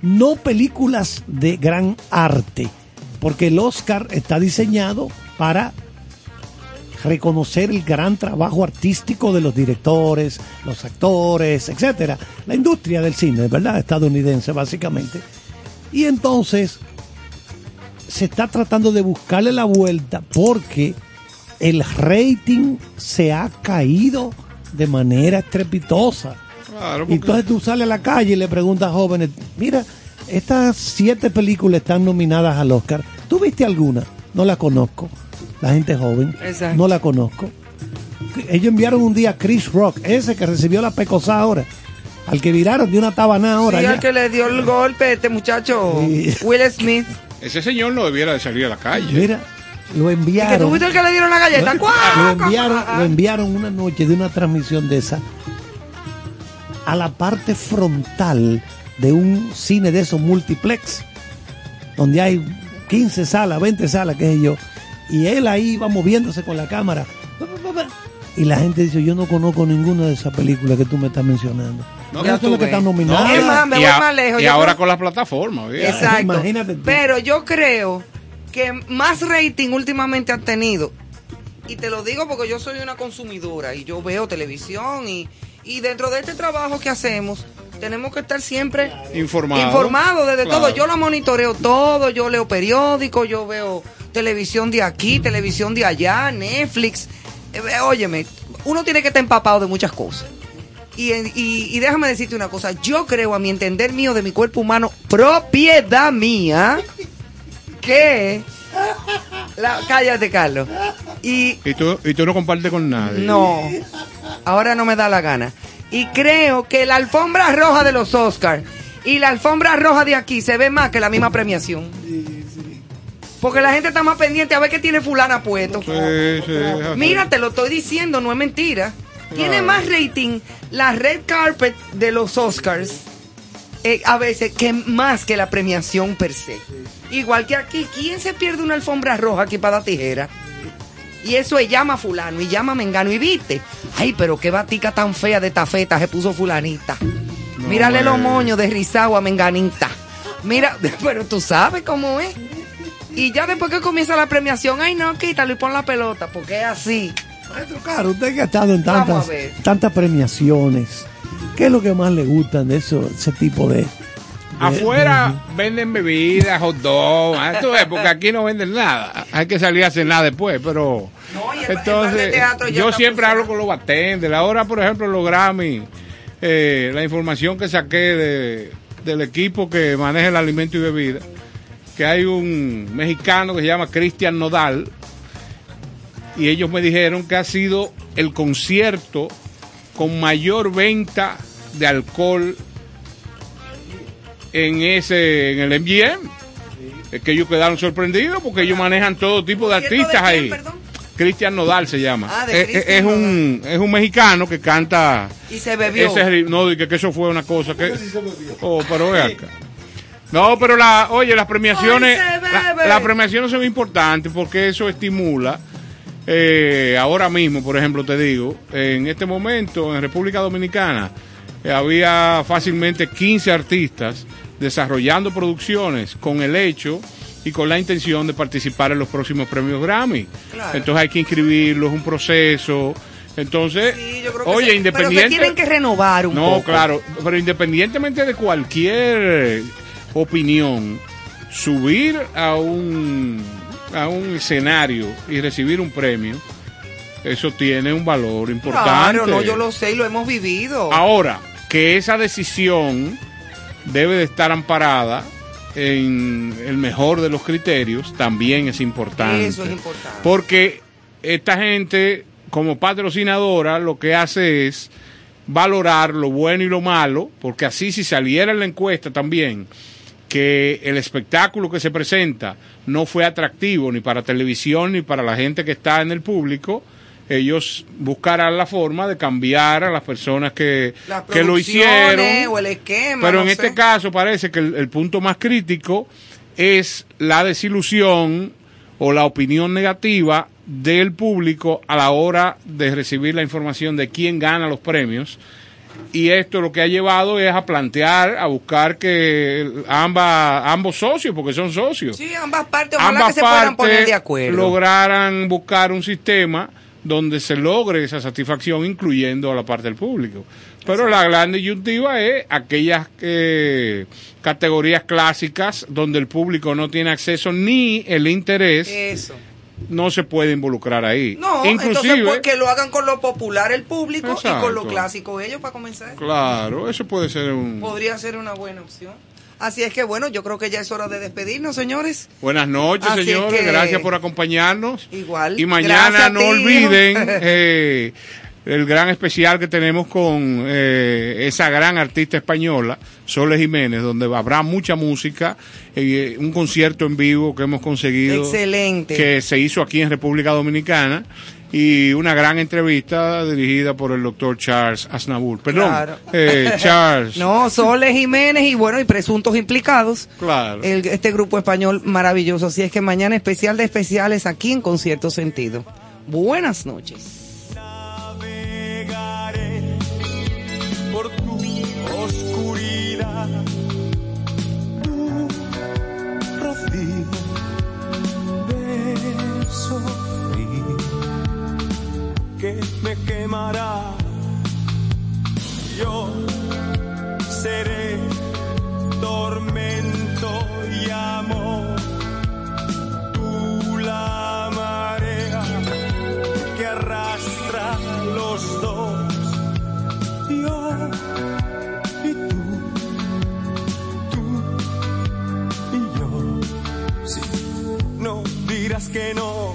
[SPEAKER 2] no películas de gran arte, porque el Oscar está diseñado para reconocer el gran trabajo artístico de los directores, los actores, etcétera, la industria del cine, ¿verdad? Estadounidense básicamente. Y entonces se está tratando de buscarle la vuelta porque el rating se ha caído de manera estrepitosa.
[SPEAKER 3] Claro,
[SPEAKER 2] Y
[SPEAKER 3] porque-
[SPEAKER 2] entonces tú sales a la calle y le preguntas a jóvenes, mira, estas siete películas están nominadas al Oscar. ¿Tú viste alguna? No la conozco. La gente joven,
[SPEAKER 1] Exacto.
[SPEAKER 2] no la conozco. Ellos enviaron un día a Chris Rock, ese que recibió la pecosa ahora, al que viraron de una tabana ahora.
[SPEAKER 1] Sí, al que le dio el golpe este muchacho, Will Smith.
[SPEAKER 3] Ese señor no debiera de salir a la calle.
[SPEAKER 2] Mira, lo
[SPEAKER 1] ¿Y que
[SPEAKER 2] enviaron.
[SPEAKER 1] tú viste el que le dieron la galleta?
[SPEAKER 2] Lo,
[SPEAKER 1] ¡Cuá!
[SPEAKER 2] lo enviaron, lo enviaron una noche de una transmisión de esa a la parte frontal de un cine de esos multiplex, donde hay 15 salas, 20 salas, qué sé yo, y él ahí va moviéndose con la cámara. Y la gente dice, yo no conozco ninguna de esas películas que tú me estás mencionando.
[SPEAKER 3] No,
[SPEAKER 2] Ya
[SPEAKER 3] tú
[SPEAKER 2] son las que están
[SPEAKER 3] No,
[SPEAKER 2] nominadas.
[SPEAKER 1] Es más, me
[SPEAKER 3] y
[SPEAKER 1] voy
[SPEAKER 3] a-
[SPEAKER 1] más lejos.
[SPEAKER 3] Y
[SPEAKER 1] Yo
[SPEAKER 3] ahora
[SPEAKER 1] creo-
[SPEAKER 3] con las plataformas. ¿ve?
[SPEAKER 1] Exacto.
[SPEAKER 2] Imagínate tú.
[SPEAKER 1] Pero yo creo que más rating últimamente han tenido. Y te lo digo porque yo soy una consumidora y yo veo televisión y, y dentro de este trabajo que hacemos tenemos que estar siempre
[SPEAKER 3] Informado.
[SPEAKER 1] informados desde
[SPEAKER 3] Claro.
[SPEAKER 1] todo. Yo lo monitoreo todo, yo leo periódicos, yo veo televisión de aquí, televisión de allá, Netflix. Eh, eh, óyeme, uno tiene que estar empapado de muchas cosas. Y, y- y déjame decirte una cosa, yo creo a mi entender mío de mi cuerpo humano, propiedad mía, que... La, cállate, Carlos. Y
[SPEAKER 3] Y tú, y tú no compartes con nadie.
[SPEAKER 1] no, ahora no me da la gana. Y creo que la alfombra roja de los Oscars y la alfombra roja de aquí se ve más que la misma premiación. Porque la gente está más pendiente a ver qué tiene fulana puesto.
[SPEAKER 3] Sí, sí.
[SPEAKER 1] Mira, te lo estoy diciendo, no es mentira. Tiene
[SPEAKER 3] Claro.
[SPEAKER 1] más rating la red carpet de los Oscars eh, a veces que más que la premiación per se. Igual que aquí, ¿quién se pierde una alfombra roja aquí para dar tijera? Y eso es llama a fulano y llama a mengano y viste. Ay, pero qué batica tan fea de tafeta se puso fulanita. Mírale los moños de rizado a menganita. Mira, pero tú sabes cómo es. Y ya después que comienza la premiación, ay no, quítalo y pon la pelota, porque es así.
[SPEAKER 2] Maestro Caro, usted que ha estado en tantas, tantas premiaciones, ¿qué es lo que más le gustan de eso, ese tipo de... de-
[SPEAKER 3] Afuera venden bebidas, hot dogs, tú ves, porque aquí no venden nada. Hay que salir a cenar después, pero...
[SPEAKER 1] y el- el
[SPEAKER 3] entonces,
[SPEAKER 1] teatro ya
[SPEAKER 3] yo siempre hablo con los bartenders. Ahora, por ejemplo, los Grammy, eh, la información que saqué de, del equipo que maneja el alimento y bebida, que hay un mexicano que se llama Cristian Nodal, y ellos me dijeron que ha sido el concierto con mayor venta de alcohol en ese en el MGM. Es que ellos quedaron sorprendidos porque ellos manejan todo tipo de
[SPEAKER 1] ¿Concierto de
[SPEAKER 3] artistas
[SPEAKER 1] quién,
[SPEAKER 3] ahí. Cristian Nodal se llama.
[SPEAKER 1] Ah, de
[SPEAKER 3] es, es- un es un mexicano que canta
[SPEAKER 1] Y se bebió.
[SPEAKER 3] ese no, que, que eso fue una cosa que Oh, pero ve acá. No, pero la, oye, las premiaciones, la- las premiaciones son importantes porque eso estimula. eh, ahora mismo, por ejemplo, te digo, en este momento en República Dominicana eh, había fácilmente 15 artistas desarrollando producciones con el hecho y con la intención de participar en los próximos premios Grammy.
[SPEAKER 1] Claro.
[SPEAKER 3] Entonces hay que inscribirlos, un proceso Entonces,
[SPEAKER 1] Yo creo que
[SPEAKER 3] oye,
[SPEAKER 1] se-
[SPEAKER 3] independiente.
[SPEAKER 1] Pero se tienen que renovar un
[SPEAKER 3] no,
[SPEAKER 1] poco.
[SPEAKER 3] claro, pero independientemente de cualquier opinión, subir a un a un escenario y recibir un premio, eso tiene un valor importante.
[SPEAKER 1] Claro, no, yo lo sé y lo hemos vivido.
[SPEAKER 3] Ahora, que esa decisión debe de estar amparada en el mejor de los criterios, también es importante.
[SPEAKER 1] Eso es importante.
[SPEAKER 3] Porque esta gente, como patrocinadora, lo que hace es valorar lo bueno y lo malo, porque así si saliera en la encuesta también que el espectáculo que se presenta no fue atractivo ni para televisión ni para la gente que está en el público, ellos buscarán la forma de cambiar a las personas que,
[SPEAKER 1] Las
[SPEAKER 3] que lo hicieron.
[SPEAKER 1] o el esquema.
[SPEAKER 3] Pero
[SPEAKER 1] no
[SPEAKER 3] en
[SPEAKER 1] sé.
[SPEAKER 3] este caso parece que el, el punto más crítico es la desilusión o la opinión negativa del público a la hora de recibir la información de quién gana los premios. Y esto lo que ha llevado es a plantear, a buscar que ambas, ambos socios, porque son socios,
[SPEAKER 1] Sí, ambas partes, ojalá
[SPEAKER 3] ambas
[SPEAKER 1] que se puedan poner
[SPEAKER 3] partes
[SPEAKER 1] de acuerdo.
[SPEAKER 3] lograran buscar un sistema donde se logre esa satisfacción, incluyendo a la parte del público. Pero la gran disyuntiva es aquellas eh, categorías clásicas donde el público no tiene acceso ni el interés,
[SPEAKER 1] Eso.
[SPEAKER 3] No se puede involucrar ahí.
[SPEAKER 1] No,
[SPEAKER 3] Inclusive,
[SPEAKER 1] entonces pues, que lo hagan con lo popular el público y con lo clásico ellos para comenzar.
[SPEAKER 3] claro, eso puede ser un...
[SPEAKER 1] Podría ser una buena opción. Así es que bueno, yo creo que ya es hora de despedirnos, señores.
[SPEAKER 3] Buenas noches,
[SPEAKER 1] Así
[SPEAKER 3] señores.
[SPEAKER 1] que-
[SPEAKER 3] Gracias por acompañarnos.
[SPEAKER 1] Igual.
[SPEAKER 3] Y mañana no olviden eh, el gran especial que tenemos con eh, esa gran artista española, Soles Jiménez, donde habrá mucha música, eh, un concierto en vivo que hemos conseguido.
[SPEAKER 1] Excelente.
[SPEAKER 3] Que se hizo aquí en República Dominicana. Y una gran entrevista dirigida por el doctor Charles Aznavour. Perdón,
[SPEAKER 1] Claro.
[SPEAKER 3] eh, Charles.
[SPEAKER 1] No, Soles Jiménez y bueno, y presuntos implicados.
[SPEAKER 3] Claro.
[SPEAKER 1] El- este grupo español maravilloso. Así es que mañana especial de especiales aquí en Concierto Sentido. Buenas noches.
[SPEAKER 7] Me quemará. Yo seré tormento y amor. Tú la marea que arrastra los dos yo y tú, tú y yo. Sí, no dirás que no,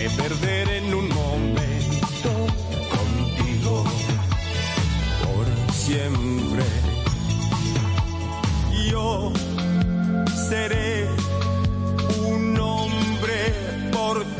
[SPEAKER 7] Me perderé en un momento contigo. Por siempre. Yo seré un hombre por ti.